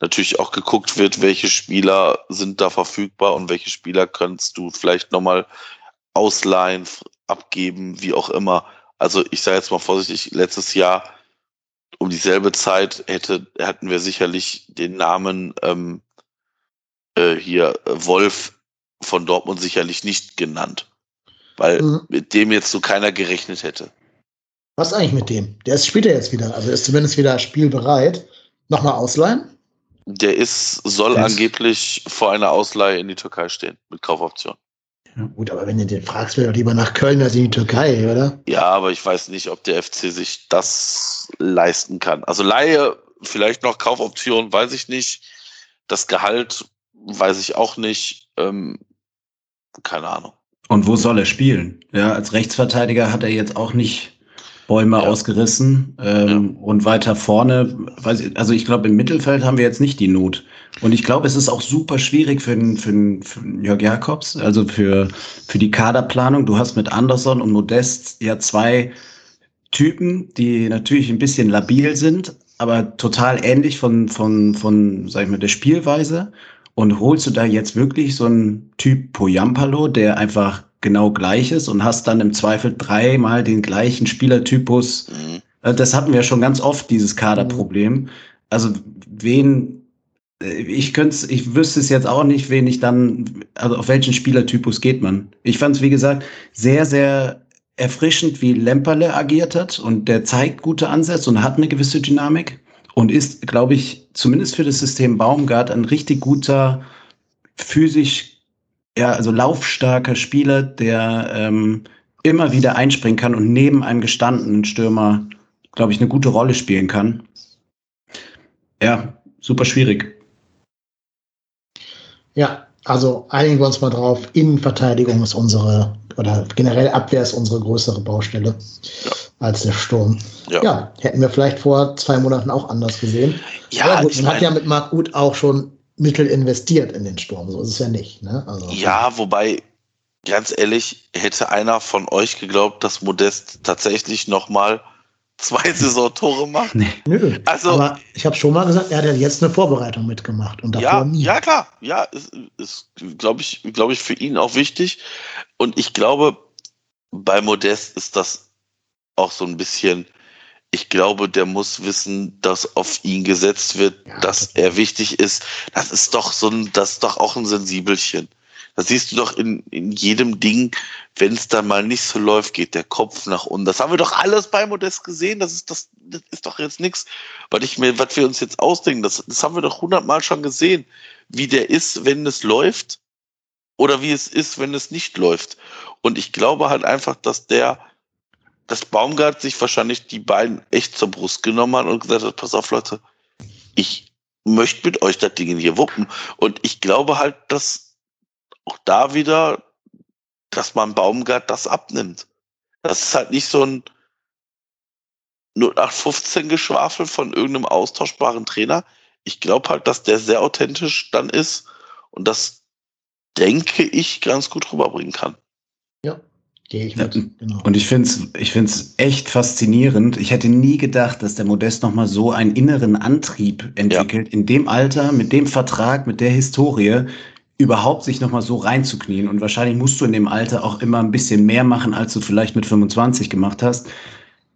natürlich auch geguckt wird, welche Spieler sind da verfügbar und welche Spieler kannst du vielleicht nochmal ausleihen, abgeben, wie auch immer. Also ich sage jetzt mal vorsichtig, letztes Jahr um dieselbe Zeit hätte, hätten wir sicherlich den Namen ähm, äh, hier Wolf von Dortmund sicherlich nicht genannt, weil mhm. mit dem jetzt so keiner gerechnet hätte. Was eigentlich mit dem? Der ist, spielt er jetzt wieder, also ist zumindest wieder spielbereit. Nochmal ausleihen? Der ist, soll das angeblich vor einer Ausleihe in die Türkei stehen mit Kaufoption. Ja, gut, aber wenn du den fragst, will er lieber nach Köln als in die Türkei, oder? Ja, aber ich weiß nicht, ob der FC sich das leisten kann. Also Laie, vielleicht noch Kaufoption, weiß ich nicht. Das Gehalt weiß ich auch nicht. Ähm, keine Ahnung. Und wo soll er spielen? Ja, als Rechtsverteidiger hat er jetzt auch nicht Bäume ja. ausgerissen ähm, ja. und weiter vorne, weiß ich, also ich glaube, im Mittelfeld haben wir jetzt nicht die Not. Und ich glaube, es ist auch super schwierig für, für, für Jörg Jakobs, also für, für die Kaderplanung. Du hast mit Anderson und Modest ja zwei Typen, die natürlich ein bisschen labil sind, aber total ähnlich von, von, von, sag ich mal, der Spielweise. Und holst du da jetzt wirklich so einen Typ Poyampalo, der einfach genau gleich ist und hast dann im Zweifel dreimal den gleichen Spielertypus. Mhm. Äh, das hatten wir schon ganz oft, dieses Kaderproblem. Also wen, ich könnte ich wüsste es jetzt auch nicht, wen ich dann, also auf welchen Spielertypus geht man. Ich fand es, wie gesagt, sehr, sehr erfrischend, wie Lemperle agiert hat und der zeigt gute Ansätze und hat eine gewisse Dynamik und ist, glaube ich, zumindest für das System Baumgart ein richtig guter, physisch, ja, also laufstarker Spieler, der ähm, immer wieder einspringen kann und neben einem gestandenen Stürmer, glaube ich, eine gute Rolle spielen kann. Ja, super schwierig. Ja, also einigen wir uns mal drauf. Innenverteidigung ist unsere, oder generell Abwehr ist unsere größere Baustelle ja. als der Sturm. Ja. ja. hätten wir vielleicht vor zwei Monaten auch anders gesehen. Ja, Aber gut, man hat ja mit Marc Uth auch schon Mittel investiert in den Sturm. So ist es ja nicht. Ne? Also, ja, wobei, ganz ehrlich, hätte einer von euch geglaubt, dass Modest tatsächlich nochmal zwei Saisontore macht? Nee. Nö. Also, Aber ich habe schon mal gesagt, er hat ja jetzt eine Vorbereitung mitgemacht. Und ja, nie. ja, klar. Ja, ist, ist glaube ich, glaub ich, für ihn auch wichtig. Und ich glaube, bei Modest ist das auch so ein bisschen, ich glaube, der muss wissen, dass auf ihn gesetzt wird, ja, dass er wichtig ist. Das ist doch so ein, das ist doch auch ein Sensibelchen. Das siehst du doch in, in jedem Ding, wenn es dann mal nicht so läuft, geht der Kopf nach unten. Das haben wir doch alles bei Modest gesehen. Das ist, das, das ist doch jetzt nichts, was, was wir uns jetzt ausdenken. Das, das haben wir doch hundertmal schon gesehen, wie der ist, wenn es läuft oder wie es ist, wenn es nicht läuft. Und ich glaube halt einfach, dass der, dass Baumgart sich wahrscheinlich die beiden echt zur Brust genommen hat und gesagt hat, pass auf Leute, ich möchte mit euch das Ding hier wuppen. Und ich glaube halt, dass auch da wieder, dass man Baumgart das abnimmt. Das ist halt nicht so ein 0815 Geschwafel von irgendeinem austauschbaren Trainer. Ich glaube halt, dass der sehr authentisch dann ist und das, denke ich, ganz gut rüberbringen kann. Ja, gehe ich mit. Ja, genau. Und ich finde es ich find's echt faszinierend. Ich hätte nie gedacht, dass der Modest nochmal so einen inneren Antrieb entwickelt, ja. in dem Alter, mit dem Vertrag, mit der Historie überhaupt sich nochmal so reinzuknien. Und wahrscheinlich musst du in dem Alter auch immer ein bisschen mehr machen, als du vielleicht mit 25 gemacht hast.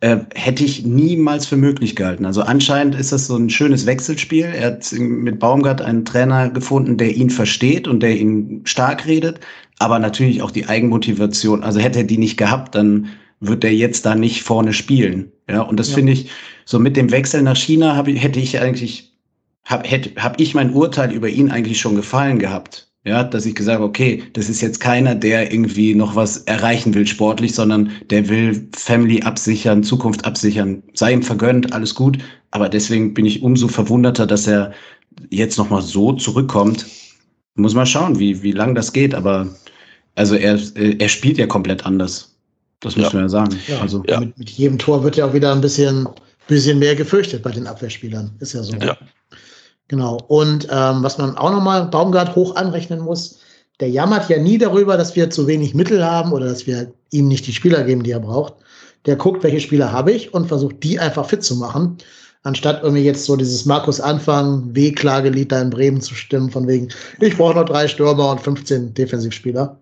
Äh, hätte ich niemals für möglich gehalten. Also anscheinend ist das so ein schönes Wechselspiel. Er hat mit Baumgart einen Trainer gefunden, der ihn versteht und der ihn stark redet, aber natürlich auch die Eigenmotivation. Also hätte er die nicht gehabt, dann wird er jetzt da nicht vorne spielen. Ja, und das ja. finde ich, so mit dem Wechsel nach China hab, hätte ich eigentlich, habe hab ich mein Urteil über ihn eigentlich schon gefallen gehabt. Ja, dass ich gesagt habe, okay, das ist jetzt keiner, der irgendwie noch was erreichen will sportlich, sondern der will Family absichern, Zukunft absichern. Sei ihm vergönnt, alles gut. Aber deswegen bin ich umso verwunderter, dass er jetzt nochmal so zurückkommt. Muss mal schauen, wie, wie lang das geht. Aber also er, er spielt ja komplett anders. Das muss ja. man ja sagen. Ja, also ja. Mit, mit, jedem Tor wird ja auch wieder ein bisschen, bisschen mehr gefürchtet bei den Abwehrspielern. Ist ja so. Ja. Genau. Und ähm, was man auch nochmal Baumgart hoch anrechnen muss, der jammert ja nie darüber, dass wir zu wenig Mittel haben oder dass wir ihm nicht die Spieler geben, die er braucht. Der guckt, welche Spieler habe ich und versucht, die einfach fit zu machen, anstatt irgendwie jetzt so dieses Markus Anfang W-Klagelied da in Bremen zu stimmen, von wegen, ich brauche noch drei Stürmer und 15 Defensivspieler.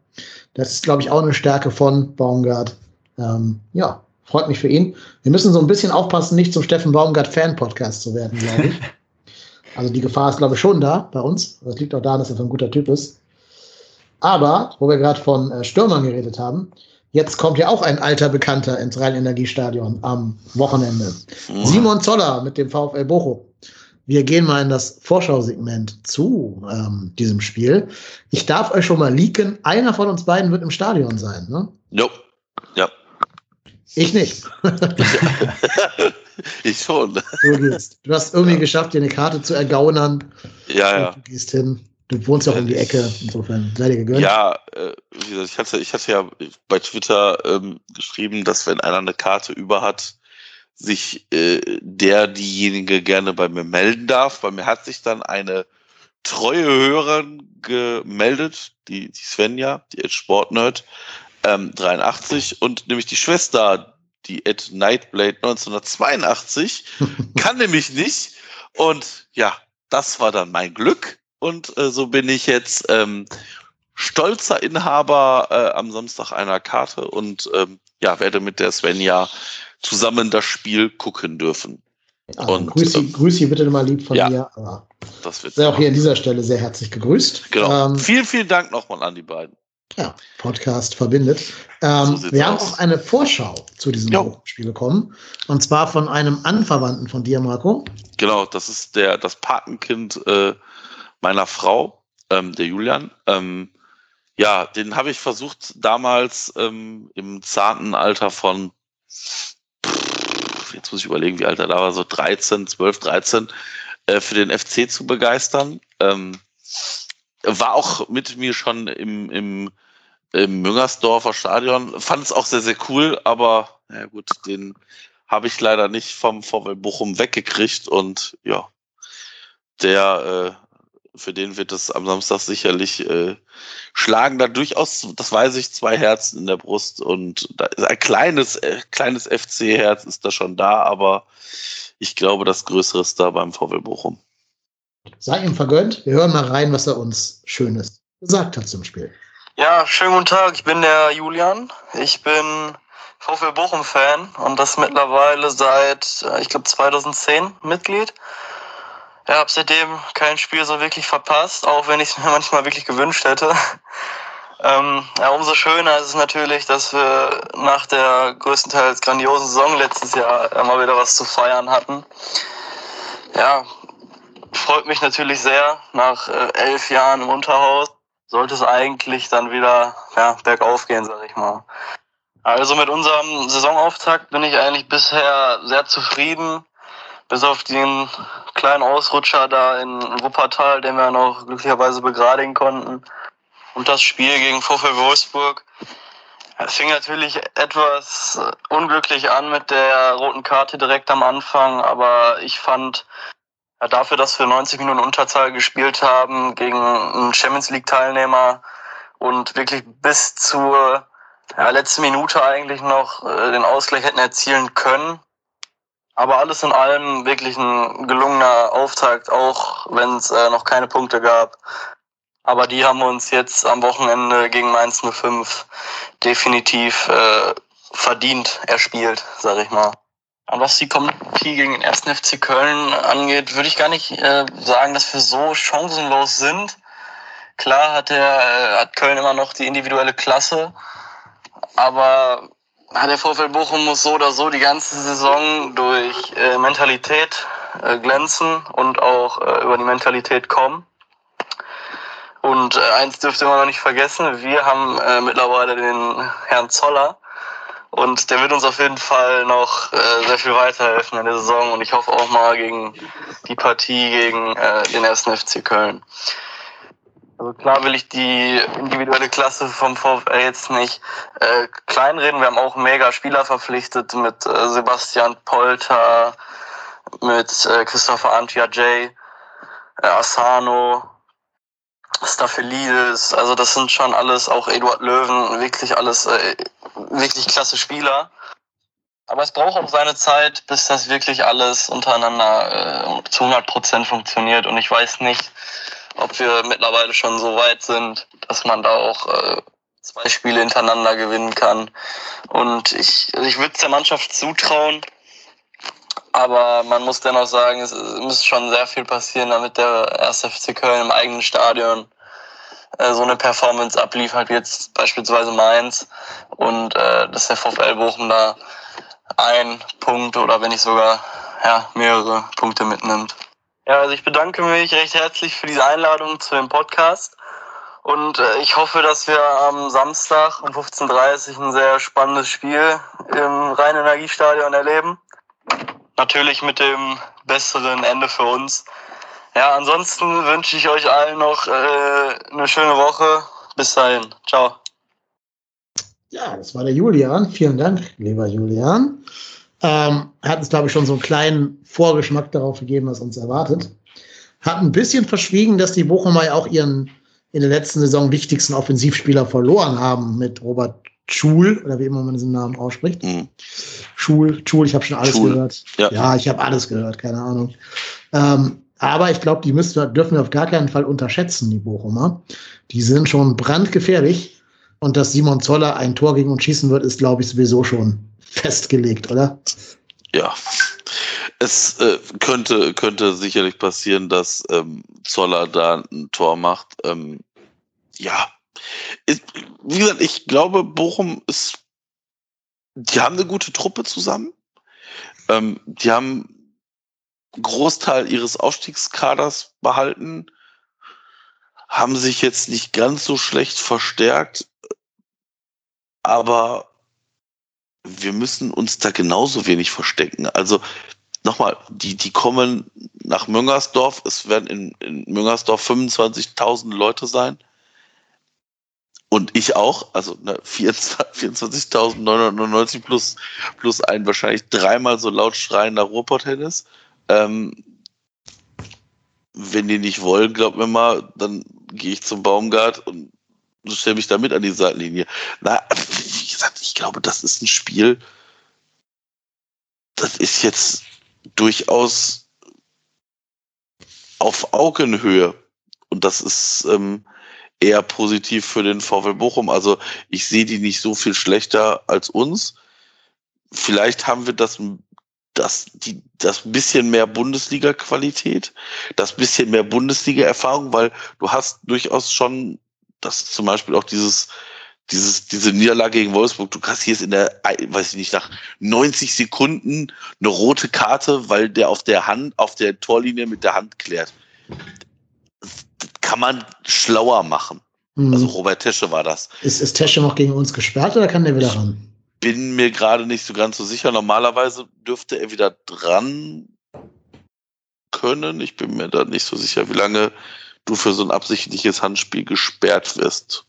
Das ist, glaube ich, auch eine Stärke von Baumgart. Ähm, ja, freut mich für ihn. Wir müssen so ein bisschen aufpassen, nicht zum Steffen Baumgart Fan-Podcast zu werden, glaube ich. Also die Gefahr ist, glaube ich, schon da bei uns. Das liegt auch daran, dass er so ein guter Typ ist. Aber, wo wir gerade von äh, Stürmern geredet haben, jetzt kommt ja auch ein alter Bekannter ins Rhein-Energiestadion am Wochenende. Mhm. Simon Zoller mit dem VfL Bochum. Wir gehen mal in das Vorschausegment zu ähm, diesem Spiel. Ich darf euch schon mal leaken, einer von uns beiden wird im Stadion sein. Ne? Nope. Ja. Ich nicht. ich schon. Du gehst. Du hast irgendwie ja. geschafft, dir eine Karte zu ergaunern. Ja, ja. Du gehst hin. Du wohnst ja auch um die Ecke. Insofern sei dir gegönnt. Ja, äh, wie gesagt, ich hatte, ich hatte ja bei Twitter ähm, geschrieben, dass wenn einer eine Karte über hat, sich äh, der, diejenige gerne bei mir melden darf. Bei mir hat sich dann eine treue Hörerin gemeldet, die, die Svenja, die Sportnerd ähm, 83 und nämlich die Schwester, die Ed Nightblade 1982, kann nämlich nicht. Und ja, das war dann mein Glück. Und äh, so bin ich jetzt ähm, stolzer Inhaber äh, am Samstag einer Karte und ähm, ja, werde mit der Svenja zusammen das Spiel gucken dürfen. Ja, und grüß, sie, äh, grüß sie bitte mal lieb von ja, mir. Aber das wird sehr auch hier an dieser Stelle sehr herzlich gegrüßt. Genau. Ähm, vielen, vielen Dank nochmal an die beiden. Ja, Podcast verbindet. Ähm, so wir haben auch eine Vorschau zu diesem jo. Spiel bekommen. Und zwar von einem Anverwandten von dir, Marco. Genau, das ist der, das Patenkind äh, meiner Frau, ähm, der Julian. Ähm, ja, den habe ich versucht damals ähm, im zarten Alter von jetzt muss ich überlegen, wie alt er da war, so 13, 12, 13, äh, für den FC zu begeistern. War auch mit mir schon im, im, im Müngersdorfer Stadion, fand es auch sehr, sehr cool, aber ja gut, den habe ich leider nicht vom VW Bochum weggekriegt und ja, der äh, für den wird es am Samstag sicherlich äh, schlagen da durchaus, das weiß ich, zwei Herzen in der Brust und da ist ein kleines, äh, kleines FC-Herz ist da schon da, aber ich glaube, das Größere ist da beim VW Bochum. Sei ihm vergönnt. Wir hören mal rein, was er uns Schönes gesagt hat zum Spiel. Ja, schönen guten Tag. Ich bin der Julian. Ich bin VfL Bochum-Fan und das mittlerweile seit, äh, ich glaube, 2010 Mitglied. Ja, habe seitdem kein Spiel so wirklich verpasst, auch wenn ich es mir manchmal wirklich gewünscht hätte. Ähm, ja, umso schöner ist es natürlich, dass wir nach der größtenteils grandiosen Saison letztes Jahr mal wieder was zu feiern hatten. Ja, freut mich natürlich sehr. Nach äh, elf Jahren im Unterhaus sollte es eigentlich dann wieder ja, bergauf gehen, sag ich mal. Also mit unserem Saisonauftakt bin ich eigentlich bisher sehr zufrieden bis auf den kleinen Ausrutscher da in Wuppertal, den wir noch glücklicherweise begradigen konnten. Und das Spiel gegen VfL Wolfsburg. Es fing natürlich etwas unglücklich an mit der roten Karte direkt am Anfang, aber ich fand, ja, dafür, dass wir 90 Minuten Unterzahl gespielt haben gegen einen Champions League-Teilnehmer und wirklich bis zur ja, letzten Minute eigentlich noch äh, den Ausgleich hätten erzielen können, aber alles in allem wirklich ein gelungener Auftakt, auch wenn es äh, noch keine Punkte gab. Aber die haben wir uns jetzt am Wochenende gegen Mainz 05 definitiv äh, verdient erspielt, sag ich mal. Und was die Partie gegen den 1. FC Köln angeht, würde ich gar nicht äh, sagen, dass wir so chancenlos sind. Klar hat, der, äh, hat Köln immer noch die individuelle Klasse, aber der VfL Bochum muss so oder so die ganze Saison durch äh, Mentalität äh, glänzen und auch äh, über die Mentalität kommen. Und äh, eins dürfte man noch nicht vergessen, wir haben äh, mittlerweile den Herrn Zoller und der wird uns auf jeden Fall noch äh, sehr viel weiterhelfen in der Saison und ich hoffe auch mal gegen die Partie gegen äh, den ersten FC Köln. Also klar will ich die individuelle Klasse vom VfL jetzt nicht äh, kleinreden. Wir haben auch mega Spieler verpflichtet mit äh, Sebastian Polter, mit äh, Christopher Antia J, äh, Asano, Staphylides. Also das sind schon alles, auch Eduard Löwen, wirklich alles äh, wirklich klasse Spieler. Aber es braucht auch seine Zeit, bis das wirklich alles untereinander äh, zu 100 Prozent funktioniert. Und ich weiß nicht, ob wir mittlerweile schon so weit sind, dass man da auch äh, zwei Spiele hintereinander gewinnen kann. Und ich, also ich würde es der Mannschaft zutrauen, aber man muss dennoch sagen, es, es muss schon sehr viel passieren, damit der 1. FC Köln im eigenen Stadion äh, so eine Performance abliefert, wie jetzt beispielsweise Mainz und äh, dass der VfL Bochum da ein Punkt oder wenn nicht sogar ja, mehrere Punkte mitnimmt. Ja, also ich bedanke mich recht herzlich für diese Einladung zu dem Podcast. Und äh, ich hoffe, dass wir am Samstag um 15.30 Uhr ein sehr spannendes Spiel im Rhein-Energiestadion erleben. Natürlich mit dem besseren Ende für uns. Ja, ansonsten wünsche ich euch allen noch äh, eine schöne Woche. Bis dahin. Ciao. Ja, das war der Julian. Vielen Dank, lieber Julian. ähm, hat uns, glaube ich, schon so einen kleinen Vorgeschmack darauf gegeben, was uns erwartet. Hat ein bisschen verschwiegen, dass die Bochumer ja auch ihren in der letzten Saison wichtigsten Offensivspieler verloren haben mit Robert Schul, oder wie immer man diesen Namen ausspricht. Mhm. Schul, Schul, ich habe schon alles Schul, gehört. ja. ja ich habe alles gehört, keine Ahnung. Ähm, aber ich glaube, die müssen dürfen wir auf gar keinen Fall unterschätzen, die Bochumer. Die sind schon brandgefährlich. Und dass Simon Zoller ein Tor gegen uns schießen wird, ist, glaube ich, sowieso schon festgelegt, oder? Ja. Es äh, könnte, könnte sicherlich passieren, dass ähm, Zoller da ein Tor macht. Ähm, ja. Ist, wie gesagt, ich glaube, Bochum ist. Die haben eine gute Truppe zusammen. Ähm, die haben Großteil ihres Aufstiegskaders behalten, haben sich jetzt nicht ganz so schlecht verstärkt, aber wir müssen uns da genauso wenig verstecken. Also nochmal, die, die kommen nach Müngersdorf. Es werden in, in Müngersdorf 25.000 Leute sein. Und ich auch, also ne, 24.999 plus, plus ein wahrscheinlich dreimal so laut schreiender Ruhrpott-Tennis. Ähm, wenn die nicht wollen, glaubt mir mal, dann gehe ich zum Baumgart und stelle mich da mit an die Seitenlinie. Na, wie gesagt, ich glaube, das ist ein Spiel, das ist jetzt durchaus auf Augenhöhe. Und das ist ähm, eher positiv für den VW Bochum. Also ich sehe die nicht so viel schlechter als uns. Vielleicht haben wir das, das, die, das bisschen mehr Bundesliga-Qualität, das bisschen mehr Bundesliga-Erfahrung, weil du hast durchaus schon, das zum Beispiel auch dieses, dieses, diese Niederlage gegen Wolfsburg, du kassierst in der, weiß ich nicht, nach 90 Sekunden eine rote Karte, weil der auf der Hand, auf der Torlinie mit der Hand klärt. Das kann man schlauer machen. Mhm. Also Robert Tesche war das. ist, ist Tesche noch gegen uns gesperrt oder kann der wieder ran? Bin mir gerade nicht so ganz so sicher. Normalerweise dürfte er wieder dran können. Ich bin mir da nicht so sicher, wie lange du für so ein absichtliches Handspiel gesperrt wirst.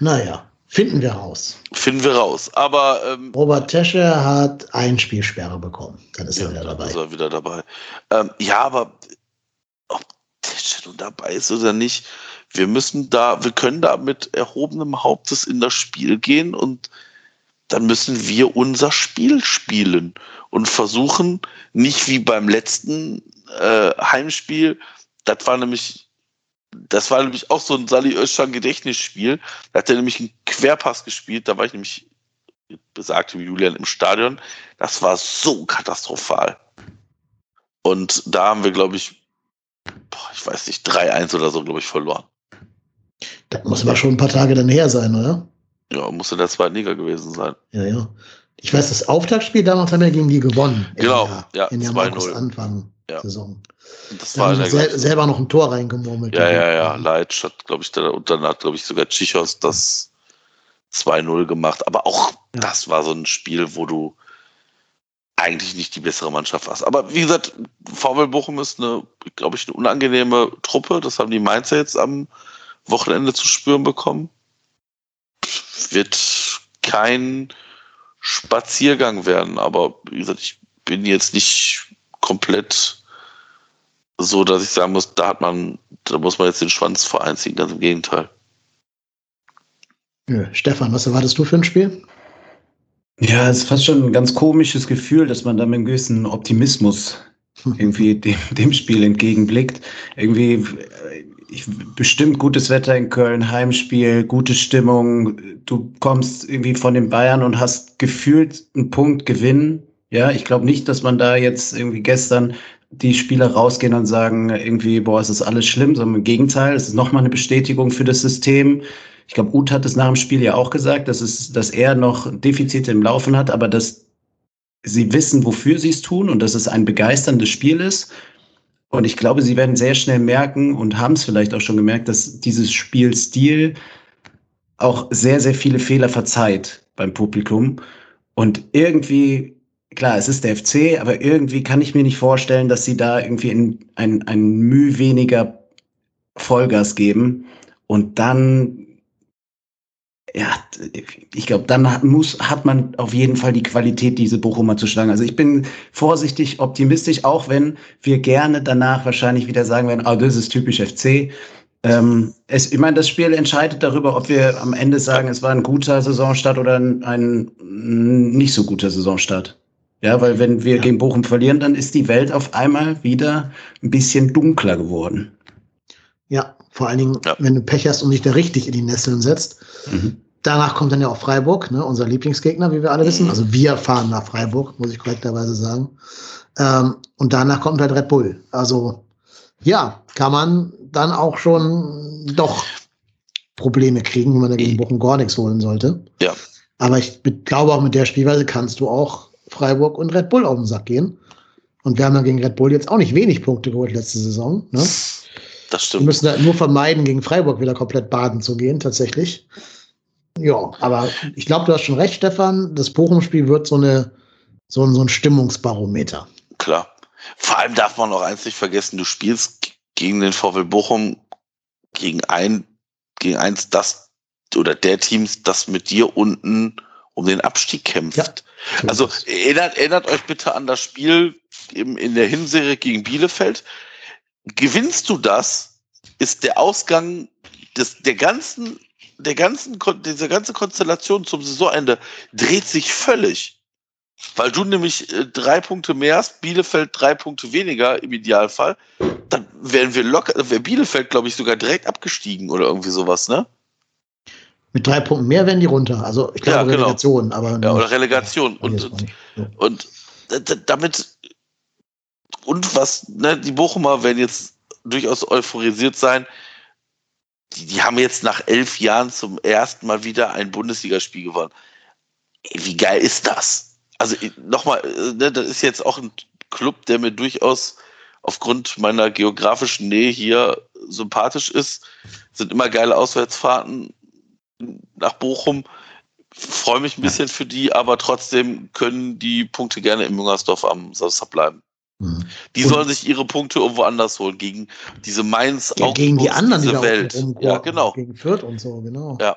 Naja, finden wir raus. Finden wir raus. Aber ähm, Robert Tesche hat ein Spielsperre bekommen. Dann ist er wieder dabei. ist er wieder dabei. Ähm, ja, aber ob Tesche nun dabei ist oder nicht, wir müssen da, wir können da mit erhobenem Hauptes in das Spiel gehen und dann müssen wir unser Spiel spielen und versuchen, nicht wie beim letzten äh, Heimspiel, das war nämlich, das war nämlich auch so ein Sali Özcan Gedächtnisspiel, da hat er nämlich einen Querpass gespielt, da war ich nämlich besagte Julian im Stadion, das war so katastrophal. Und da haben wir, glaube ich, boah, ich weiß nicht, 3-1 oder so, glaube ich, verloren. Das muss aber schon ein paar Tage dann her sein, oder? Ja, muss in der zweiten Liga gewesen sein. Ja, ja. Ich weiß, das Auftaktspiel damals haben wir gegen die gewonnen. In Genau, der- ja, In der 2-0. Markus Anfang Ja. Saison. Das Da war haben in sel selber noch ein Tor reingemurmelt. Ja, ja, ja. Leitsch hat, glaube ich, da, und dann hat, glaube ich, sogar Tschichos das 2-0 gemacht. Aber auch Ja. das war so ein Spiel, wo du eigentlich nicht die bessere Mannschaft warst. Aber wie gesagt, VW Bochum ist eine, glaube ich, eine unangenehme Truppe. Das haben die Mainzer jetzt am Wochenende zu spüren bekommen. Wird kein Spaziergang werden. Aber wie gesagt, ich bin jetzt nicht komplett so, dass ich sagen muss, da hat man, da muss man jetzt den Schwanz vereinziehen, ganz im Gegenteil. Nö. Stefan, was erwartest du für ein Spiel? Ja, es ist fast schon ein ganz komisches Gefühl, dass man da mit einem gewissen Optimismus irgendwie dem, dem Spiel entgegenblickt. Irgendwie ich, bestimmt gutes Wetter in Köln, Heimspiel, gute Stimmung. Du kommst irgendwie von den Bayern und hast gefühlt einen Punkt gewinnen. Ja, ich glaube nicht, dass man da jetzt irgendwie gestern die Spieler rausgehen und sagen, irgendwie, boah, es ist alles schlimm, sondern im Gegenteil, es ist nochmal eine Bestätigung für das System. Ich glaube, Uth hat es nach dem Spiel ja auch gesagt, dass, es, dass er noch Defizite im Laufen hat, aber dass sie wissen, wofür sie es tun und dass es ein begeisterndes Spiel ist. Und ich glaube, sie werden sehr schnell merken und haben es vielleicht auch schon gemerkt, dass dieses Spielstil auch sehr, sehr viele Fehler verzeiht beim Publikum. Und irgendwie, klar, es ist der FC, aber irgendwie kann ich mir nicht vorstellen, dass sie da irgendwie in ein, ein Mühe weniger Vollgas geben und dann ja, ich glaube, dann hat, muss, hat man auf jeden Fall die Qualität, diese Bochumer zu schlagen. Also ich bin vorsichtig optimistisch, auch wenn wir gerne danach wahrscheinlich wieder sagen werden, oh, das ist typisch FC. Ähm, es, ich meine, das Spiel entscheidet darüber, ob wir am Ende sagen, es war ein guter Saisonstart oder ein, ein nicht so guter Saisonstart. Ja, weil wenn wir ja. gegen Bochum verlieren, dann ist die Welt auf einmal wieder ein bisschen dunkler geworden. Ja, vor allen Dingen, ja. wenn du Pech hast und dich da richtig in die Nesseln setzt. Mhm. Danach kommt dann ja auch Freiburg, ne, unser Lieblingsgegner, wie wir alle wissen. Mhm. Also wir fahren nach Freiburg, muss ich korrekterweise sagen. Ähm, und danach kommt halt Red Bull. Also ja, kann man dann auch schon doch Probleme kriegen, wenn man dagegen Bochum gar nichts holen sollte. Ja. Aber ich glaube auch mit der Spielweise kannst du auch Freiburg und Red Bull auf den Sack gehen. Und wir haben ja gegen Red Bull jetzt auch nicht wenig Punkte geholt letzte Saison. Ne? Das stimmt. Wir müssen da nur vermeiden, gegen Freiburg wieder komplett baden zu gehen, tatsächlich. Ja, aber ich glaube, du hast schon recht, Stefan. Das Bochum-Spiel wird so, eine, so, ein, so ein Stimmungsbarometer. Klar. Vor allem darf man noch eins nicht vergessen, du spielst gegen den VfL Bochum, gegen ein, gegen eins das oder der Teams, das mit dir unten um den Abstieg kämpft. Ja, also erinnert, erinnert euch bitte an das Spiel im, in der Hinserie gegen Bielefeld. Gewinnst du das, ist der Ausgang des, der ganzen, der ganzen, dieser ganze Konstellation zum Saisonende dreht sich völlig. Weil du nämlich äh, drei Punkte mehr hast, Bielefeld drei Punkte weniger im Idealfall, dann wären wir locker, wäre Bielefeld, glaube ich, sogar direkt abgestiegen oder irgendwie sowas, ne? Mit drei Punkten mehr werden die runter. Also ich glaube ja, genau. Relegation, aber. Ja, oder Relegation. Ja, und, und, ja. und damit und was, ne, die Bochumer werden jetzt durchaus euphorisiert sein. Die, die haben jetzt nach elf Jahren zum ersten Mal wieder ein Bundesligaspiel gewonnen. Ey, wie geil ist das? Also nochmal, äh, ne, das ist jetzt auch ein Club, der mir durchaus aufgrund meiner geografischen Nähe hier sympathisch ist. Sind immer geile Auswärtsfahrten nach Bochum. Freue mich ein bisschen für die, aber trotzdem können die Punkte gerne im Müngersdorf am Samstag bleiben. Mhm. Die sollen sich ihre Punkte irgendwo anders holen, gegen diese Mainz, ja, gegen die anderen, diese die Welt. Ja, genau. Gegen Fürth und so, genau. Ja.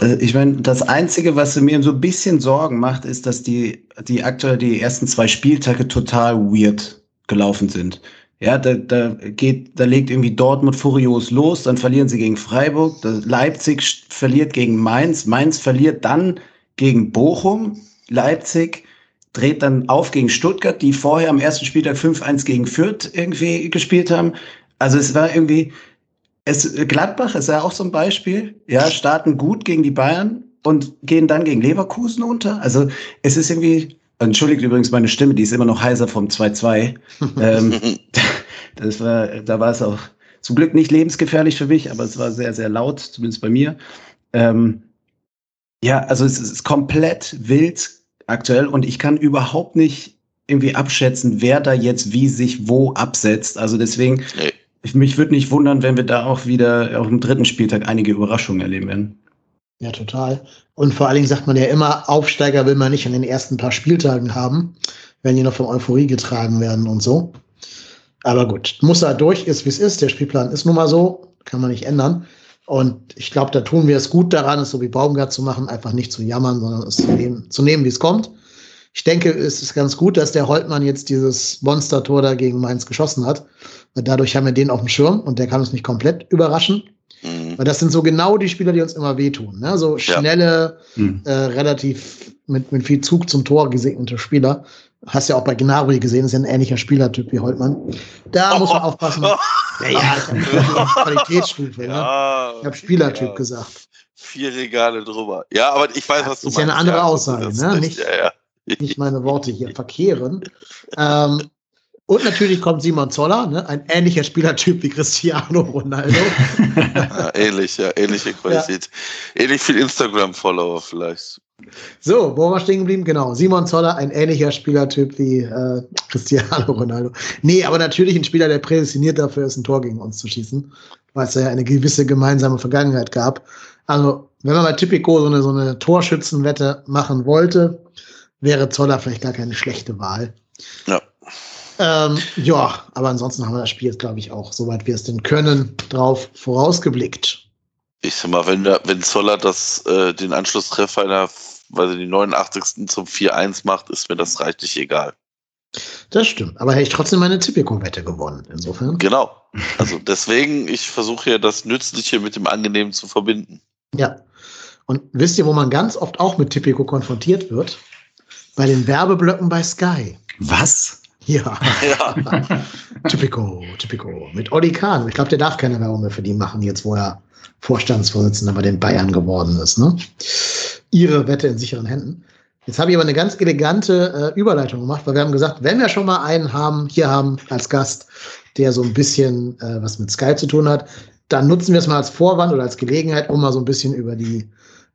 Äh, ich meine, das Einzige, was mir so ein bisschen Sorgen macht, ist, dass die, die aktuell die ersten zwei Spieltage total weird gelaufen sind. Ja, da, da geht, da legt irgendwie Dortmund furios los, dann verlieren sie gegen Freiburg, Leipzig verliert gegen Mainz, Mainz verliert dann gegen Bochum, Leipzig dreht dann auf gegen Stuttgart, die vorher am ersten Spieltag 5-1 gegen Fürth irgendwie gespielt haben. Also es war irgendwie, es, Gladbach ist ja auch so ein Beispiel, ja, starten gut gegen die Bayern und gehen dann gegen Leverkusen unter. Also es ist irgendwie, Entschuldigt übrigens meine Stimme, die ist immer noch heiser vom 2-2. ähm, das war, da war es auch zum Glück nicht lebensgefährlich für mich, aber es war sehr, sehr laut, zumindest bei mir. Ähm, ja, also es ist komplett wild aktuell und ich kann überhaupt nicht irgendwie abschätzen, wer da jetzt wie sich wo absetzt. Also deswegen, nee. mich würde nicht wundern, wenn wir da auch wieder auf dem dritten Spieltag einige Überraschungen erleben werden. Ja, total. Und vor allen Dingen sagt man ja immer, Aufsteiger will man nicht an den ersten paar Spieltagen haben, wenn die noch von Euphorie getragen werden und so. Aber gut, muss er durch, ist wie es ist. Der Spielplan ist nun mal so, kann man nicht ändern. Und ich glaube, da tun wir es gut daran, es so wie Baumgart zu machen, einfach nicht zu jammern, sondern es zu nehmen, zu nehmen wie es kommt. Ich denke, es ist ganz gut, dass der Holtmann jetzt dieses Monster-Tor da gegen Mainz geschossen hat. Weil dadurch haben wir den auf dem Schirm und der kann uns nicht komplett überraschen. Mhm. Weil das sind so genau die Spieler, die uns immer wehtun. Ne? So schnelle, ja. mhm. äh, relativ mit, mit viel Zug zum Tor gesegnete Spieler. Hast ja auch bei Gnabry gesehen, ist ja ein ähnlicher Spielertyp wie Holtmann. Da oh, muss man aufpassen. Oh, ja, ja, Qualitätsstufe. Ja. ja. Ich habe Spielertyp ja. gesagt. Vier Regale drüber. Ja, aber ich weiß, was du meinst. Ist ja eine andere Aussage, ne? Nicht, nicht meine Worte hier verkehren. ähm, und natürlich kommt Simon Zoller, ne? ein ähnlicher Spielertyp wie Cristiano Ronaldo. ja, ähnlich, ja, ähnliche Qualität. Ja. Ähnlich viel Instagram-Follower vielleicht. So, wo wir stehen geblieben? Genau, Simon Zoller, ein ähnlicher Spielertyp wie äh, Cristiano Ronaldo. Nee, aber natürlich ein Spieler, der prädestiniert dafür ist, ein Tor gegen uns zu schießen, weil es ja eine gewisse gemeinsame Vergangenheit gab. Also, wenn man bei Typico so eine, so eine Torschützenwette machen wollte, wäre Zoller vielleicht gar keine schlechte Wahl. Ja. Ähm, ja, aber ansonsten haben wir das Spiel jetzt, glaube ich, auch, soweit wir es denn können, drauf vorausgeblickt. Ich sag mal, wenn, der, wenn Zoller das, äh, den Anschlusstreffer in der, weiß ich, die 89. zum 4-1 macht, ist mir das reichlich egal. Das stimmt. Aber hätte ich trotzdem meine Tipico-Wette gewonnen. Insofern. Genau. Also deswegen, ich versuche ja das Nützliche mit dem Angenehmen zu verbinden. Ja. Und wisst ihr, wo man ganz oft auch mit Tipico konfrontiert wird? Bei den Werbeblöcken bei Sky. Was? Ja. Ja. Typico, Typico. Mit Olli Kahn. Ich glaube, der darf keine Werbung mehr für die machen, jetzt wo er Vorstandsvorsitzender bei den Bayern geworden ist. Ne? Ihre Wette in sicheren Händen. Jetzt habe ich aber eine ganz elegante äh, Überleitung gemacht, weil wir haben gesagt, wenn wir schon mal einen haben, hier haben als Gast, der so ein bisschen äh, was mit Sky zu tun hat, dann nutzen wir es mal als Vorwand oder als Gelegenheit, um mal so ein bisschen über die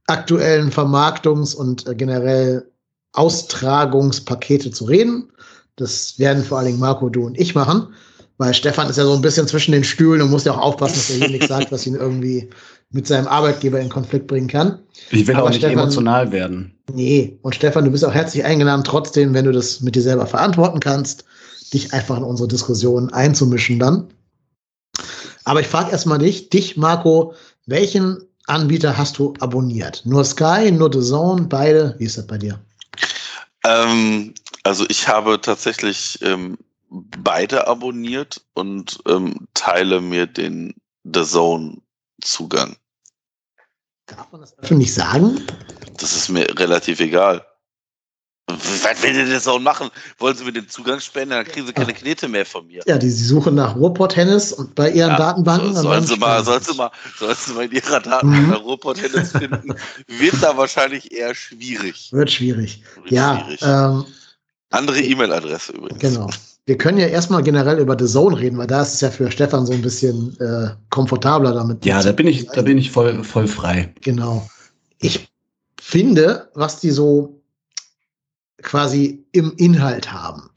aktuellen Vermarktungs- und äh, generell Austragungspakete zu reden. Das werden vor allen Dingen Marco, du und ich machen, weil Stefan ist ja so ein bisschen zwischen den Stühlen und muss ja auch aufpassen, dass er hier nichts sagt, was ihn irgendwie mit seinem Arbeitgeber in Konflikt bringen kann. Ich will Aber auch nicht Stefan- emotional werden. Nee, und Stefan, du bist auch herzlich eingeladen, trotzdem, wenn du das mit dir selber verantworten kannst, dich einfach in unsere Diskussion einzumischen dann. Aber ich frage erstmal dich, dich, Marco, welchen Anbieter hast du abonniert? Nur Sky, nur The Zone, beide? Wie ist das bei dir? Ähm, also ich habe tatsächlich ähm, beide abonniert und ähm, teile mir den The Zone Zugang. Darf man das öffentlich sagen? Das ist mir relativ egal. Was will denn der Zone machen? Wollen sie mir den Zugang spenden? Dann kriegen sie keine Knete mehr von mir. Ja, die, sie suchen nach Ruhrpott-Tennis und bei ihren Ja, Datenbanken. so, sollen sie mal, sollen sie mal, sollen sie mal in ihrer Datenbank Mhm. mhm. Robot-Tennis finden. Wird da wahrscheinlich eher schwierig. Wird schwierig. Wird Ja, schwierig. ähm, Andere E-Mail-Adresse übrigens. Genau. Wir können ja erstmal generell über The Zone reden, weil da ist es ja für Stefan so ein bisschen äh, komfortabler damit. Ja, da bin ich, da bin ich voll, voll frei. Genau. Ich finde, was die so quasi im Inhalt haben,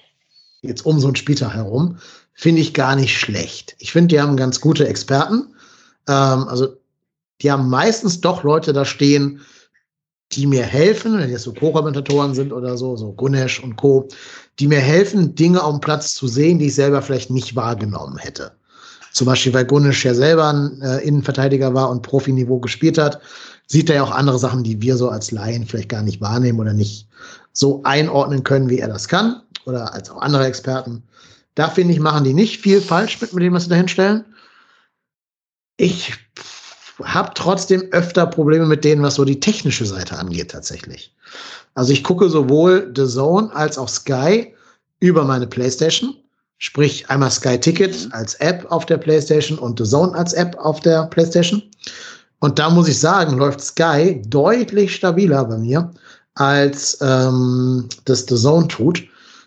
jetzt um so einen Spieltag herum, finde ich gar nicht schlecht. Ich finde, die haben ganz gute Experten. Ähm, also, die haben meistens doch Leute da stehen, die mir helfen, wenn jetzt so Co-Kommentatoren sind oder so, so Gunesh und Co., die mir helfen, Dinge auf dem Platz zu sehen, die ich selber vielleicht nicht wahrgenommen hätte. Zum Beispiel, weil Gunesh ja selber ein äh, Innenverteidiger war und Profiniveau gespielt hat, sieht er ja auch andere Sachen, die wir so als Laien vielleicht gar nicht wahrnehmen oder nicht so einordnen können, wie er das kann. Oder als auch andere Experten. Da finde ich, machen die nicht viel falsch mit, mit dem, was sie da hinstellen. Ich habe trotzdem öfter Probleme mit denen, was so die technische Seite angeht, tatsächlich. Also ich gucke sowohl The Zone als auch Sky über meine Playstation. Sprich einmal Sky Ticket als App auf der Playstation und The Zone als App auf der Playstation. Und da muss ich sagen, läuft Sky deutlich stabiler bei mir, als ähm, das The Zone tut.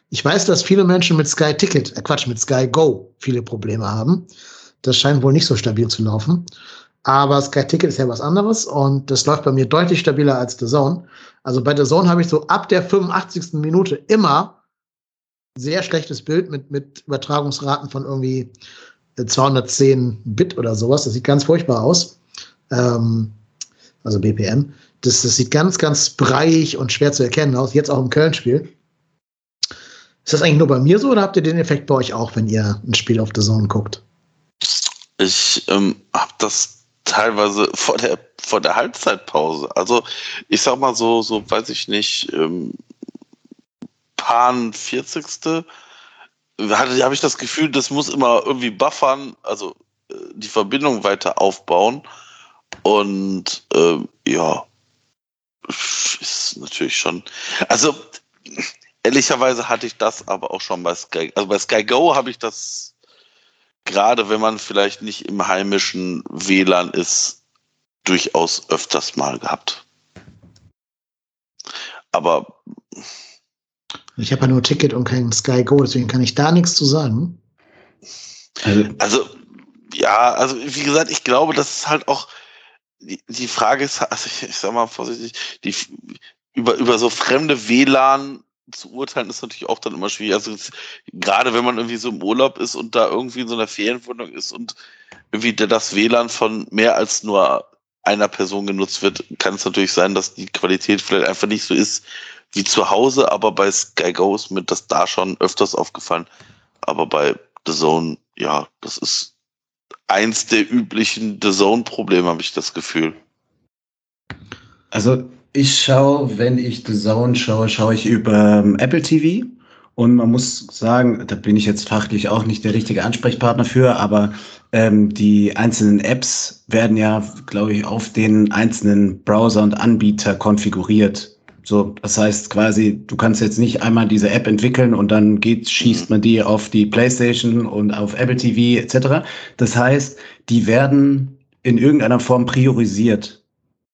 Ich weiß, dass viele Menschen mit Sky Ticket, äh Quatsch, mit Sky Go viele Probleme haben. Das scheint wohl nicht so stabil zu laufen. Aber Sky Ticket ist ja was anderes und das läuft bei mir deutlich stabiler als The Zone. Also bei The Zone habe ich so ab der 85. Minute immer sehr schlechtes Bild mit, mit Übertragungsraten von irgendwie äh, 210 Bit oder sowas. Das sieht ganz furchtbar aus. Ähm, also BPM. Das, das sieht ganz, ganz breiig und schwer zu erkennen aus. Jetzt auch im Köln-Spiel. Ist das eigentlich nur bei mir so oder habt ihr den Effekt bei euch auch, wenn ihr ein Spiel auf The Zone guckt? Ich ähm, habe das teilweise vor der vor der Halbzeitpause. Also ich sag mal so, so weiß ich nicht, ähm, Pan 40. Hatte, habe ich das Gefühl, das muss immer irgendwie buffern, also äh, die Verbindung weiter aufbauen. Und ähm, ja, ist natürlich schon. Also ehrlicherweise hatte ich das aber auch schon bei Sky. Also bei Sky Go habe ich das gerade, wenn man vielleicht nicht im heimischen WLAN ist, durchaus öfters mal gehabt. Aber Ich habe ja nur Ticket und kein Sky Go, deswegen kann ich da nichts zu sagen. Also, Also, ja, also wie gesagt, ich glaube, das ist halt auch, die, die Frage ist, also ich, ich sag mal vorsichtig, die, über, über so fremde WLAN zu urteilen, ist natürlich auch dann immer schwierig. Also gerade wenn man irgendwie so im Urlaub ist und da irgendwie in so einer Ferienwohnung ist und irgendwie das WLAN von mehr als nur einer Person genutzt wird, kann es natürlich sein, dass die Qualität vielleicht einfach nicht so ist wie zu Hause, aber bei Sky Go ist mir das da schon öfters aufgefallen. Aber bei The Zone, ja, das ist eins der üblichen The Zone-Probleme, habe ich das Gefühl. Also ich schaue, wenn ich The Zone schaue, schaue ich über ähm, Apple TV. Und man muss sagen, da bin ich jetzt fachlich auch nicht der richtige Ansprechpartner für, aber ähm, die einzelnen Apps werden ja, glaube ich, auf den einzelnen Browser und Anbieter konfiguriert. So, das heißt quasi, du kannst jetzt nicht einmal diese App entwickeln und dann geht, schießt man die auf die PlayStation und auf Apple TV etc. Das heißt, die werden in irgendeiner Form priorisiert.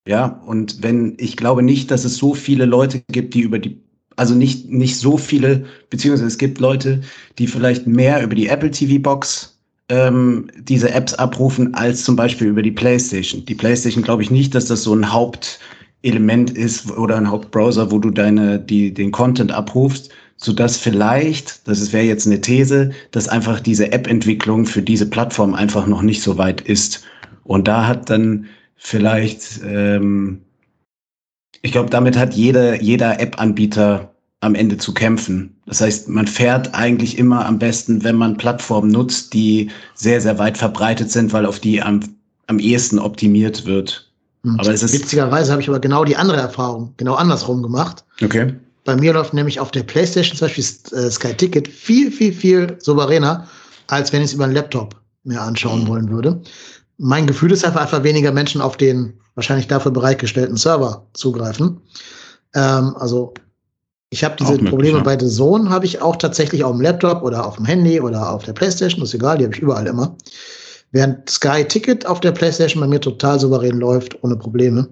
Ja, und wenn, ich glaube nicht, dass es so viele Leute gibt, die über die, also nicht, nicht so viele, beziehungsweise es gibt Leute, die vielleicht mehr über die Apple TV Box ähm, diese Apps abrufen, als zum Beispiel über die PlayStation. Die PlayStation glaube ich nicht, dass das so ein Hauptelement ist oder ein Hauptbrowser, wo du deine, die, den Content abrufst, so dass vielleicht, das wäre jetzt eine These, dass einfach diese App-Entwicklung für diese Plattform einfach noch nicht so weit ist. Und da hat dann vielleicht, ähm, ich glaube, damit hat jeder, jeder App-Anbieter am Ende zu kämpfen. Das heißt, man fährt eigentlich immer am besten, wenn man Plattformen nutzt, die sehr, sehr weit verbreitet sind, weil auf die am, am ehesten optimiert wird. Hm. Aber es ist Witzigerweise habe ich aber genau die andere Erfahrung, genau andersrum gemacht. Okay. Bei mir läuft nämlich auf der PlayStation zum Beispiel äh, Sky Ticket viel, viel, viel souveräner, als wenn ich es über einen Laptop mir anschauen mhm. wollen würde mein Gefühl ist einfach, einfach weniger Menschen auf den wahrscheinlich dafür bereitgestellten Server zugreifen. Ähm, also ich habe diese möglich, Probleme ja. bei The Zone, habe ich auch tatsächlich auf dem Laptop oder auf dem Handy oder auf der Playstation, ist egal, die habe ich überall immer. Während Sky Ticket auf der Playstation bei mir total souverän läuft, ohne Probleme.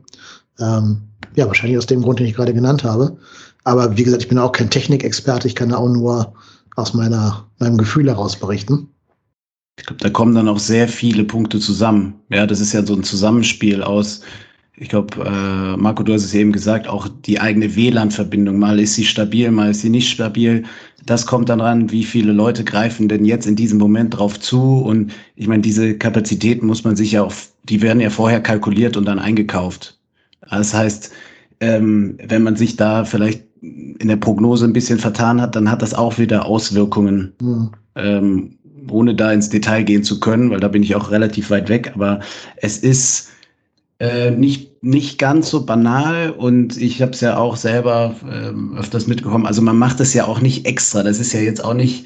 Ähm, ja, wahrscheinlich aus dem Grund, den ich gerade genannt habe. Aber wie gesagt, ich bin auch kein Technikexperte, ich kann da auch nur aus meiner, meinem Gefühl heraus berichten. Ich glaube, da kommen dann auch sehr viele Punkte zusammen. Ja, das ist ja so ein Zusammenspiel aus, ich glaube, äh, Marco, du hast es eben gesagt, auch die eigene WLAN-Verbindung. Mal ist sie stabil, mal ist sie nicht stabil. Das kommt dann ran, wie viele Leute greifen denn jetzt in diesem Moment drauf zu. Und ich meine, diese Kapazitäten muss man sich ja auch, die werden ja vorher kalkuliert und dann eingekauft. Das heißt, ähm, wenn man sich da vielleicht in der Prognose ein bisschen vertan hat, dann hat das auch wieder Auswirkungen. Mhm. Ähm, ohne da ins Detail gehen zu können, weil da bin ich auch relativ weit weg, aber es ist äh, nicht, nicht ganz so banal und ich habe es ja auch selber äh, öfters mitbekommen. Also man macht es ja auch nicht extra. Das ist ja jetzt auch nicht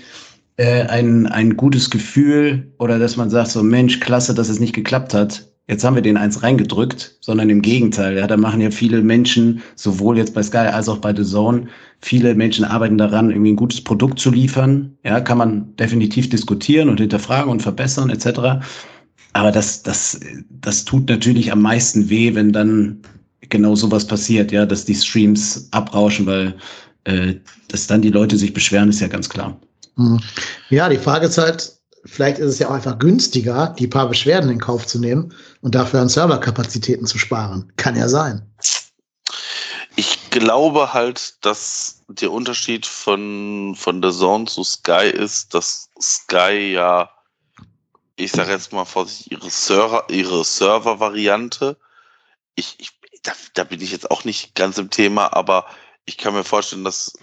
äh, ein, ein gutes Gefühl oder dass man sagt, so Mensch, klasse, dass es nicht geklappt hat jetzt haben wir den eins reingedrückt, sondern im Gegenteil. Ja, da machen ja viele Menschen, sowohl jetzt bei Sky als auch bei The Zone, viele Menschen arbeiten daran, irgendwie ein gutes Produkt zu liefern. Ja, kann man definitiv diskutieren und hinterfragen und verbessern etc. Aber das, das, das tut natürlich am meisten weh, wenn dann genau sowas passiert, ja, dass die Streams abrauschen, weil äh, dass dann die Leute sich beschweren, ist ja ganz klar. Hm. Ja, die Frage ist halt, vielleicht ist es ja auch einfach günstiger, die paar Beschwerden in Kauf zu nehmen und dafür an Serverkapazitäten zu sparen. Kann ja sein. Ich glaube halt, dass der Unterschied von, von The Zone zu Sky ist, dass Sky ja, ich sage jetzt mal vorsichtig, ihre Server, ihre Server-Variante, ich, ich, da, da bin ich jetzt auch nicht ganz im Thema, aber ich kann mir vorstellen, dass,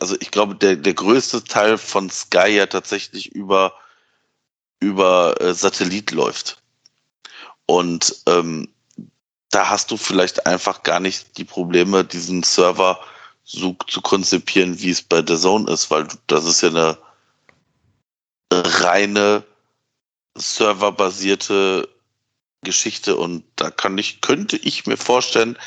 also ich glaube, der, der größte Teil von Sky ja tatsächlich über über äh, Satellit läuft. Und ähm, da hast du vielleicht einfach gar nicht die Probleme, diesen Server so zu konzipieren, wie es bei der Zone ist, weil das ist ja eine reine serverbasierte Geschichte und da kann ich, könnte ich mir vorstellen,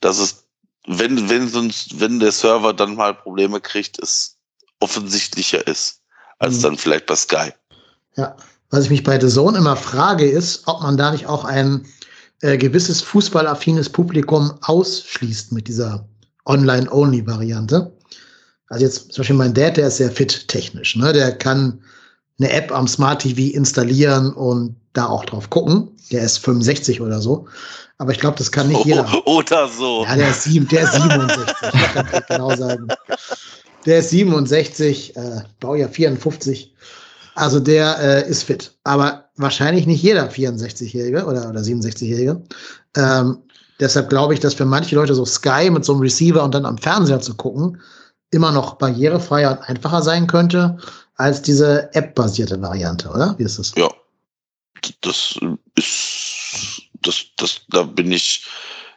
dass es, wenn, wenn sonst, wenn der Server dann mal Probleme kriegt, es offensichtlicher ist als mhm. dann vielleicht bei Sky. Ja, was ich mich bei The Zone immer frage, ist, ob man da nicht auch ein äh, gewisses fußballaffines Publikum ausschließt mit dieser Online-Only-Variante. Also jetzt zum Beispiel mein Dad, der ist sehr fit technisch. Ne? Der kann eine App am Smart TV installieren und da auch drauf gucken. Der ist 65 oder so. Aber ich glaube, das kann nicht jeder. oder so. Ja, der ist, sieben, der ist 67. ich kann genau sagen. Der ist 67, äh, Baujahr 54. Also der äh, ist fit. Aber wahrscheinlich nicht jeder 64-Jährige oder, oder 67-Jährige. Ähm, deshalb glaube ich, dass für manche Leute so Sky mit so einem Receiver und dann am Fernseher zu gucken, immer noch barrierefreier und einfacher sein könnte als diese App-basierte Variante, oder? Wie ist das? Ja. das ist, das, das, da bin ich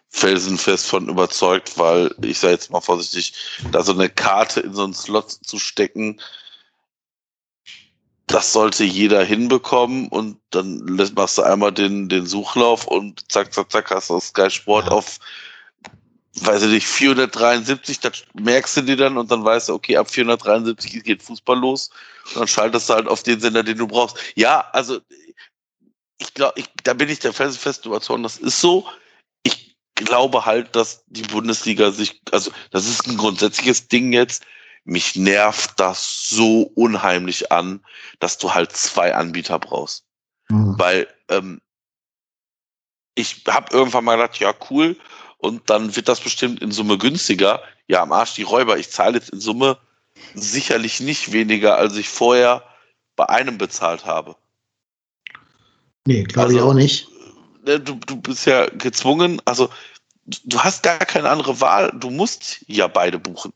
felsenfest von überzeugt, weil ich sage jetzt mal vorsichtig, da so eine Karte in so einen Slot zu stecken, das sollte jeder hinbekommen und dann machst du einmal den, den Suchlauf und zack, zack, zack, hast du Sky Sport ja. auf, weiß ich nicht, 473, das merkst du dir dann und dann weißt du, okay, ab 473 geht Fußball los und dann schaltest du halt auf den Sender, den du brauchst. Ja, also ich glaube, da bin ich der felsenfest überzeugt, das ist so. Ich glaube halt, dass die Bundesliga sich, also das ist ein grundsätzliches Ding jetzt, mich nervt das so unheimlich an, dass du halt zwei Anbieter brauchst. Mhm. Weil ähm, ich habe irgendwann mal gedacht, ja cool, und dann wird das bestimmt in Summe günstiger. Ja, am Arsch die Räuber. Ich zahle jetzt in Summe sicherlich nicht weniger, als ich vorher bei einem bezahlt habe. Nee, glaube also, ich auch nicht. Ne, du, du bist ja gezwungen, also du hast gar keine andere Wahl, du musst ja beide buchen.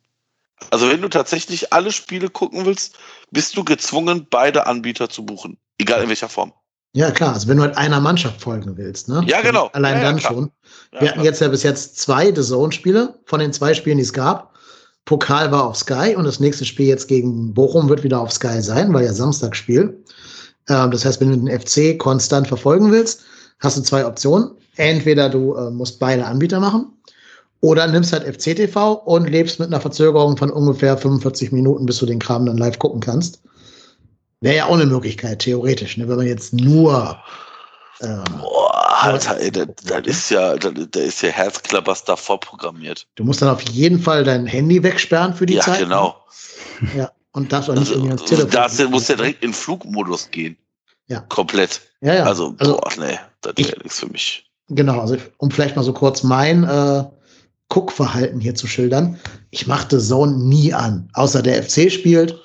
Also wenn du tatsächlich alle Spiele gucken willst, bist du gezwungen, beide Anbieter zu buchen. Egal in welcher Form. Ja, klar. Also wenn du halt einer Mannschaft folgen willst, ne? Ja, genau. Allein ja, dann ja, schon. Wir ja, hatten jetzt ja bis jetzt zwei The Zone-Spiele von den zwei Spielen, die es gab. Pokal war auf Sky und das nächste Spiel jetzt gegen Bochum wird wieder auf Sky sein, weil ja Samstagsspiel. Ähm, das heißt, wenn du den FC konstant verfolgen willst, hast du zwei Optionen. Entweder du äh, musst beide Anbieter machen oder nimmst halt FCTV und lebst mit einer Verzögerung von ungefähr 45 Minuten, bis du den Kram dann live gucken kannst. Wäre ja auch eine Möglichkeit, theoretisch, ne? wenn man jetzt nur. Ähm, Boah, Alter, ey, das, das ist ja, da ist ja Herzklappers davor programmiert. Du musst dann auf jeden Fall dein Handy wegsperren für die ja, Zeit. Ja, genau. Ja, und darfst auch nicht also, irgendwie ans Telefon. Da musst du ja direkt in Flugmodus gehen. Ja. Komplett. Ja, ja. Also, Also, boah, nee, das wäre nichts für mich. Genau, also um vielleicht mal so kurz mein äh, Guckverhalten hier zu schildern. Ich machte Zone nie an, außer der FC spielt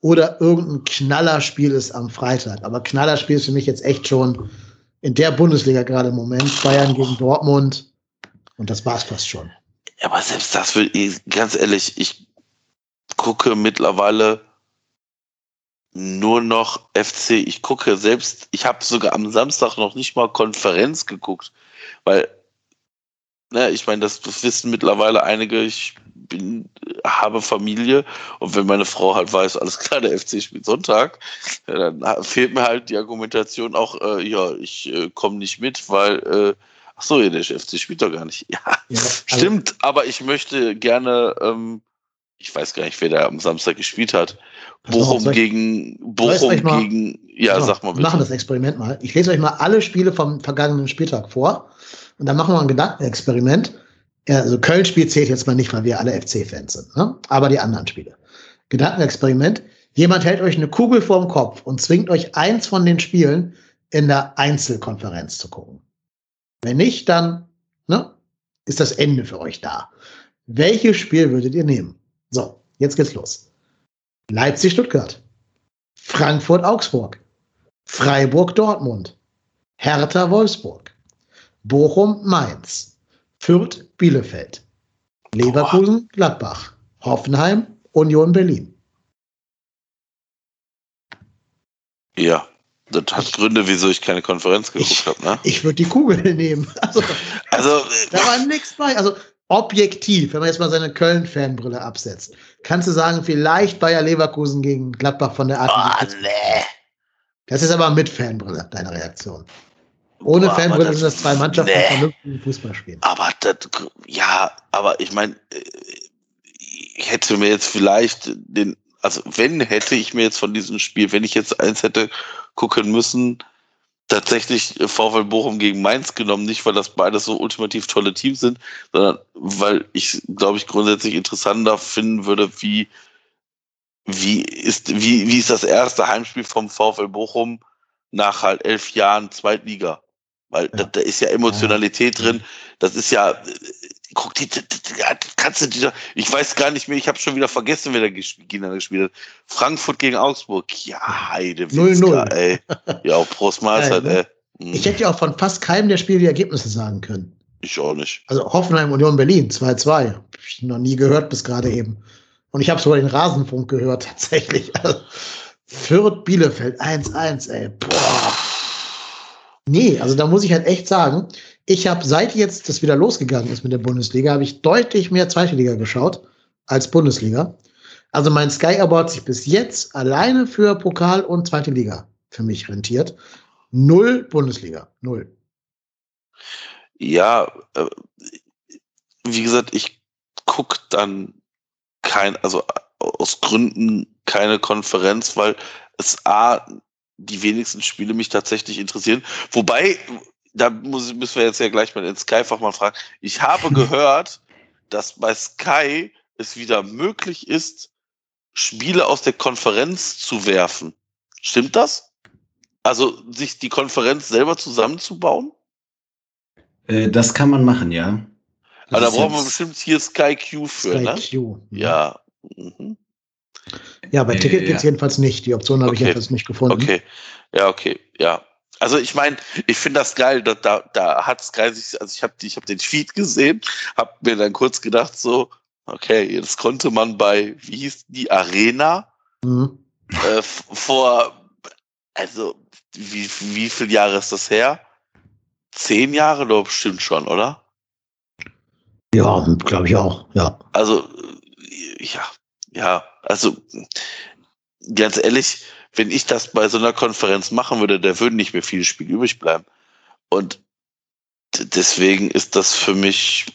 oder irgendein Knallerspiel ist am Freitag. Aber Knallerspiel ist für mich jetzt echt schon in der Bundesliga gerade im Moment. Bayern gegen Dortmund. Und das war's fast schon. Aber selbst das will ich, ganz ehrlich, ich gucke mittlerweile nur noch FC. Ich gucke selbst, ich habe sogar am Samstag noch nicht mal Konferenz geguckt, weil, ne, ich meine, das wissen mittlerweile einige, ich bin, habe Familie und wenn meine Frau halt weiß, alles klar, der FC spielt Sonntag, ja, dann fehlt mir halt die Argumentation auch, äh, ja, ich äh, komme nicht mit, weil, äh, ach so, ja, der FC spielt doch gar nicht. Ja, Ja, also- Stimmt, aber ich möchte gerne, ähm, ich weiß gar nicht, wer da am Samstag gespielt hat. Bochum ich- gegen Bochum mal- gegen ja, Genau, sag mal Wir bitte. machen das Experiment mal. Ich lese euch mal alle Spiele vom vergangenen Spieltag vor und dann machen wir ein Gedankenexperiment. Also Köln-Spiel zählt jetzt mal nicht, weil wir alle FC-Fans sind, ne? aber die anderen Spiele. Gedankenexperiment. Jemand hält euch eine Kugel vorm Kopf und zwingt euch eins von den Spielen in der Einzelkonferenz zu gucken. Wenn nicht, dann ne, ist das Ende für euch da. Welches Spiel würdet ihr nehmen? So, jetzt geht's los. Leipzig-Stuttgart. Frankfurt-Augsburg. Freiburg-Dortmund. Hertha-Wolfsburg. Bochum-Mainz. Fürth-Bielefeld. Leverkusen-Gladbach. Hoffenheim, Union Berlin. Ja, das hat Gründe, wieso ich keine Konferenz geguckt habe. Ne? Ich würde die Kugel nehmen. Also, Also, da war nichts bei. Also objektiv, wenn man jetzt mal seine Köln-Fanbrille absetzt, kannst du sagen, vielleicht Bayer Leverkusen gegen Gladbach von der Art. sie- nee. Das ist aber mit Fanbrille, deine Reaktion. Ohne Fanbrille das- sind das zwei Mannschaften, die nee. vernünftigen Fußball spielen. Aber das, ja, aber ich meine, ich hätte mir jetzt vielleicht den, also wenn hätte ich mir jetzt von diesem Spiel, wenn ich jetzt eins hätte gucken müssen, tatsächlich VfL Bochum gegen Mainz genommen, nicht weil das beides so ultimativ tolle Teams sind, sondern weil ich, glaube ich, grundsätzlich interessanter finden würde, wie, wie ist, wie, wie ist das erste Heimspiel vom VfL Bochum nach halt elf Jahren Zweitliga? Weil Ja. da, da ist ja Emotionalität drin. Das ist ja, guck die, die, die ja, kannst du dir, ich weiß gar nicht mehr, ich habe schon wieder vergessen, wer da gespielt, gegeneinander gespielt hat. Frankfurt gegen Augsburg. Ja, Heide, 0-0. ey. Ja, auch Prost Mahlzeit, ne? ey. Ich hätte ja auch von fast keinem der Spiele die Ergebnisse sagen können. ich auch nicht. Also Hoffenheim Union Berlin 2-2. Hab ich noch nie gehört bis gerade eben. Und ich habe sogar den Rasenfunk gehört, tatsächlich. Also, Fürth Bielefeld 1-1, ey. Boah. Nee, also da muss ich halt echt sagen, ich habe seit jetzt das wieder losgegangen ist mit der Bundesliga, habe ich deutlich mehr zweite Liga geschaut als Bundesliga. Also mein Sky Award sich bis jetzt alleine für Pokal und zweite Liga für mich rentiert. Null Bundesliga. Null. Ja, äh, wie gesagt, ich gucke dann kein, also aus Gründen keine Konferenz, weil es A, die wenigsten Spiele mich tatsächlich interessieren. Wobei, da muss, müssen wir jetzt ja gleich mal in Sky-Fach mal fragen. Ich habe gehört, dass bei Sky es wieder möglich ist, Spiele aus der Konferenz zu werfen. Stimmt das? Also sich die Konferenz selber zusammenzubauen? Äh, das kann man machen, ja. Aber da ist braucht man jetzt- bestimmt hier Sky Q für, Sky ne? Q. Ja. Mhm. Ja, bei Äh, Ticket ja. gibt's jedenfalls nicht. Die Option habe ich Okay. jedenfalls nicht gefunden. Okay. Ja, okay. Ja. Also ich meine, ich finde das geil, da, da, da hat Sky sich, also ich habe ich hab den Feed gesehen, habe mir dann kurz gedacht so, okay, jetzt konnte man bei, wie hieß die, Arena, Mhm. äh, vor, also wie, wie viele Jahre ist das her? Zehn Jahre doch bestimmt schon, oder? Ja, glaube ich auch. Ja. Also, äh, ja, ja, also ganz ehrlich, wenn ich das bei so einer Konferenz machen würde, da würden nicht mehr viele Spiele übrig bleiben. Und deswegen ist das für mich,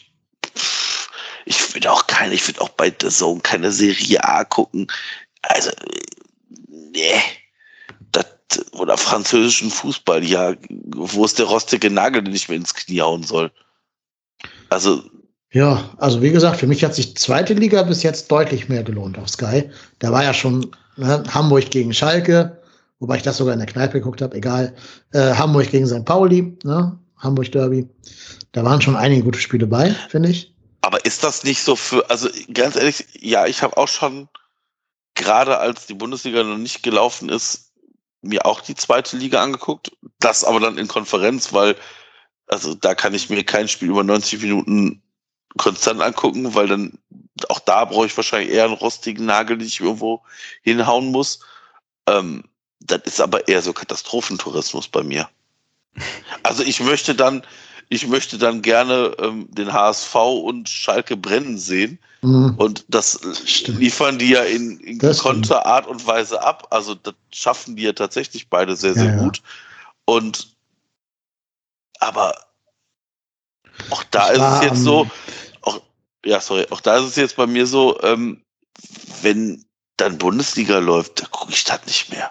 ich würde auch keine, ich würde auch bei The Zone keine Serie A gucken. Also, nee. Das, oder französischen Fußball, ja, wo ist der rostige Nagel, den ich mir ins Knie hauen soll? Also, Ja, also wie gesagt, für mich hat sich zweite Liga bis jetzt deutlich mehr gelohnt auf Sky. Da war ja schon ne, Hamburg gegen Schalke, wobei ich das sogar in der Kneipe geguckt habe, egal. Äh, Hamburg gegen St. Pauli, ne? Hamburg Derby. Da waren schon einige gute Spiele bei, finde ich. Aber ist das nicht so für, also ganz ehrlich, ja, ich habe auch schon, gerade als die Bundesliga noch nicht gelaufen ist, mir auch die zweite Liga angeguckt. Das aber dann in Konferenz, weil, also da kann ich mir kein Spiel über 90 Minuten konstant angucken, weil dann auch da brauche ich wahrscheinlich eher einen rostigen Nagel, den ich irgendwo hinhauen muss. Ähm, das ist aber eher so Katastrophentourismus bei mir. Also ich möchte dann, ich möchte dann gerne ähm, den HSV und Schalke brennen sehen. Mhm. Und das Stimmt. liefern die ja in, in gekonnter Art und Weise ab. Also das schaffen die ja tatsächlich beide sehr, sehr Ja, ja. gut. Und aber auch da Ich ist war es jetzt so, auch, ja, sorry, auch da ist es jetzt bei mir so, ähm, wenn dann Bundesliga läuft, da gucke ich das nicht mehr.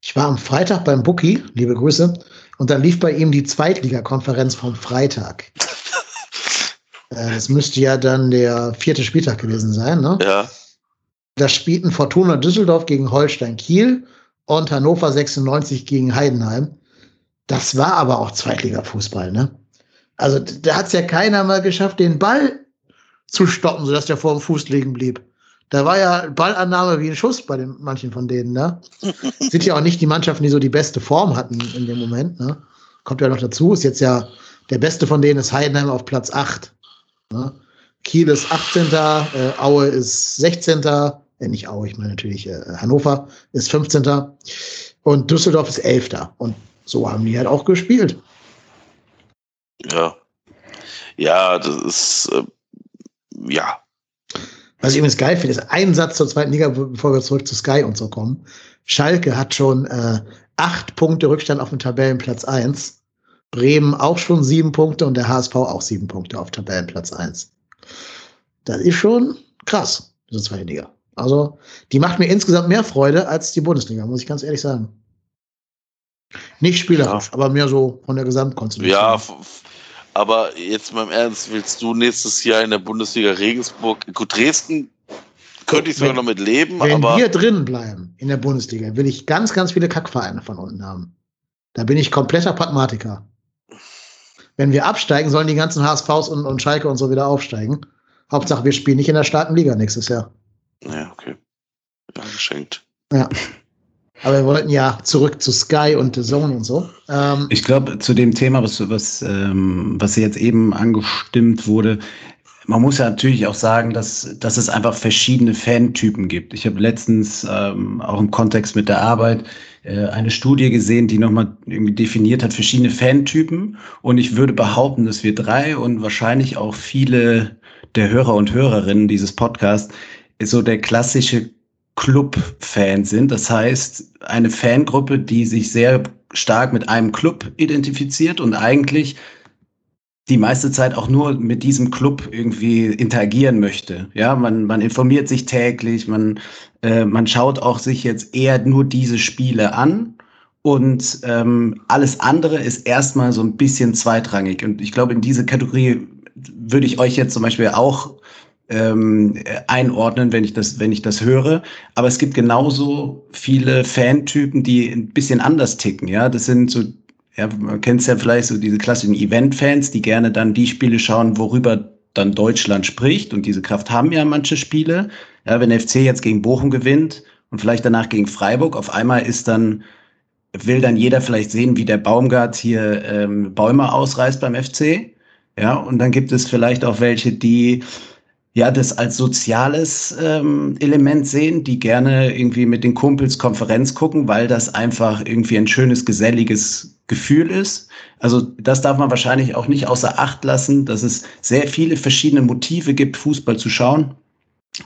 Ich war am Freitag beim Bookie, liebe Grüße, und dann lief bei ihm die Zweitligakonferenz vom Freitag. Äh, Das müsste ja dann der vierte Spieltag gewesen sein, ne? Ja, Da spielten Fortuna Düsseldorf gegen Holstein Kiel und Hannover 96 gegen Heidenheim. Das war aber auch Zweitliga-Fußball, ne? Also da hat es ja keiner mal geschafft, den Ball zu stoppen, sodass der vor dem Fuß liegen blieb. Da war ja Ballannahme wie ein Schuss bei den manchen von denen, ne? Sind ja auch nicht die Mannschaften, die so die beste Form hatten in dem Moment, ne? Kommt ja noch dazu, ist jetzt ja der beste von denen ist Heidenheim auf Platz 8. Ne? Kiel ist 18. Äh, Aue ist 16. Äh, nicht Aue, ich meine natürlich äh, Hannover ist 15. Und Düsseldorf ist 11. Und so haben die halt auch gespielt. Ja. Ja, das ist, äh, ja, Was ich übrigens geil finde, ist ein Satz zur zweiten Liga, bevor wir zurück zu Sky und so kommen. Schalke hat schon äh, acht Punkte Rückstand auf dem Tabellenplatz 1. Bremen auch schon sieben Punkte und der HSV auch sieben Punkte auf Tabellenplatz 1. Das ist schon krass, diese zweite Liga. Also, die macht mir insgesamt mehr Freude als die Bundesliga, muss ich ganz ehrlich sagen. Nicht spielerisch, aber mehr so von der Gesamtkonstellation. Ja, aber jetzt mal im Ernst, willst du nächstes Jahr in der Bundesliga Regensburg, gut, Dresden könnte ich sogar Wenn- noch mit leben, Wenn aber wir drin bleiben in der Bundesliga, will ich ganz, ganz viele Kackvereine von unten haben. Da bin ich kompletter Pragmatiker. Wenn wir absteigen, sollen die ganzen HSVs und, und Schalke und so wieder aufsteigen. Hauptsache, wir spielen nicht in der starken Liga nächstes Jahr. ja, okay. Ja, geschenkt. Ja. Aber wir wollten ja zurück zu Sky und The Zone und so. Ähm, Ich glaube, zu dem Thema, was, was, ähm, was jetzt eben angestimmt wurde, man muss ja natürlich auch sagen, dass, dass es einfach verschiedene Fantypen gibt. Ich habe letztens ähm, auch im Kontext mit der Arbeit äh, eine Studie gesehen, die nochmal irgendwie definiert hat, verschiedene Fantypen. Und ich würde behaupten, dass wir drei und wahrscheinlich auch viele der Hörer und Hörerinnen dieses Podcasts so der klassische Club-Fan sind. Das heißt, eine Fangruppe, die sich sehr stark mit einem Club identifiziert und eigentlich die meiste Zeit auch nur mit diesem Club irgendwie interagieren möchte. Ja, man, man informiert sich täglich, man, äh, man schaut auch sich jetzt eher nur diese Spiele an und ähm, alles andere ist erstmal so ein bisschen zweitrangig. Und ich glaube, in diese Kategorie würde ich euch jetzt zum Beispiel auch ähm, einordnen, wenn ich das, wenn ich das höre. Aber es gibt genauso viele Fantypen, die ein bisschen anders ticken. Ja, das sind so ja, man kennt es ja vielleicht so diese klassischen Event-Fans, die gerne dann die Spiele schauen, worüber dann Deutschland spricht. Und diese Kraft haben ja manche Spiele. Ja, wenn der FC jetzt gegen Bochum gewinnt und vielleicht danach gegen Freiburg, auf einmal ist dann, will dann jeder vielleicht sehen, wie der Baumgart hier ähm, Bäume ausreißt beim FC. Ja, und dann gibt es vielleicht auch welche, die ja das als soziales ähm, Element sehen, die gerne irgendwie mit den Kumpels Konferenz gucken, weil das einfach irgendwie ein schönes, geselliges Gefühl ist. Also das darf man wahrscheinlich auch nicht außer Acht lassen, dass es sehr viele verschiedene Motive gibt, Fußball zu schauen,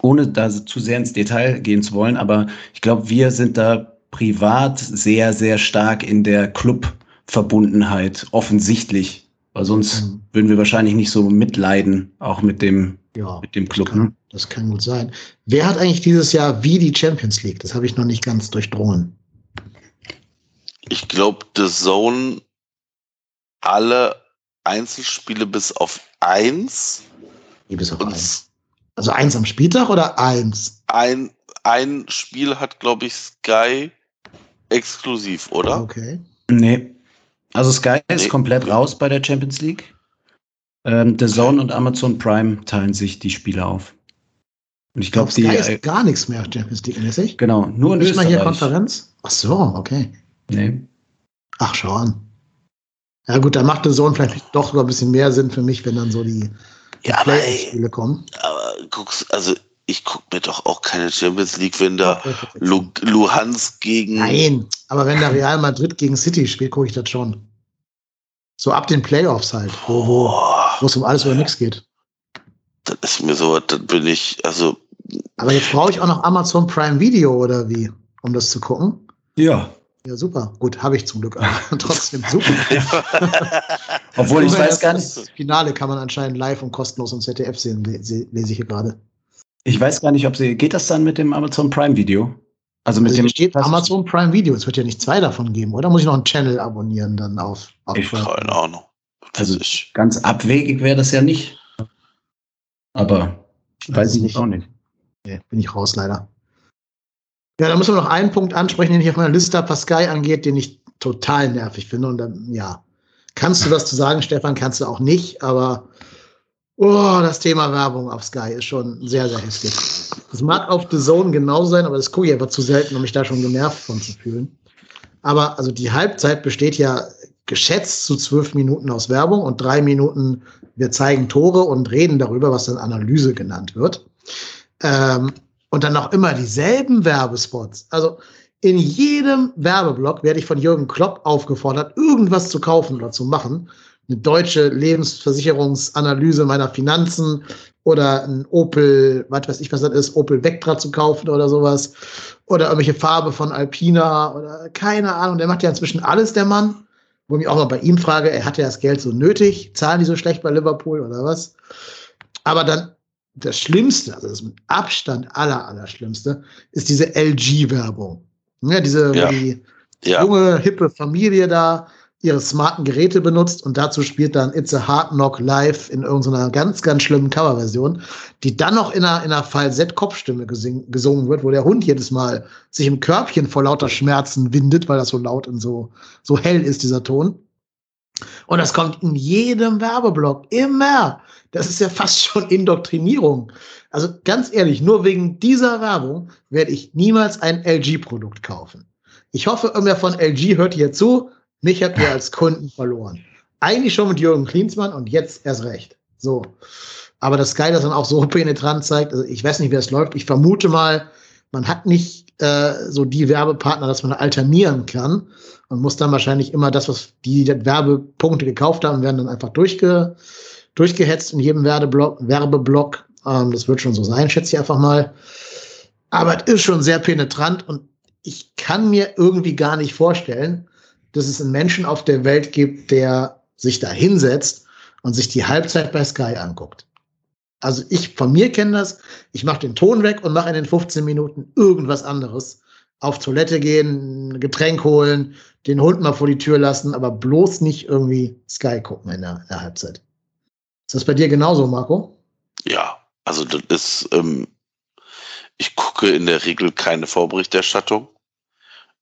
ohne da zu sehr ins Detail gehen zu wollen. Aber ich glaube, wir sind da privat sehr, sehr stark in der Club-Verbundenheit, offensichtlich. Weil sonst mhm. würden wir wahrscheinlich nicht so mitleiden, auch mit dem ja, mit dem Club. Das kann, das kann gut sein. Wer hat eigentlich dieses Jahr wie die Champions League? Das habe ich noch nicht ganz durchdrungen. Ich glaube, The Zone alle Einzelspiele bis auf eins. Wie bis auf eins? Also eins am Spieltag oder eins? Ein, ein Spiel hat, glaube ich, Sky exklusiv, oder? Okay. Nee. Also Sky nee. ist komplett raus bei der Champions League. Ähm, The Zone und Amazon Prime teilen sich die Spiele auf. Und ich glaube, die ist äh, gar nichts mehr Champions League mäßig. Genau, nur in Nicht Österreich. mal hier Konferenz. Ach so, okay. Nee. Ach, schau an. Ja gut, da macht The Zone vielleicht doch sogar ein bisschen mehr Sinn für mich, wenn dann so die, die ja, Play-Spiele kommen. Aber guckst, also ich gucke mir doch auch keine Champions League, wenn da Lu Luhansk gegen. Nein, aber wenn da Real Madrid gegen City spielt, gucke ich das schon. So ab den Playoffs halt, wo, wo, es um alles oder nichts geht. Das ist mir so, dann bin ich, also. Aber jetzt brauche ich auch noch Amazon Prime Video oder wie, um das zu gucken? Ja. Ja, super. Gut, habe ich zum Glück. trotzdem super. Obwohl ich weiß gar nicht. Das Finale kann man anscheinend live und kostenlos im ZDF sehen, lese ich hier gerade. Ich weiß gar nicht, ob sie. Geht das dann mit dem Amazon Prime Video? Also mit also dem steht Amazon Prime Video. Es wird ja nicht zwei davon geben, oder? Muss ich noch einen Channel abonnieren dann auf? auf ich keine Ahnung. Also ganz abwegig wäre das ja nicht. Aber ich weiß ich nicht. auch nicht. Nee, bin ich raus leider. Ja, da müssen wir noch einen Punkt ansprechen, den ich auf meiner Liste habe, was Sky angeht, den ich total nervig finde. Und dann, ja, kannst du was zu sagen, Stefan, kannst du auch nicht, aber Oh, das Thema Werbung auf Sky ist schon sehr, sehr hässlich. Das mag auf The Zone genau sein, aber das gucke ich einfach zu selten, um mich da schon genervt von zu fühlen. Aber also die Halbzeit besteht ja geschätzt zu zwölf Minuten aus Werbung und drei Minuten wir zeigen Tore und reden darüber, was dann Analyse genannt wird. Ähm, und dann noch immer dieselben Werbespots. Also in jedem Werbeblock werde ich von Jürgen Klopp aufgefordert, irgendwas zu kaufen oder zu machen eine deutsche Lebensversicherungsanalyse meiner Finanzen oder ein Opel, was weiß ich, was das ist, Opel Vectra zu kaufen oder sowas. Oder irgendwelche Farbe von Alpina oder keine Ahnung. Der macht ja inzwischen alles, der Mann. Wo ich mich auch mal bei ihm frage, er hat ja das Geld so nötig, zahlen die so schlecht bei Liverpool oder was? Aber dann das Schlimmste, also das mit Abstand aller, aller Schlimmste, ist diese LG-Werbung. Ja, diese ja. Die junge, hippe Familie da ihre smarten Geräte benutzt und dazu spielt dann It's a Hard Knock live in irgendeiner ganz, ganz schlimmen Coverversion, die dann noch in einer, in einer Falsett-Kopfstimme gesungen wird, wo der Hund jedes Mal sich im Körbchen vor lauter Schmerzen windet, weil das so laut und so, so hell ist, dieser Ton. Und das kommt in jedem Werbeblock immer. Das ist ja fast schon Indoktrinierung. Also ganz ehrlich, nur wegen dieser Werbung werde ich niemals ein LG-Produkt kaufen. Ich hoffe, irgendwer von LG hört hier zu mich habt ihr als Kunden verloren. Eigentlich schon mit Jürgen Klinsmann und jetzt erst recht. So. Aber das Sky das dann auch so penetrant zeigt, also ich weiß nicht, wie das läuft. Ich vermute mal, man hat nicht äh, so die Werbepartner, dass man alternieren kann und muss dann wahrscheinlich immer das, was die Werbepunkte gekauft haben, werden dann einfach durchge, durchgehetzt in jedem Werbeblock. Werbeblock. Ähm, das wird schon so sein, schätze ich einfach mal. Aber es ist schon sehr penetrant und ich kann mir irgendwie gar nicht vorstellen, dass es einen Menschen auf der Welt gibt, der sich da hinsetzt und sich die Halbzeit bei Sky anguckt. Also ich von mir kenne das. Ich mache den Ton weg und mache in den 15 Minuten irgendwas anderes. Auf Toilette gehen, Getränk holen, den Hund mal vor die Tür lassen, aber bloß nicht irgendwie Sky gucken in der, in der Halbzeit. Ist das bei dir genauso, Marco? Ja, also das ist, ähm, ich gucke in der Regel keine Vorberichterstattung.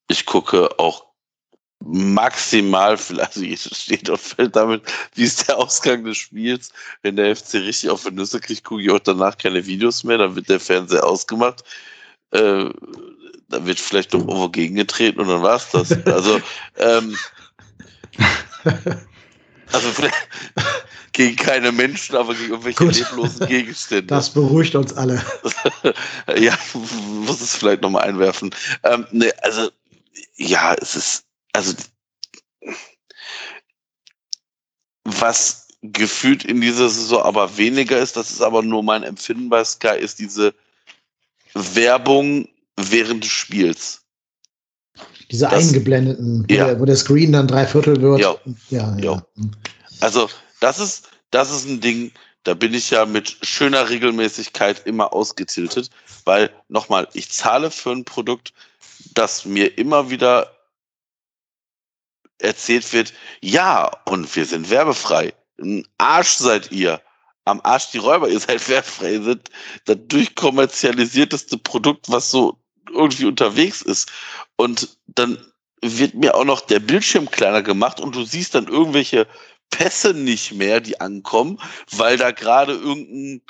Ich gucke auch maximal, also es steht und fällt damit, wie ist der Ausgang des Spiels. Wenn der FC richtig auf die Nüsse kriegt, gucke ich auch danach keine Videos mehr, dann wird der Fernseher ausgemacht. Äh, dann wird vielleicht noch irgendwo gegengetreten und dann war es das. Also, ähm, also gegen keine Menschen, aber gegen irgendwelche Gut. leblosen Gegenstände. Das beruhigt uns alle. ja, muss es vielleicht nochmal einwerfen. Ähm, nee, also, ja, es ist, also, was gefühlt in dieser Saison aber weniger ist, das ist aber nur mein Empfinden bei Sky, ist diese Werbung während des Spiels. Diese Das- eingeblendeten, wo, Ja. der, wo der Screen dann drei Viertel wird. Ja, ja. Ja. Also, das ist, das ist ein Ding, da bin ich ja mit schöner Regelmäßigkeit immer ausgetiltet, weil nochmal, ich zahle für ein Produkt, das mir immer wieder erzählt wird, ja, und wir sind werbefrei. Ein Arsch seid ihr. Am Arsch die Räuber, ihr seid werbefrei. Ihr seid das durchkommerzialisierteste Produkt, was so irgendwie unterwegs ist. Und dann wird mir auch noch der Bildschirm kleiner gemacht und du siehst dann irgendwelche Pässe nicht mehr, die ankommen, weil da gerade irgendein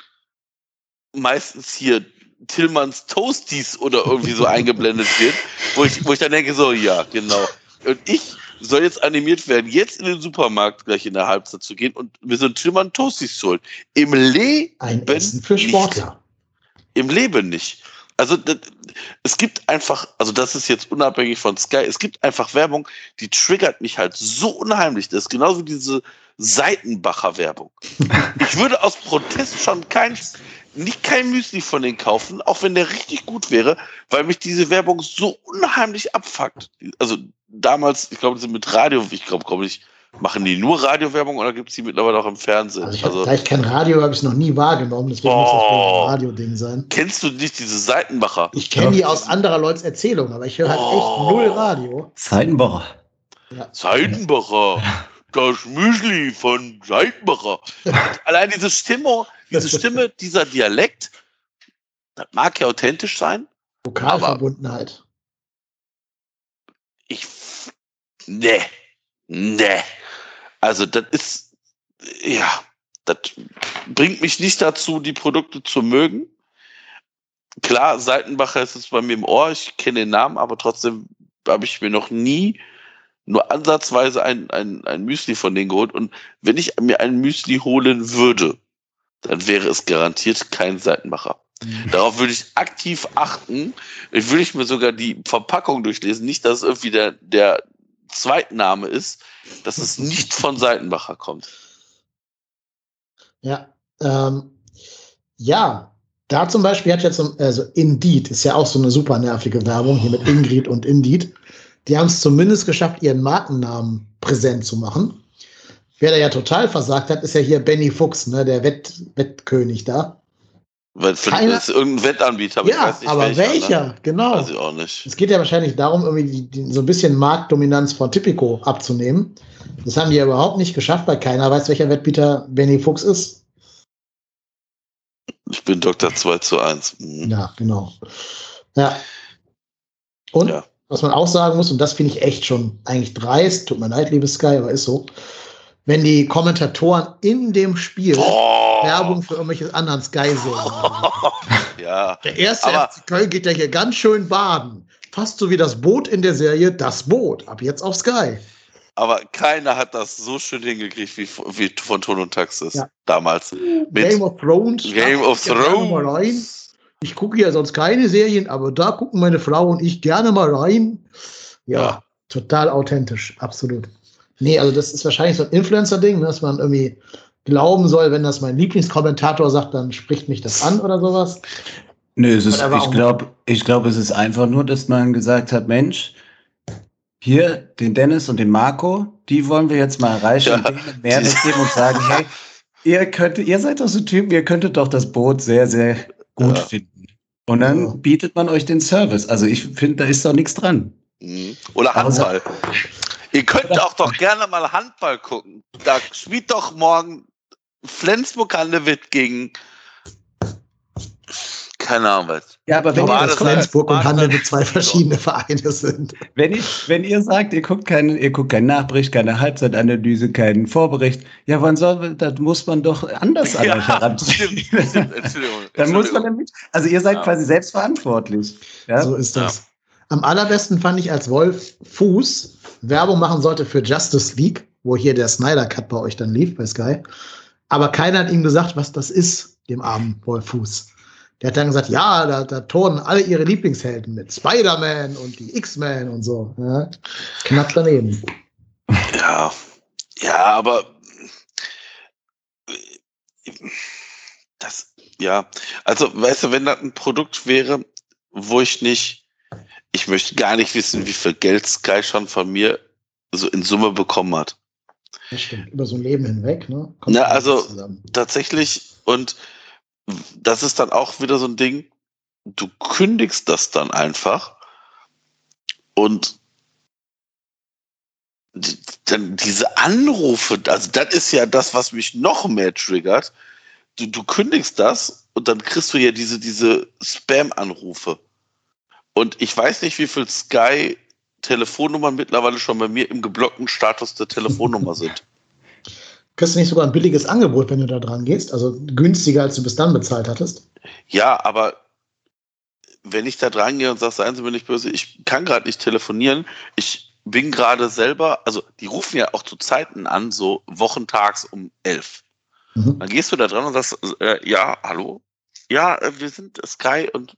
meistens hier Tillmanns Toasties oder irgendwie so eingeblendet wird, wo ich, wo ich dann denke, so, ja, genau. Und ich soll jetzt animiert werden, jetzt in den Supermarkt gleich in der Halbzeit zu gehen und mir so ein Tillmann Toasties zu holen. Im Leben Ein Essen für nicht. Sportler. im Leben nicht. Also das, es gibt einfach, also das ist jetzt unabhängig von Sky, es gibt einfach Werbung, die triggert mich halt so unheimlich. Das ist genauso wie diese Seitenbacher-Werbung. ich würde aus Protest schon kein, nicht kein Müsli von denen kaufen, auch wenn der richtig gut wäre, weil mich diese Werbung so unheimlich abfuckt. Also damals, ich glaube, die sind mit Radio, ich glaube, glaube ich, machen die nur Radiowerbung oder gibt es die mittlerweile auch im Fernsehen? Also ich hab, Also, da ich kein Radio habe ich es noch nie wahrgenommen, deswegen muss das wohl Oh. ein Radio-Ding sein. kennst du nicht diese Seitenbacher? Ich kenne die aus anderer Leute's Erzählung, aber ich höre halt Oh. echt null Radio. Seidenbacher. Seidenbacher. Das Müsli von Seidenbacher. Allein diese Stimme, diese Stimme, dieser Dialekt, das mag ja authentisch sein. Vokalverbundenheit. Ich, ne, ne. Also das ist, ja, das bringt mich nicht dazu, die Produkte zu mögen. Klar, Seitenbacher ist es bei mir im Ohr, ich kenne den Namen, aber trotzdem habe ich mir noch nie nur ansatzweise ein, ein, ein Müsli von denen geholt. Und wenn ich mir ein Müsli holen würde, dann wäre es garantiert kein Seitenbacher. Darauf würde ich aktiv achten. Ich würde ich mir sogar die Verpackung durchlesen. Nicht, dass es irgendwie der, der Zweitname ist, dass es nicht von Seitenbacher kommt. Ja. Ähm, ja, da zum Beispiel hat jetzt, so- also Indeed ist ja auch so eine super nervige Werbung hier mit Ingrid und Indeed. Die haben es zumindest geschafft, ihren Markennamen präsent zu machen. Wer da ja total versagt hat, ist ja hier Benny Fuchs, ne, der Wett, Wettkönig da. Weil Keiner- ist irgendein Wettanbieter, aber ich ja, nicht aber welcher. welcher, Ne? genau. Weiß ich auch nicht. Es geht ja wahrscheinlich darum, irgendwie die, die, so ein bisschen Marktdominanz von Tipico abzunehmen. Das haben die ja überhaupt nicht geschafft, weil keiner weiß, welcher Wettbieter Benny Fuchs ist. Ich bin Dr. 2 zu 1. Mhm. Ja, genau. Ja. Und Ja. was man auch sagen muss, und das finde ich echt schon eigentlich dreist, tut mir leid, liebe Sky, aber ist so, wenn die Kommentatoren in dem Spiel Oh. Werbung für irgendwelche anderen Sky-Serien machen. Ja, Der erste Aber- FC Köln geht ja hier ganz schön baden. Fast so wie das Boot in der Serie Das Boot. Ab jetzt auf Sky. aber keiner hat das so schön hingekriegt wie, wie von Ton und Taxis Ja. damals. Mit Game of Thrones. Game of. Thrones. Ich gucke ja sonst keine Serien, aber da gucken meine Frau und ich gerne mal rein. Ja, Ja. total authentisch, absolut. Nee, also das ist wahrscheinlich so ein Influencer-Ding, ne, dass man irgendwie glauben soll, wenn das mein Lieblingskommentator sagt, dann spricht mich das an oder sowas. Nö, es ist, ich glaube, ich glaub, es ist einfach nur, dass man gesagt hat, Mensch, hier den Dennis und den Marco, die wollen wir jetzt mal erreichen Ja. und denen einen Mehrwert geben und sagen, hey, ihr könnt, ihr seid doch so Typen, ihr könntet doch das Boot sehr, sehr gut Ja. finden. Und dann Ja. bietet man euch den Service. Also ich finde, da ist doch nichts dran. Mhm. Oder Außer- Handball. Ihr könnt auch doch gerne mal Handball gucken. Da spielt doch morgen Flensburg-Handewitt gegen keine Ahnung was. Ja, aber wenn, ihr, das Flensburg und mit zwei verschiedene Vereine sind. wenn, ich, wenn ihr sagt, ihr guckt keinen, ihr guckt keinen Nachbericht, keine Halbzeitanalyse, keinen Vorbericht, ja, wann soll, das muss man doch anders an euch heranziehen. stimmt, stimmt, Entschuldigung. Dann muss man nämlich, also ihr seid Ja. quasi selbstverantwortlich. Ja? So ist das. Am allerbesten fand ich, als Wolf Fuß Werbung machen sollte für Justice League, wo hier der Snyder Cut bei euch dann lief bei Sky. Aber keiner hat ihm gesagt, was das ist, dem armen Wolf Fuß. Der hat dann gesagt, ja, da, da turnen alle ihre Lieblingshelden mit. Spider-Man und die X-Men und so. Ja, knapp daneben. Ja, ja, aber das, ja, also weißt du, wenn das ein Produkt wäre, wo ich nicht, ich möchte gar nicht wissen, wie viel Geld Sky schon von mir so in Summe bekommen hat. Das stimmt. Über so ein Leben hinweg, ne? Na, alles also- zusammen. Tatsächlich, und das ist dann auch wieder so ein Ding, du kündigst das dann einfach und dann diese Anrufe, also das ist ja das, was mich noch mehr triggert. Du, du kündigst das und dann kriegst du ja diese, diese Spam-Anrufe. Und ich weiß nicht, wie viel Sky-Telefonnummern mittlerweile schon bei mir im geblockten Status der Telefonnummer sind. Kriegst du nicht sogar ein billiges Angebot, wenn du da dran gehst? Also günstiger, als du bis dann bezahlt hattest? Ja, aber wenn ich da dran gehe und sage, seien Sie mir nicht böse, ich kann gerade nicht telefonieren, ich bin gerade selber, also die rufen ja auch zu Zeiten an, so wochentags um elf. Mhm. Dann gehst du da dran und sagst, äh, ja, hallo? Ja, äh, wir sind Sky und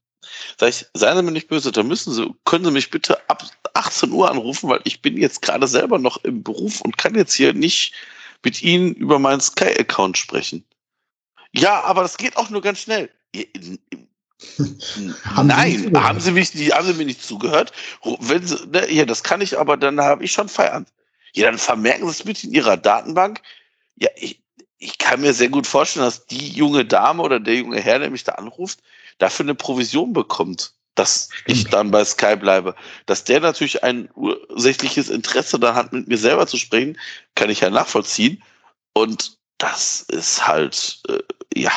sag ich, seien Sie mir nicht böse, da müssen Sie, können Sie mich bitte ab 18 Uhr anrufen, weil ich bin jetzt gerade selber noch im Beruf und kann jetzt hier nicht mit Ihnen über meinen Sky-Account sprechen. Ja, aber das geht auch nur ganz schnell. Haben Sie Nein, zugehört? haben Sie, mich haben Sie mir nicht zugehört? Wenn Sie, ne, ja, das kann ich, aber dann habe ich schon Feierabend. Ja, dann vermerken Sie es bitte in Ihrer Datenbank. Ja, ich, ich kann mir sehr gut vorstellen, dass die junge Dame oder der junge Herr, der mich da anruft, dafür eine Provision bekommt, dass ich Stimmt. dann bei Sky bleibe. Dass der natürlich ein ursächliches Interesse dann hat, mit mir selber zu sprechen, kann ich ja nachvollziehen. Und das ist halt, äh, ja,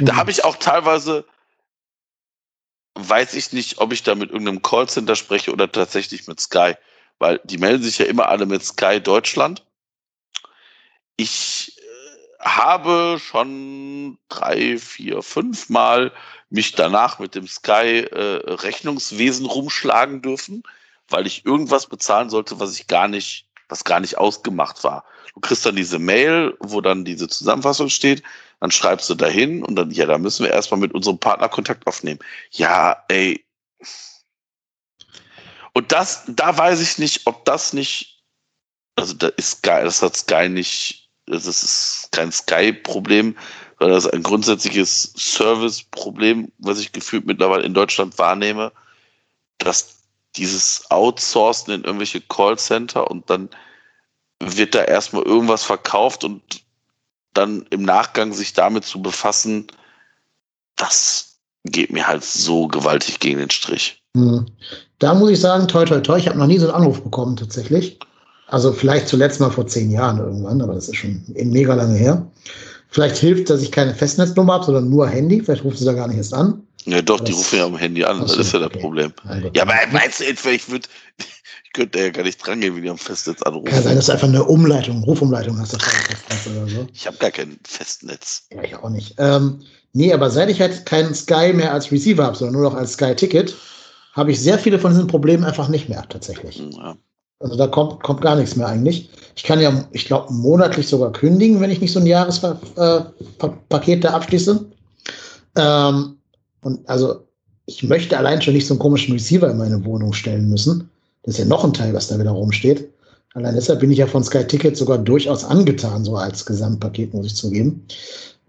da Mhm. habe ich auch teilweise, weiß ich nicht, ob ich da mit irgendeinem Callcenter spreche oder tatsächlich mit Sky, weil die melden sich ja immer alle mit Sky Deutschland. Ich habe schon drei, vier, fünf Mal mich danach mit dem Sky äh, rumschlagen dürfen, weil ich irgendwas bezahlen sollte, was ich gar nicht, was gar nicht ausgemacht war. Du kriegst dann diese Mail, wo dann diese Zusammenfassung steht, dann schreibst du dahin und dann, ja, da müssen wir erstmal mit unserem Partner Kontakt aufnehmen. Ja, ey. Und das, da weiß ich nicht, ob das nicht, also da ist Sky, das hat Sky nicht, das ist kein Sky-Problem, sondern das ist ein grundsätzliches Service-Problem, was ich gefühlt mittlerweile in Deutschland wahrnehme, dass dieses Outsourcen in irgendwelche Callcenter und dann wird da erstmal irgendwas verkauft und dann im Nachgang sich damit zu befassen, das geht mir halt so gewaltig gegen den Strich. Mhm. Da muss ich sagen, toi, toi, toi, ich habe noch nie so einen Anruf bekommen, tatsächlich. Also vielleicht zuletzt mal vor zehn Jahren irgendwann, aber das ist schon mega lange her. Vielleicht hilft, dass ich keine Festnetznummer habe, sondern nur Handy. Vielleicht rufen sie da gar nicht erst an. Ja, doch, die Das- rufen ja am Handy an, das ist ja das okay. Problem. Ja, aber meinst du etwa, ich würde, ich könnte ja gar nicht drangehen, wenn die am Festnetz Kann sein, anrufen. dass du einfach eine Umleitung, Rufumleitung hast, so. Ich habe gar kein Festnetz. Ja, ich auch nicht. Ähm, nee, aber seit ich halt keinen Sky mehr als Receiver habe, sondern nur noch als Sky-Ticket, habe ich sehr viele von diesen Problemen einfach nicht mehr, tatsächlich. Ja. Also da kommt, kommt gar nichts mehr eigentlich. Ich kann ja, ich glaube, monatlich sogar kündigen, wenn ich nicht so ein Jahrespaket äh, da abschließe. Ähm, und also ich möchte allein schon nicht so einen komischen Receiver in meine Wohnung stellen müssen. Das ist ja noch ein Teil, was da wieder rumsteht. Allein deshalb bin ich ja von Sky Ticket sogar durchaus angetan, so als Gesamtpaket, muss ich zugeben.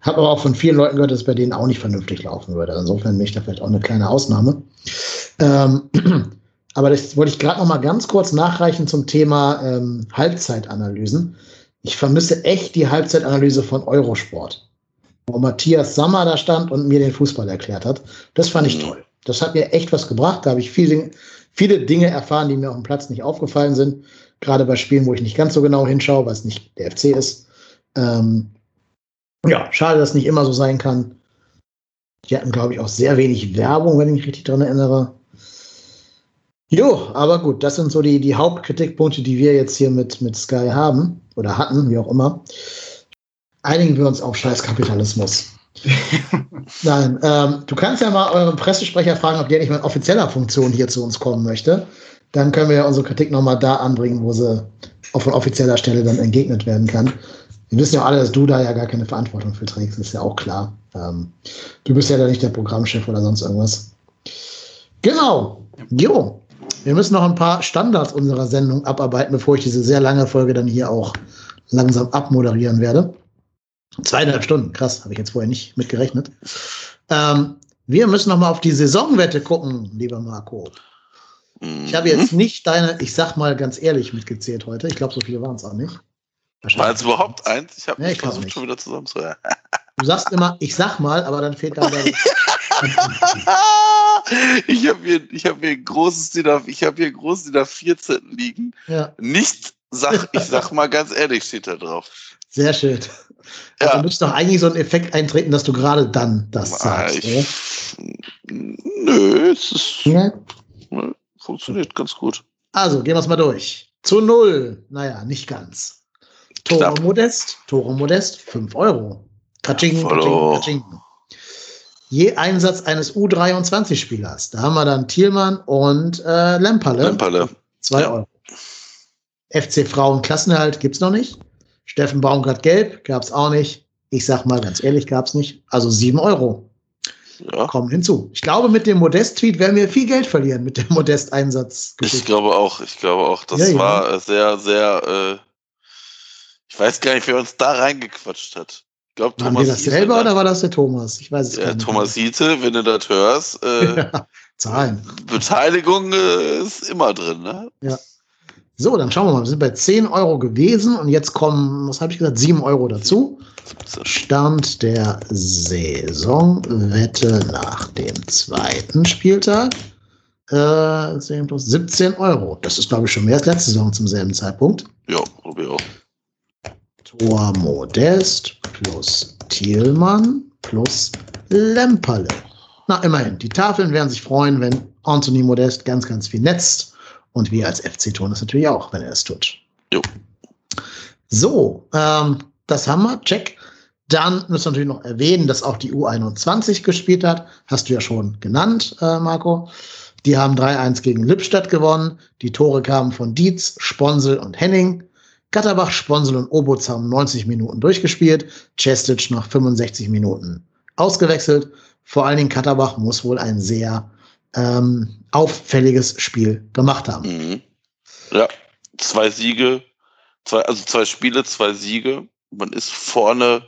Habe aber auch von vielen Leuten gehört, dass es bei denen auch nicht vernünftig laufen würde. Insofern bin ich da vielleicht auch eine kleine Ausnahme. Ähm, aber das wollte ich gerade noch mal ganz kurz nachreichen zum Thema ähm, Halbzeitanalysen. Ich vermisse echt die Halbzeitanalyse von Eurosport, wo Matthias Sammer da stand und mir den Fußball erklärt hat. Das fand ich toll. Das hat mir echt was gebracht. Da habe ich viele, viele Dinge erfahren, die mir auf dem Platz nicht aufgefallen sind. Gerade bei Spielen, wo ich nicht ganz so genau hinschaue, weil es nicht der FC ist. Ähm, ja, schade, dass nicht immer so sein kann. Die hatten, glaube ich, auch sehr wenig Werbung, wenn ich mich richtig daran erinnere. Jo, aber gut, das sind so die, die Hauptkritikpunkte, die wir jetzt hier mit, mit Sky haben oder hatten, wie auch immer. Einigen wir uns auf Scheißkapitalismus. Nein, ähm, du kannst ja mal euren Pressesprecher fragen, ob der nicht mal in offizieller Funktion hier zu uns kommen möchte. Dann können wir ja unsere Kritik nochmal da anbringen, wo sie auch von offizieller Stelle dann entgegnet werden kann. Wir wissen ja alle, dass du da ja gar keine Verantwortung für trägst, ist ja auch klar. Ähm, du bist ja da nicht der Programmchef oder sonst irgendwas. Genau. Jo. Wir müssen noch ein paar Standards unserer Sendung abarbeiten, bevor ich diese sehr lange Folge dann hier auch langsam abmoderieren werde. Zweieinhalb Stunden, krass, habe ich jetzt vorher nicht mitgerechnet. Ähm, wir müssen noch mal auf die Saisonwette gucken, lieber Marco. Ich habe jetzt Mhm. nicht deine, ich sag mal ganz ehrlich, mitgezählt heute. Ich glaube, so viele waren es auch nicht. War es überhaupt eins? Ich habe Nee, versucht nicht. schon wieder zusammenzuhören. Du sagst immer, ich sag mal, aber dann fehlt da der. ich habe hier, ich habe hier ein großes DIN A, ich habe hier ein großes DIN A14 liegen. ja, Nicht sag, ich sag mal ganz ehrlich, steht da drauf. sehr schön. Ja. Also müsste doch eigentlich so ein Effekt eintreten, dass du gerade dann das sagst. ich, nö, es ist, Ja. ne, funktioniert ganz gut. Also, gehen wir es mal durch. Zu null. Naja, nicht ganz. Knapp. Modest, Tore Modest, 5 Euro. Katsching, katsching, katsching. Je Einsatz eines U23-Spielers. Da haben wir dann Thielmann und äh, Lemperle. Lemperle. 2 Euro. FC Frauen Klassenerhalt gibt's noch nicht. Steffen Baumgart Gelb gab's auch nicht. Ich sag mal ganz ehrlich, gab's nicht. Also 7 Euro Ja. kommen hinzu. Ich glaube, mit dem Modest-Tweet werden wir viel Geld verlieren mit dem Modest-Einsatz. Ich glaube auch, ich glaube auch, das Ja, ja. war äh, sehr, sehr, äh, ich weiß gar nicht, wer uns da reingequatscht hat. Glaube, Waren Thomas wir das selber ne? oder war das der Thomas? Ich weiß es Ja, gar nicht. Thomas Hiete, wenn du das hörst, äh, Ja, Zahlen. Beteiligung äh, ist immer drin, ne? So, dann schauen wir mal. Wir sind bei 10 Euro gewesen und jetzt kommen, was habe ich gesagt, 7 Euro dazu. Stand der Saisonwette nach dem zweiten Spieltag. Äh, 10 plus 17 Euro. Das ist, glaube ich, schon mehr als letzte Saison zum selben Zeitpunkt. Ja, glaube ich auch. Tor Modest plus Thielmann plus Lemperle. Na, immerhin. Die Tafeln werden sich freuen, wenn Anthony Modest ganz, ganz viel netzt. Und wir als FC tun das natürlich auch, wenn er es tut. Jo. So, ähm, das haben wir. Check. Dann müssen wir natürlich noch erwähnen, dass auch die U21 gespielt hat. Hast du ja schon genannt, äh, Marco. Die haben 3-1 gegen Lippstadt gewonnen. Die Tore kamen von Dietz, Sponsel und Henning. Katterbach, Sponsel und Obutz haben 90 Minuten durchgespielt. Cestic nach 65 Minuten ausgewechselt. Vor allen Dingen Katterbach muss wohl ein sehr ähm, auffälliges Spiel gemacht haben. Mhm. Ja, zwei Siege, zwei, also zwei Spiele, zwei Siege. Man ist vorne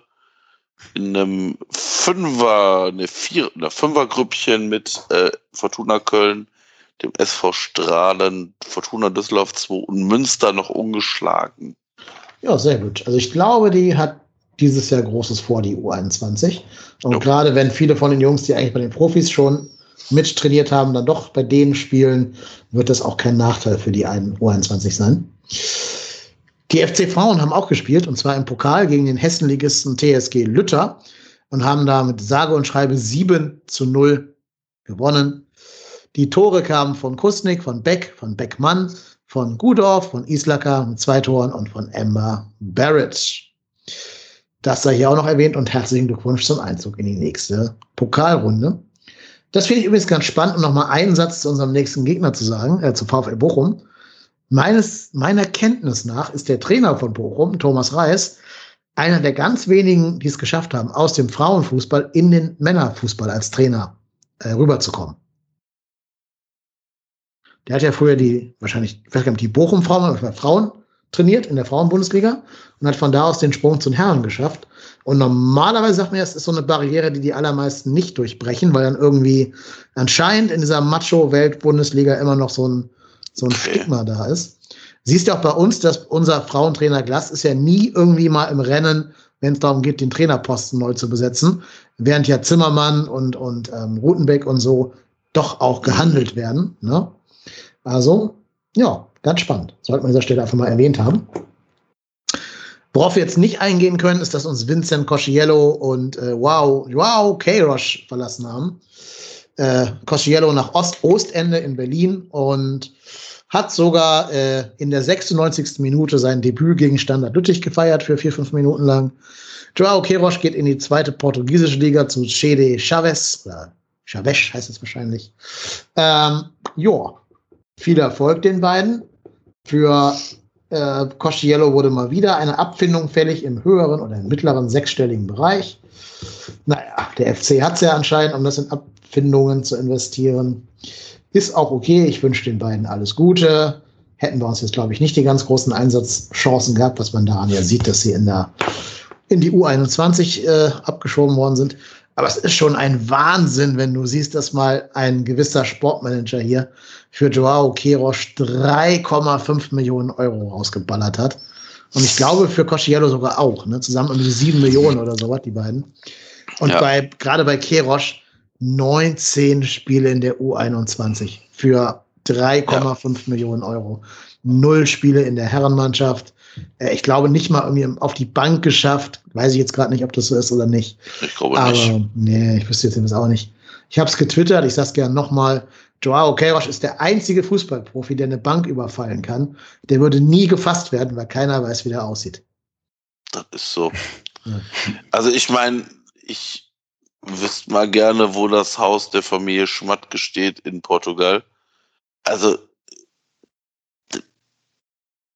in einem Fünfer, ne Vier, einer Fünfergrüppchen mit äh, Fortuna Köln, dem SV Strahlen, Fortuna Düsseldorf 2 und Münster noch ungeschlagen. Ja, sehr gut. Also ich glaube, die hat dieses Jahr Großes vor, die U21. Und Jo. gerade wenn viele von den Jungs, die eigentlich bei den Profis schon mittrainiert haben, dann doch bei denen spielen, wird das auch kein Nachteil für die einen U21 sein. Die FC Frauen haben auch gespielt, und zwar im Pokal gegen den Hessenligisten TSG Lütter und haben da mit sage und schreibe 7 zu 0 gewonnen. Die Tore kamen von Kusnik, von Beck, von Beckmann, von Gudorf, von Islacker mit zwei Toren und von Emma Barrett. Das sei hier auch noch erwähnt und herzlichen Glückwunsch zum Einzug in die nächste Pokalrunde. Das finde ich übrigens ganz spannend, um nochmal einen Satz zu unserem nächsten Gegner zu sagen, äh, zu VfL Bochum. meines, meiner Kenntnis nach ist der Trainer von Bochum, Thomas Reis, einer der ganz wenigen, die es geschafft haben, aus dem Frauenfußball in den Männerfußball als Trainer äh, rüberzukommen. Der hat ja früher die, wahrscheinlich, ich weiß gar nicht, die Bochum-Frauen, Frauen trainiert in der Frauenbundesliga und hat von da aus den Sprung zu den Herren geschafft. Und normalerweise sagt man, es ist so eine Barriere, die die allermeisten nicht durchbrechen, weil dann irgendwie anscheinend in dieser Macho-Welt-Bundesliga immer noch so ein, so ein Stigma da ist. Siehst du auch bei uns, dass unser Frauentrainer Glass ist ja nie irgendwie mal im Rennen, wenn es darum geht, den Trainerposten neu zu besetzen, während ja Zimmermann und, und ähm, Rutenbeck und so doch auch gehandelt werden. Ne? Also, ja, ganz spannend. Sollte man an dieser Stelle einfach mal erwähnt haben. Worauf wir jetzt nicht eingehen können, ist, dass uns Vincent Cosciello und äh, Wow, Wow Kairosh verlassen haben. Äh, Cosciello nach Ost-Ostende in Berlin und hat sogar äh, in der 96. Minute sein Debüt gegen Standard Lüttich gefeiert für vier, fünf Minuten lang. Joao Queiroz geht in die zweite portugiesische Liga zu Chede Chaves, oder Chaves heißt es wahrscheinlich. Ähm, ja, viel Erfolg den beiden. Für äh, Cosciello wurde mal wieder eine Abfindung fällig im höheren oder im mittleren sechsstelligen Bereich. Naja, der FC hat es ja anscheinend, um das in Abfindungen zu investieren. Ist auch okay. Ich wünsche den beiden alles Gute. Hätten wir uns jetzt, glaube ich, nicht die ganz großen Einsatzchancen gehabt, was man daran ja sieht, dass sie in, der, in die U21 äh, abgeschoben worden sind. Aber es ist schon ein Wahnsinn, wenn du siehst, dass mal ein gewisser Sportmanager hier für Joao Queiroz 3,5 Millionen Euro rausgeballert hat. Und ich glaube für Cosciello sogar auch, ne? zusammen um die 7 Millionen oder so was, die beiden. Und ja. bei, gerade bei Queiroz 19 Spiele in der U21 für 3,5 ja. Millionen Euro. Null Spiele in der Herrenmannschaft. Äh, ich glaube nicht mal irgendwie auf die Bank geschafft. Weiß ich jetzt gerade nicht, ob das so ist oder nicht. Ich glaube Aber, nicht. Nee, ich wüsste jetzt auch nicht. Ich habe es getwittert, ich sage es gerne nochmal. Joao Queiroz ist der einzige Fußballprofi, der eine Bank überfallen kann. Der würde nie gefasst werden, weil keiner weiß, wie der aussieht. Das ist so. Ja. Also ich meine, ich wüsste mal gerne, wo das Haus der Familie Schmatke steht in Portugal. Also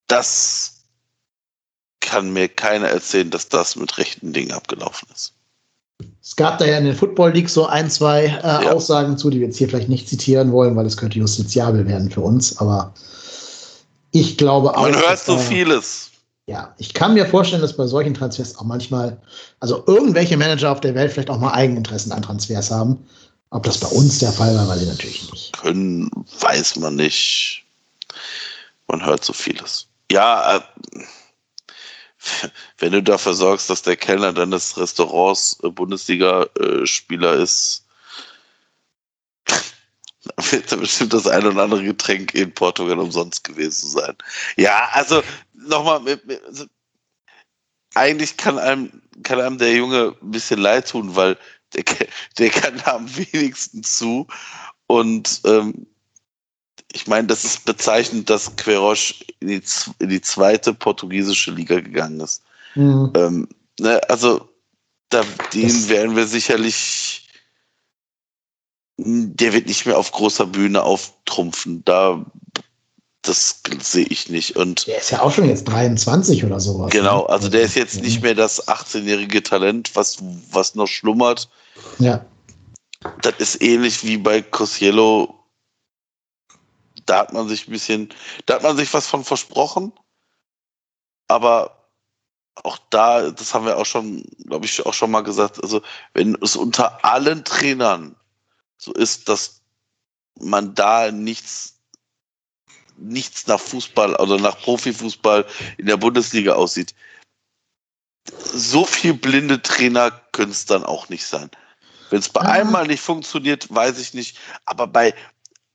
das kann mir keiner erzählen, dass das mit rechten Dingen abgelaufen ist. Es gab da ja in den Football League so ein, zwei äh, ja. Aussagen zu, die wir jetzt hier vielleicht nicht zitieren wollen, weil es könnte justiziabel werden für uns. Aber ich glaube auch. Man hört so vieles. Ja, ich kann mir vorstellen, dass bei solchen Transfers auch manchmal, also irgendwelche Manager auf der Welt vielleicht auch mal Eigeninteressen an Transfers haben. Ob das bei uns der Fall war, weiß ich natürlich nicht. Können, weiß man nicht. Man hört so vieles. Ja, äh, wenn du dafür sorgst, dass der Kellner deines Restaurants äh, Bundesliga-Spieler ist, dann wird da bestimmt das ein oder andere Getränk in Portugal umsonst gewesen sein. Ja, also nochmal, also, eigentlich kann einem, kann einem der Junge ein bisschen leid tun, weil der, der kann da am wenigsten zu. Und ähm, ich meine, das ist bezeichnend, dass Queiroz in die, in die zweite portugiesische Liga gegangen ist. Mhm. Ähm, ne, also, da, den werden wir sicherlich, der wird nicht mehr auf großer Bühne auftrumpfen. Da, das sehe ich nicht. Und der ist ja auch schon jetzt 23 oder sowas. Genau, ne? also der ist jetzt nicht mehr das 18-jährige Talent, was, was noch schlummert. Ja. Das ist ähnlich wie bei Cosiello da hat man sich ein bisschen, da hat man sich was von versprochen. Aber auch da, das haben wir auch schon, glaube ich, auch schon mal gesagt, also wenn es unter allen Trainern so ist, dass man da nichts, nichts nach Fußball oder nach Profifußball in der Bundesliga aussieht, so viel blinde Trainer können es dann auch nicht sein. Wenn es bei ja. einem Mal nicht funktioniert, weiß ich nicht. Aber bei,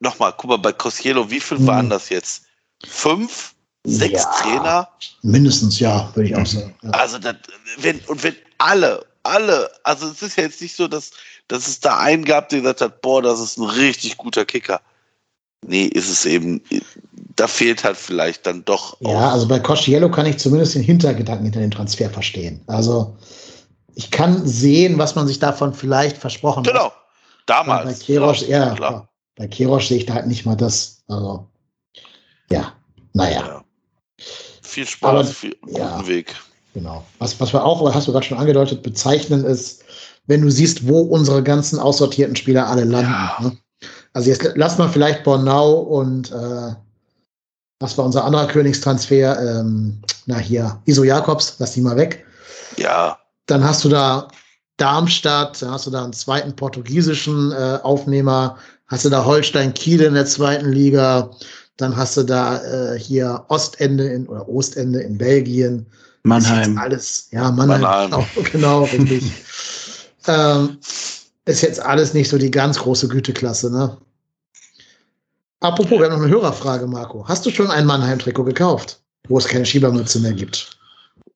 nochmal, guck mal, bei Cosiello, wie viel hm. waren das jetzt? Fünf? Sechs ja, Trainer? Mindestens, ja, würde ich auch sagen. Ja. Also, das, wenn, und wenn alle, alle, also es ist ja jetzt nicht so, dass, dass es da einen gab, der gesagt hat, boah, das ist ein richtig guter Kicker. Nee, ist es eben, da fehlt halt vielleicht dann doch. Ja, also bei Cosciello kann ich zumindest den Hintergedanken hinter dem Transfer verstehen. Also ich kann sehen, was man sich davon vielleicht versprochen genau. hat. Genau, damals. Bei Keros, ja, klar. Bei Kirosch sehe ich da halt nicht mal das. Also, ja. Naja. Ja. Viel Spaß, Aber- viel guten ja. Weg. Genau. Was, was wir auch, hast du gerade schon angedeutet, bezeichnen ist, wenn du siehst, wo unsere ganzen aussortierten Spieler alle landen. Ja. Ne? Also jetzt lass mal vielleicht Bornau und äh, was war unser anderer Königstransfer? Ähm, na hier, Iso Jakobs, lass die mal weg. Ja, Dann hast du da Darmstadt, dann hast du da einen zweiten portugiesischen äh, Aufnehmer, hast du da Holstein Kiel in der zweiten Liga, dann hast du da äh, hier Ostende in, oder Ostende in Belgien. Mannheim. alles, ja, Mannheim. Mannheim. Auch, genau, richtig. ähm, ist jetzt alles nicht so die ganz große Güteklasse, ne? Apropos, wir haben noch eine Hörerfrage, Marco. Hast du schon ein Mannheim-Trikot gekauft, wo es keine Schiebermütze mehr gibt?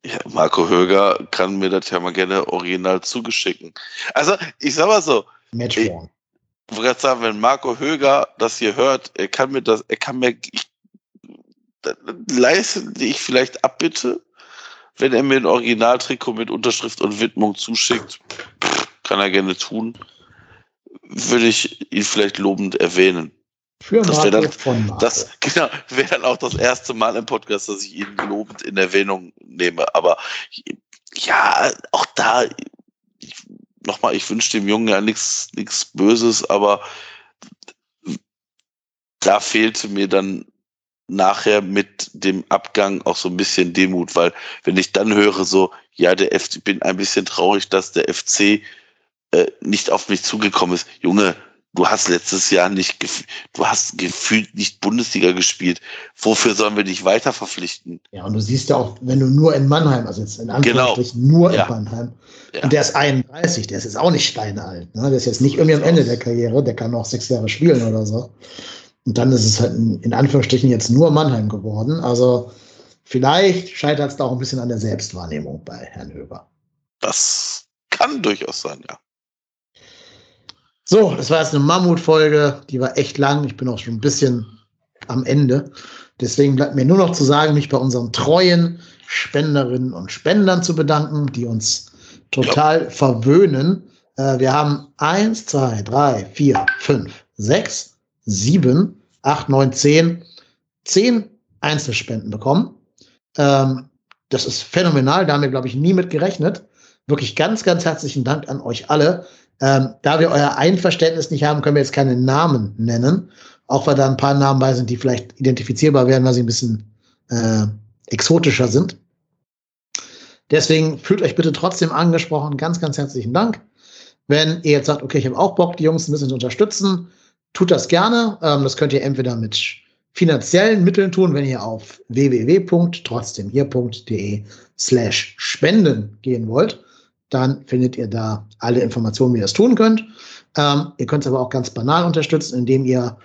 Ja, Marco Höger kann mir das ja mal gerne original zugeschicken. Also, ich sag mal so, Matchworn. Ich wollte gerade sagen, wenn Marco Höger das hier hört, er kann mir das, er kann mir, ich, leiste ich vielleicht Abbitte, wenn er mir ein Originaltrikot mit Unterschrift und Widmung zuschickt, kann er gerne tun, würde ich ihn vielleicht lobend erwähnen. Für das Marco wär dann- von. Das genau, wäre dann auch das erste Mal im Podcast, dass ich ihn lobend in Erwähnung nehme. Aber ja, auch da, ich, nochmal, ich wünsche dem Jungen ja nichts nichts Böses, aber da fehlte mir dann nachher mit dem Abgang auch so ein bisschen Demut, weil wenn ich dann höre so, ja, der FC, ich bin ein bisschen traurig, dass der FC äh, nicht auf mich zugekommen ist. Junge, du hast letztes Jahr nicht, du hast gefühlt nicht Bundesliga gespielt. Wofür sollen wir dich weiter verpflichten? Ja, und du siehst ja auch, wenn du nur in Mannheim, also jetzt in Anführungsstrichen nur Genau. Ja. in Mannheim, Ja. und der ist 31, der ist jetzt auch nicht steinalt, ne? der ist jetzt nicht irgendwie am Ende der Karriere, der kann noch sechs Jahre spielen oder so. Und dann ist es halt in, in Anführungsstrichen jetzt nur Mannheim geworden. Also vielleicht scheitert es da auch ein bisschen an der Selbstwahrnehmung bei Herrn Höber. Das kann durchaus sein, ja. So, das war jetzt eine Mammutfolge, die war echt lang. Ich bin auch schon ein bisschen am Ende. Deswegen bleibt mir nur noch zu sagen, mich bei unseren treuen Spenderinnen und Spendern zu bedanken, die uns total verwöhnen. Äh, wir haben eins, zwei, drei, vier, fünf, sechs, sieben, acht, neun, zehn, zehn Einzelspenden bekommen. Ähm, das ist phänomenal. Da haben wir, glaube ich, nie mit gerechnet. Wirklich ganz, ganz herzlichen Dank an euch alle. Ähm, da wir euer Einverständnis nicht haben, können wir jetzt keine Namen nennen. Auch weil da ein paar Namen bei sind, die vielleicht identifizierbar werden, weil sie ein bisschen äh, exotischer sind. Deswegen fühlt euch bitte trotzdem angesprochen. Ganz, ganz herzlichen Dank. Wenn ihr jetzt sagt, okay, ich habe auch Bock, die Jungs ein bisschen zu unterstützen, tut das gerne. Ähm, das könnt ihr entweder mit finanziellen Mitteln tun, wenn ihr auf www.trotzdemhier.de slash spenden gehen wollt. Dann findet ihr da alle Informationen, wie ihr das tun könnt. Ähm, ihr könnt es aber auch ganz banal unterstützen, indem ihr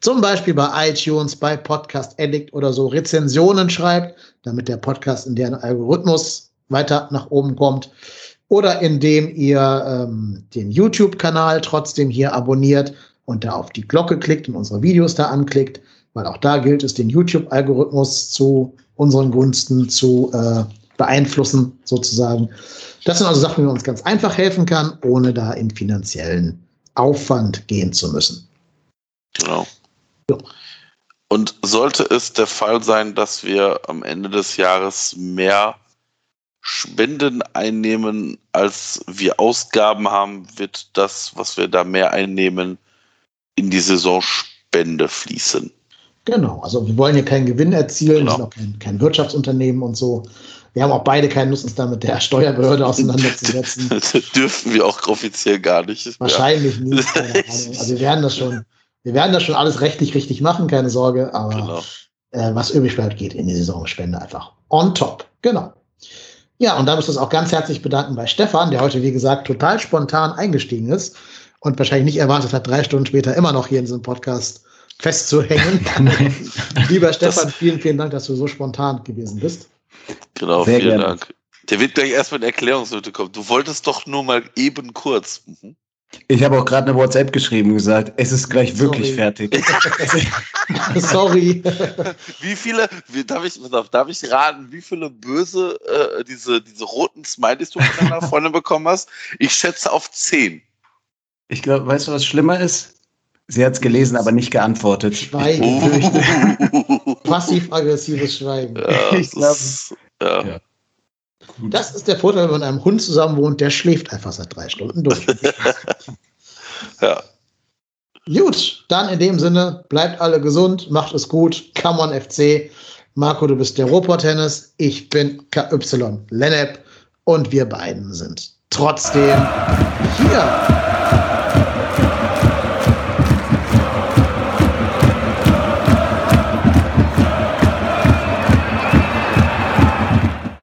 zum Beispiel bei iTunes, bei Podcast Addict oder so Rezensionen schreibt, damit der Podcast in deren Algorithmus weiter nach oben kommt. Oder indem ihr ähm, den YouTube-Kanal trotzdem hier abonniert und da auf die Glocke klickt und unsere Videos da anklickt, weil auch da gilt es, den YouTube-Algorithmus zu unseren Gunsten zu äh, beeinflussen, sozusagen. Das sind also Sachen, wie man uns ganz einfach helfen kann, ohne da in finanziellen Aufwand gehen zu müssen. Genau. Ja. Und sollte es der Fall sein, dass wir am Ende des Jahres mehr Spenden einnehmen, als wir Ausgaben haben, wird das, was wir da mehr einnehmen, in die Saisonspende fließen. Genau, also wir wollen hier keinen Gewinn erzielen, Genau. wir sind auch kein, kein Wirtschaftsunternehmen und so. Wir haben auch beide keine Lust, uns da mit der Steuerbehörde auseinanderzusetzen. Das dürfen wir auch offiziell gar nicht. Wahrscheinlich nicht. Keine Ahnung. Also wir werden das schon, wir werden das schon alles rechtlich richtig machen, keine Sorge, aber genau. äh, was übrig bleibt, geht in die Saisonspende einfach on top. Genau. Ja, und da müssen wir uns auch ganz herzlich bedanken bei Stefan, der heute, wie gesagt, total spontan eingestiegen ist und wahrscheinlich nicht erwartet hat, drei Stunden später immer noch hier in diesem Podcast festzuhängen. Lieber Stefan, vielen, vielen Dank, dass du so spontan gewesen bist. Genau, Sehr vielen gerne. Dank. Der wird gleich erst mit Erklärungsnote kommen. Du wolltest doch nur mal eben kurz. Mhm. Ich habe auch gerade eine WhatsApp geschrieben und gesagt, es ist gleich wirklich Sorry. fertig. Sorry. Wie viele, wie, darf, ich, auf, darf ich raten, wie viele böse äh, diese, diese roten Smileys du von deiner Freundin bekommen hast? Ich schätze auf zehn. Ich glaube, weißt du, was schlimmer ist? Sie hat es gelesen, aber nicht geantwortet. Schweige, fürchte. passiv-aggressives Schweigen. Ja, Ich glaub- das, ja. Ja. Das ist der Vorteil, wenn man mit einem Hund zusammen wohnt, der schläft einfach seit drei Stunden durch. ja. Gut, dann in dem Sinne, bleibt alle gesund, macht es gut. Come on FC. Marco, du bist der Robot-Tennis. Ich bin KY Lennep und wir beiden sind trotzdem hier.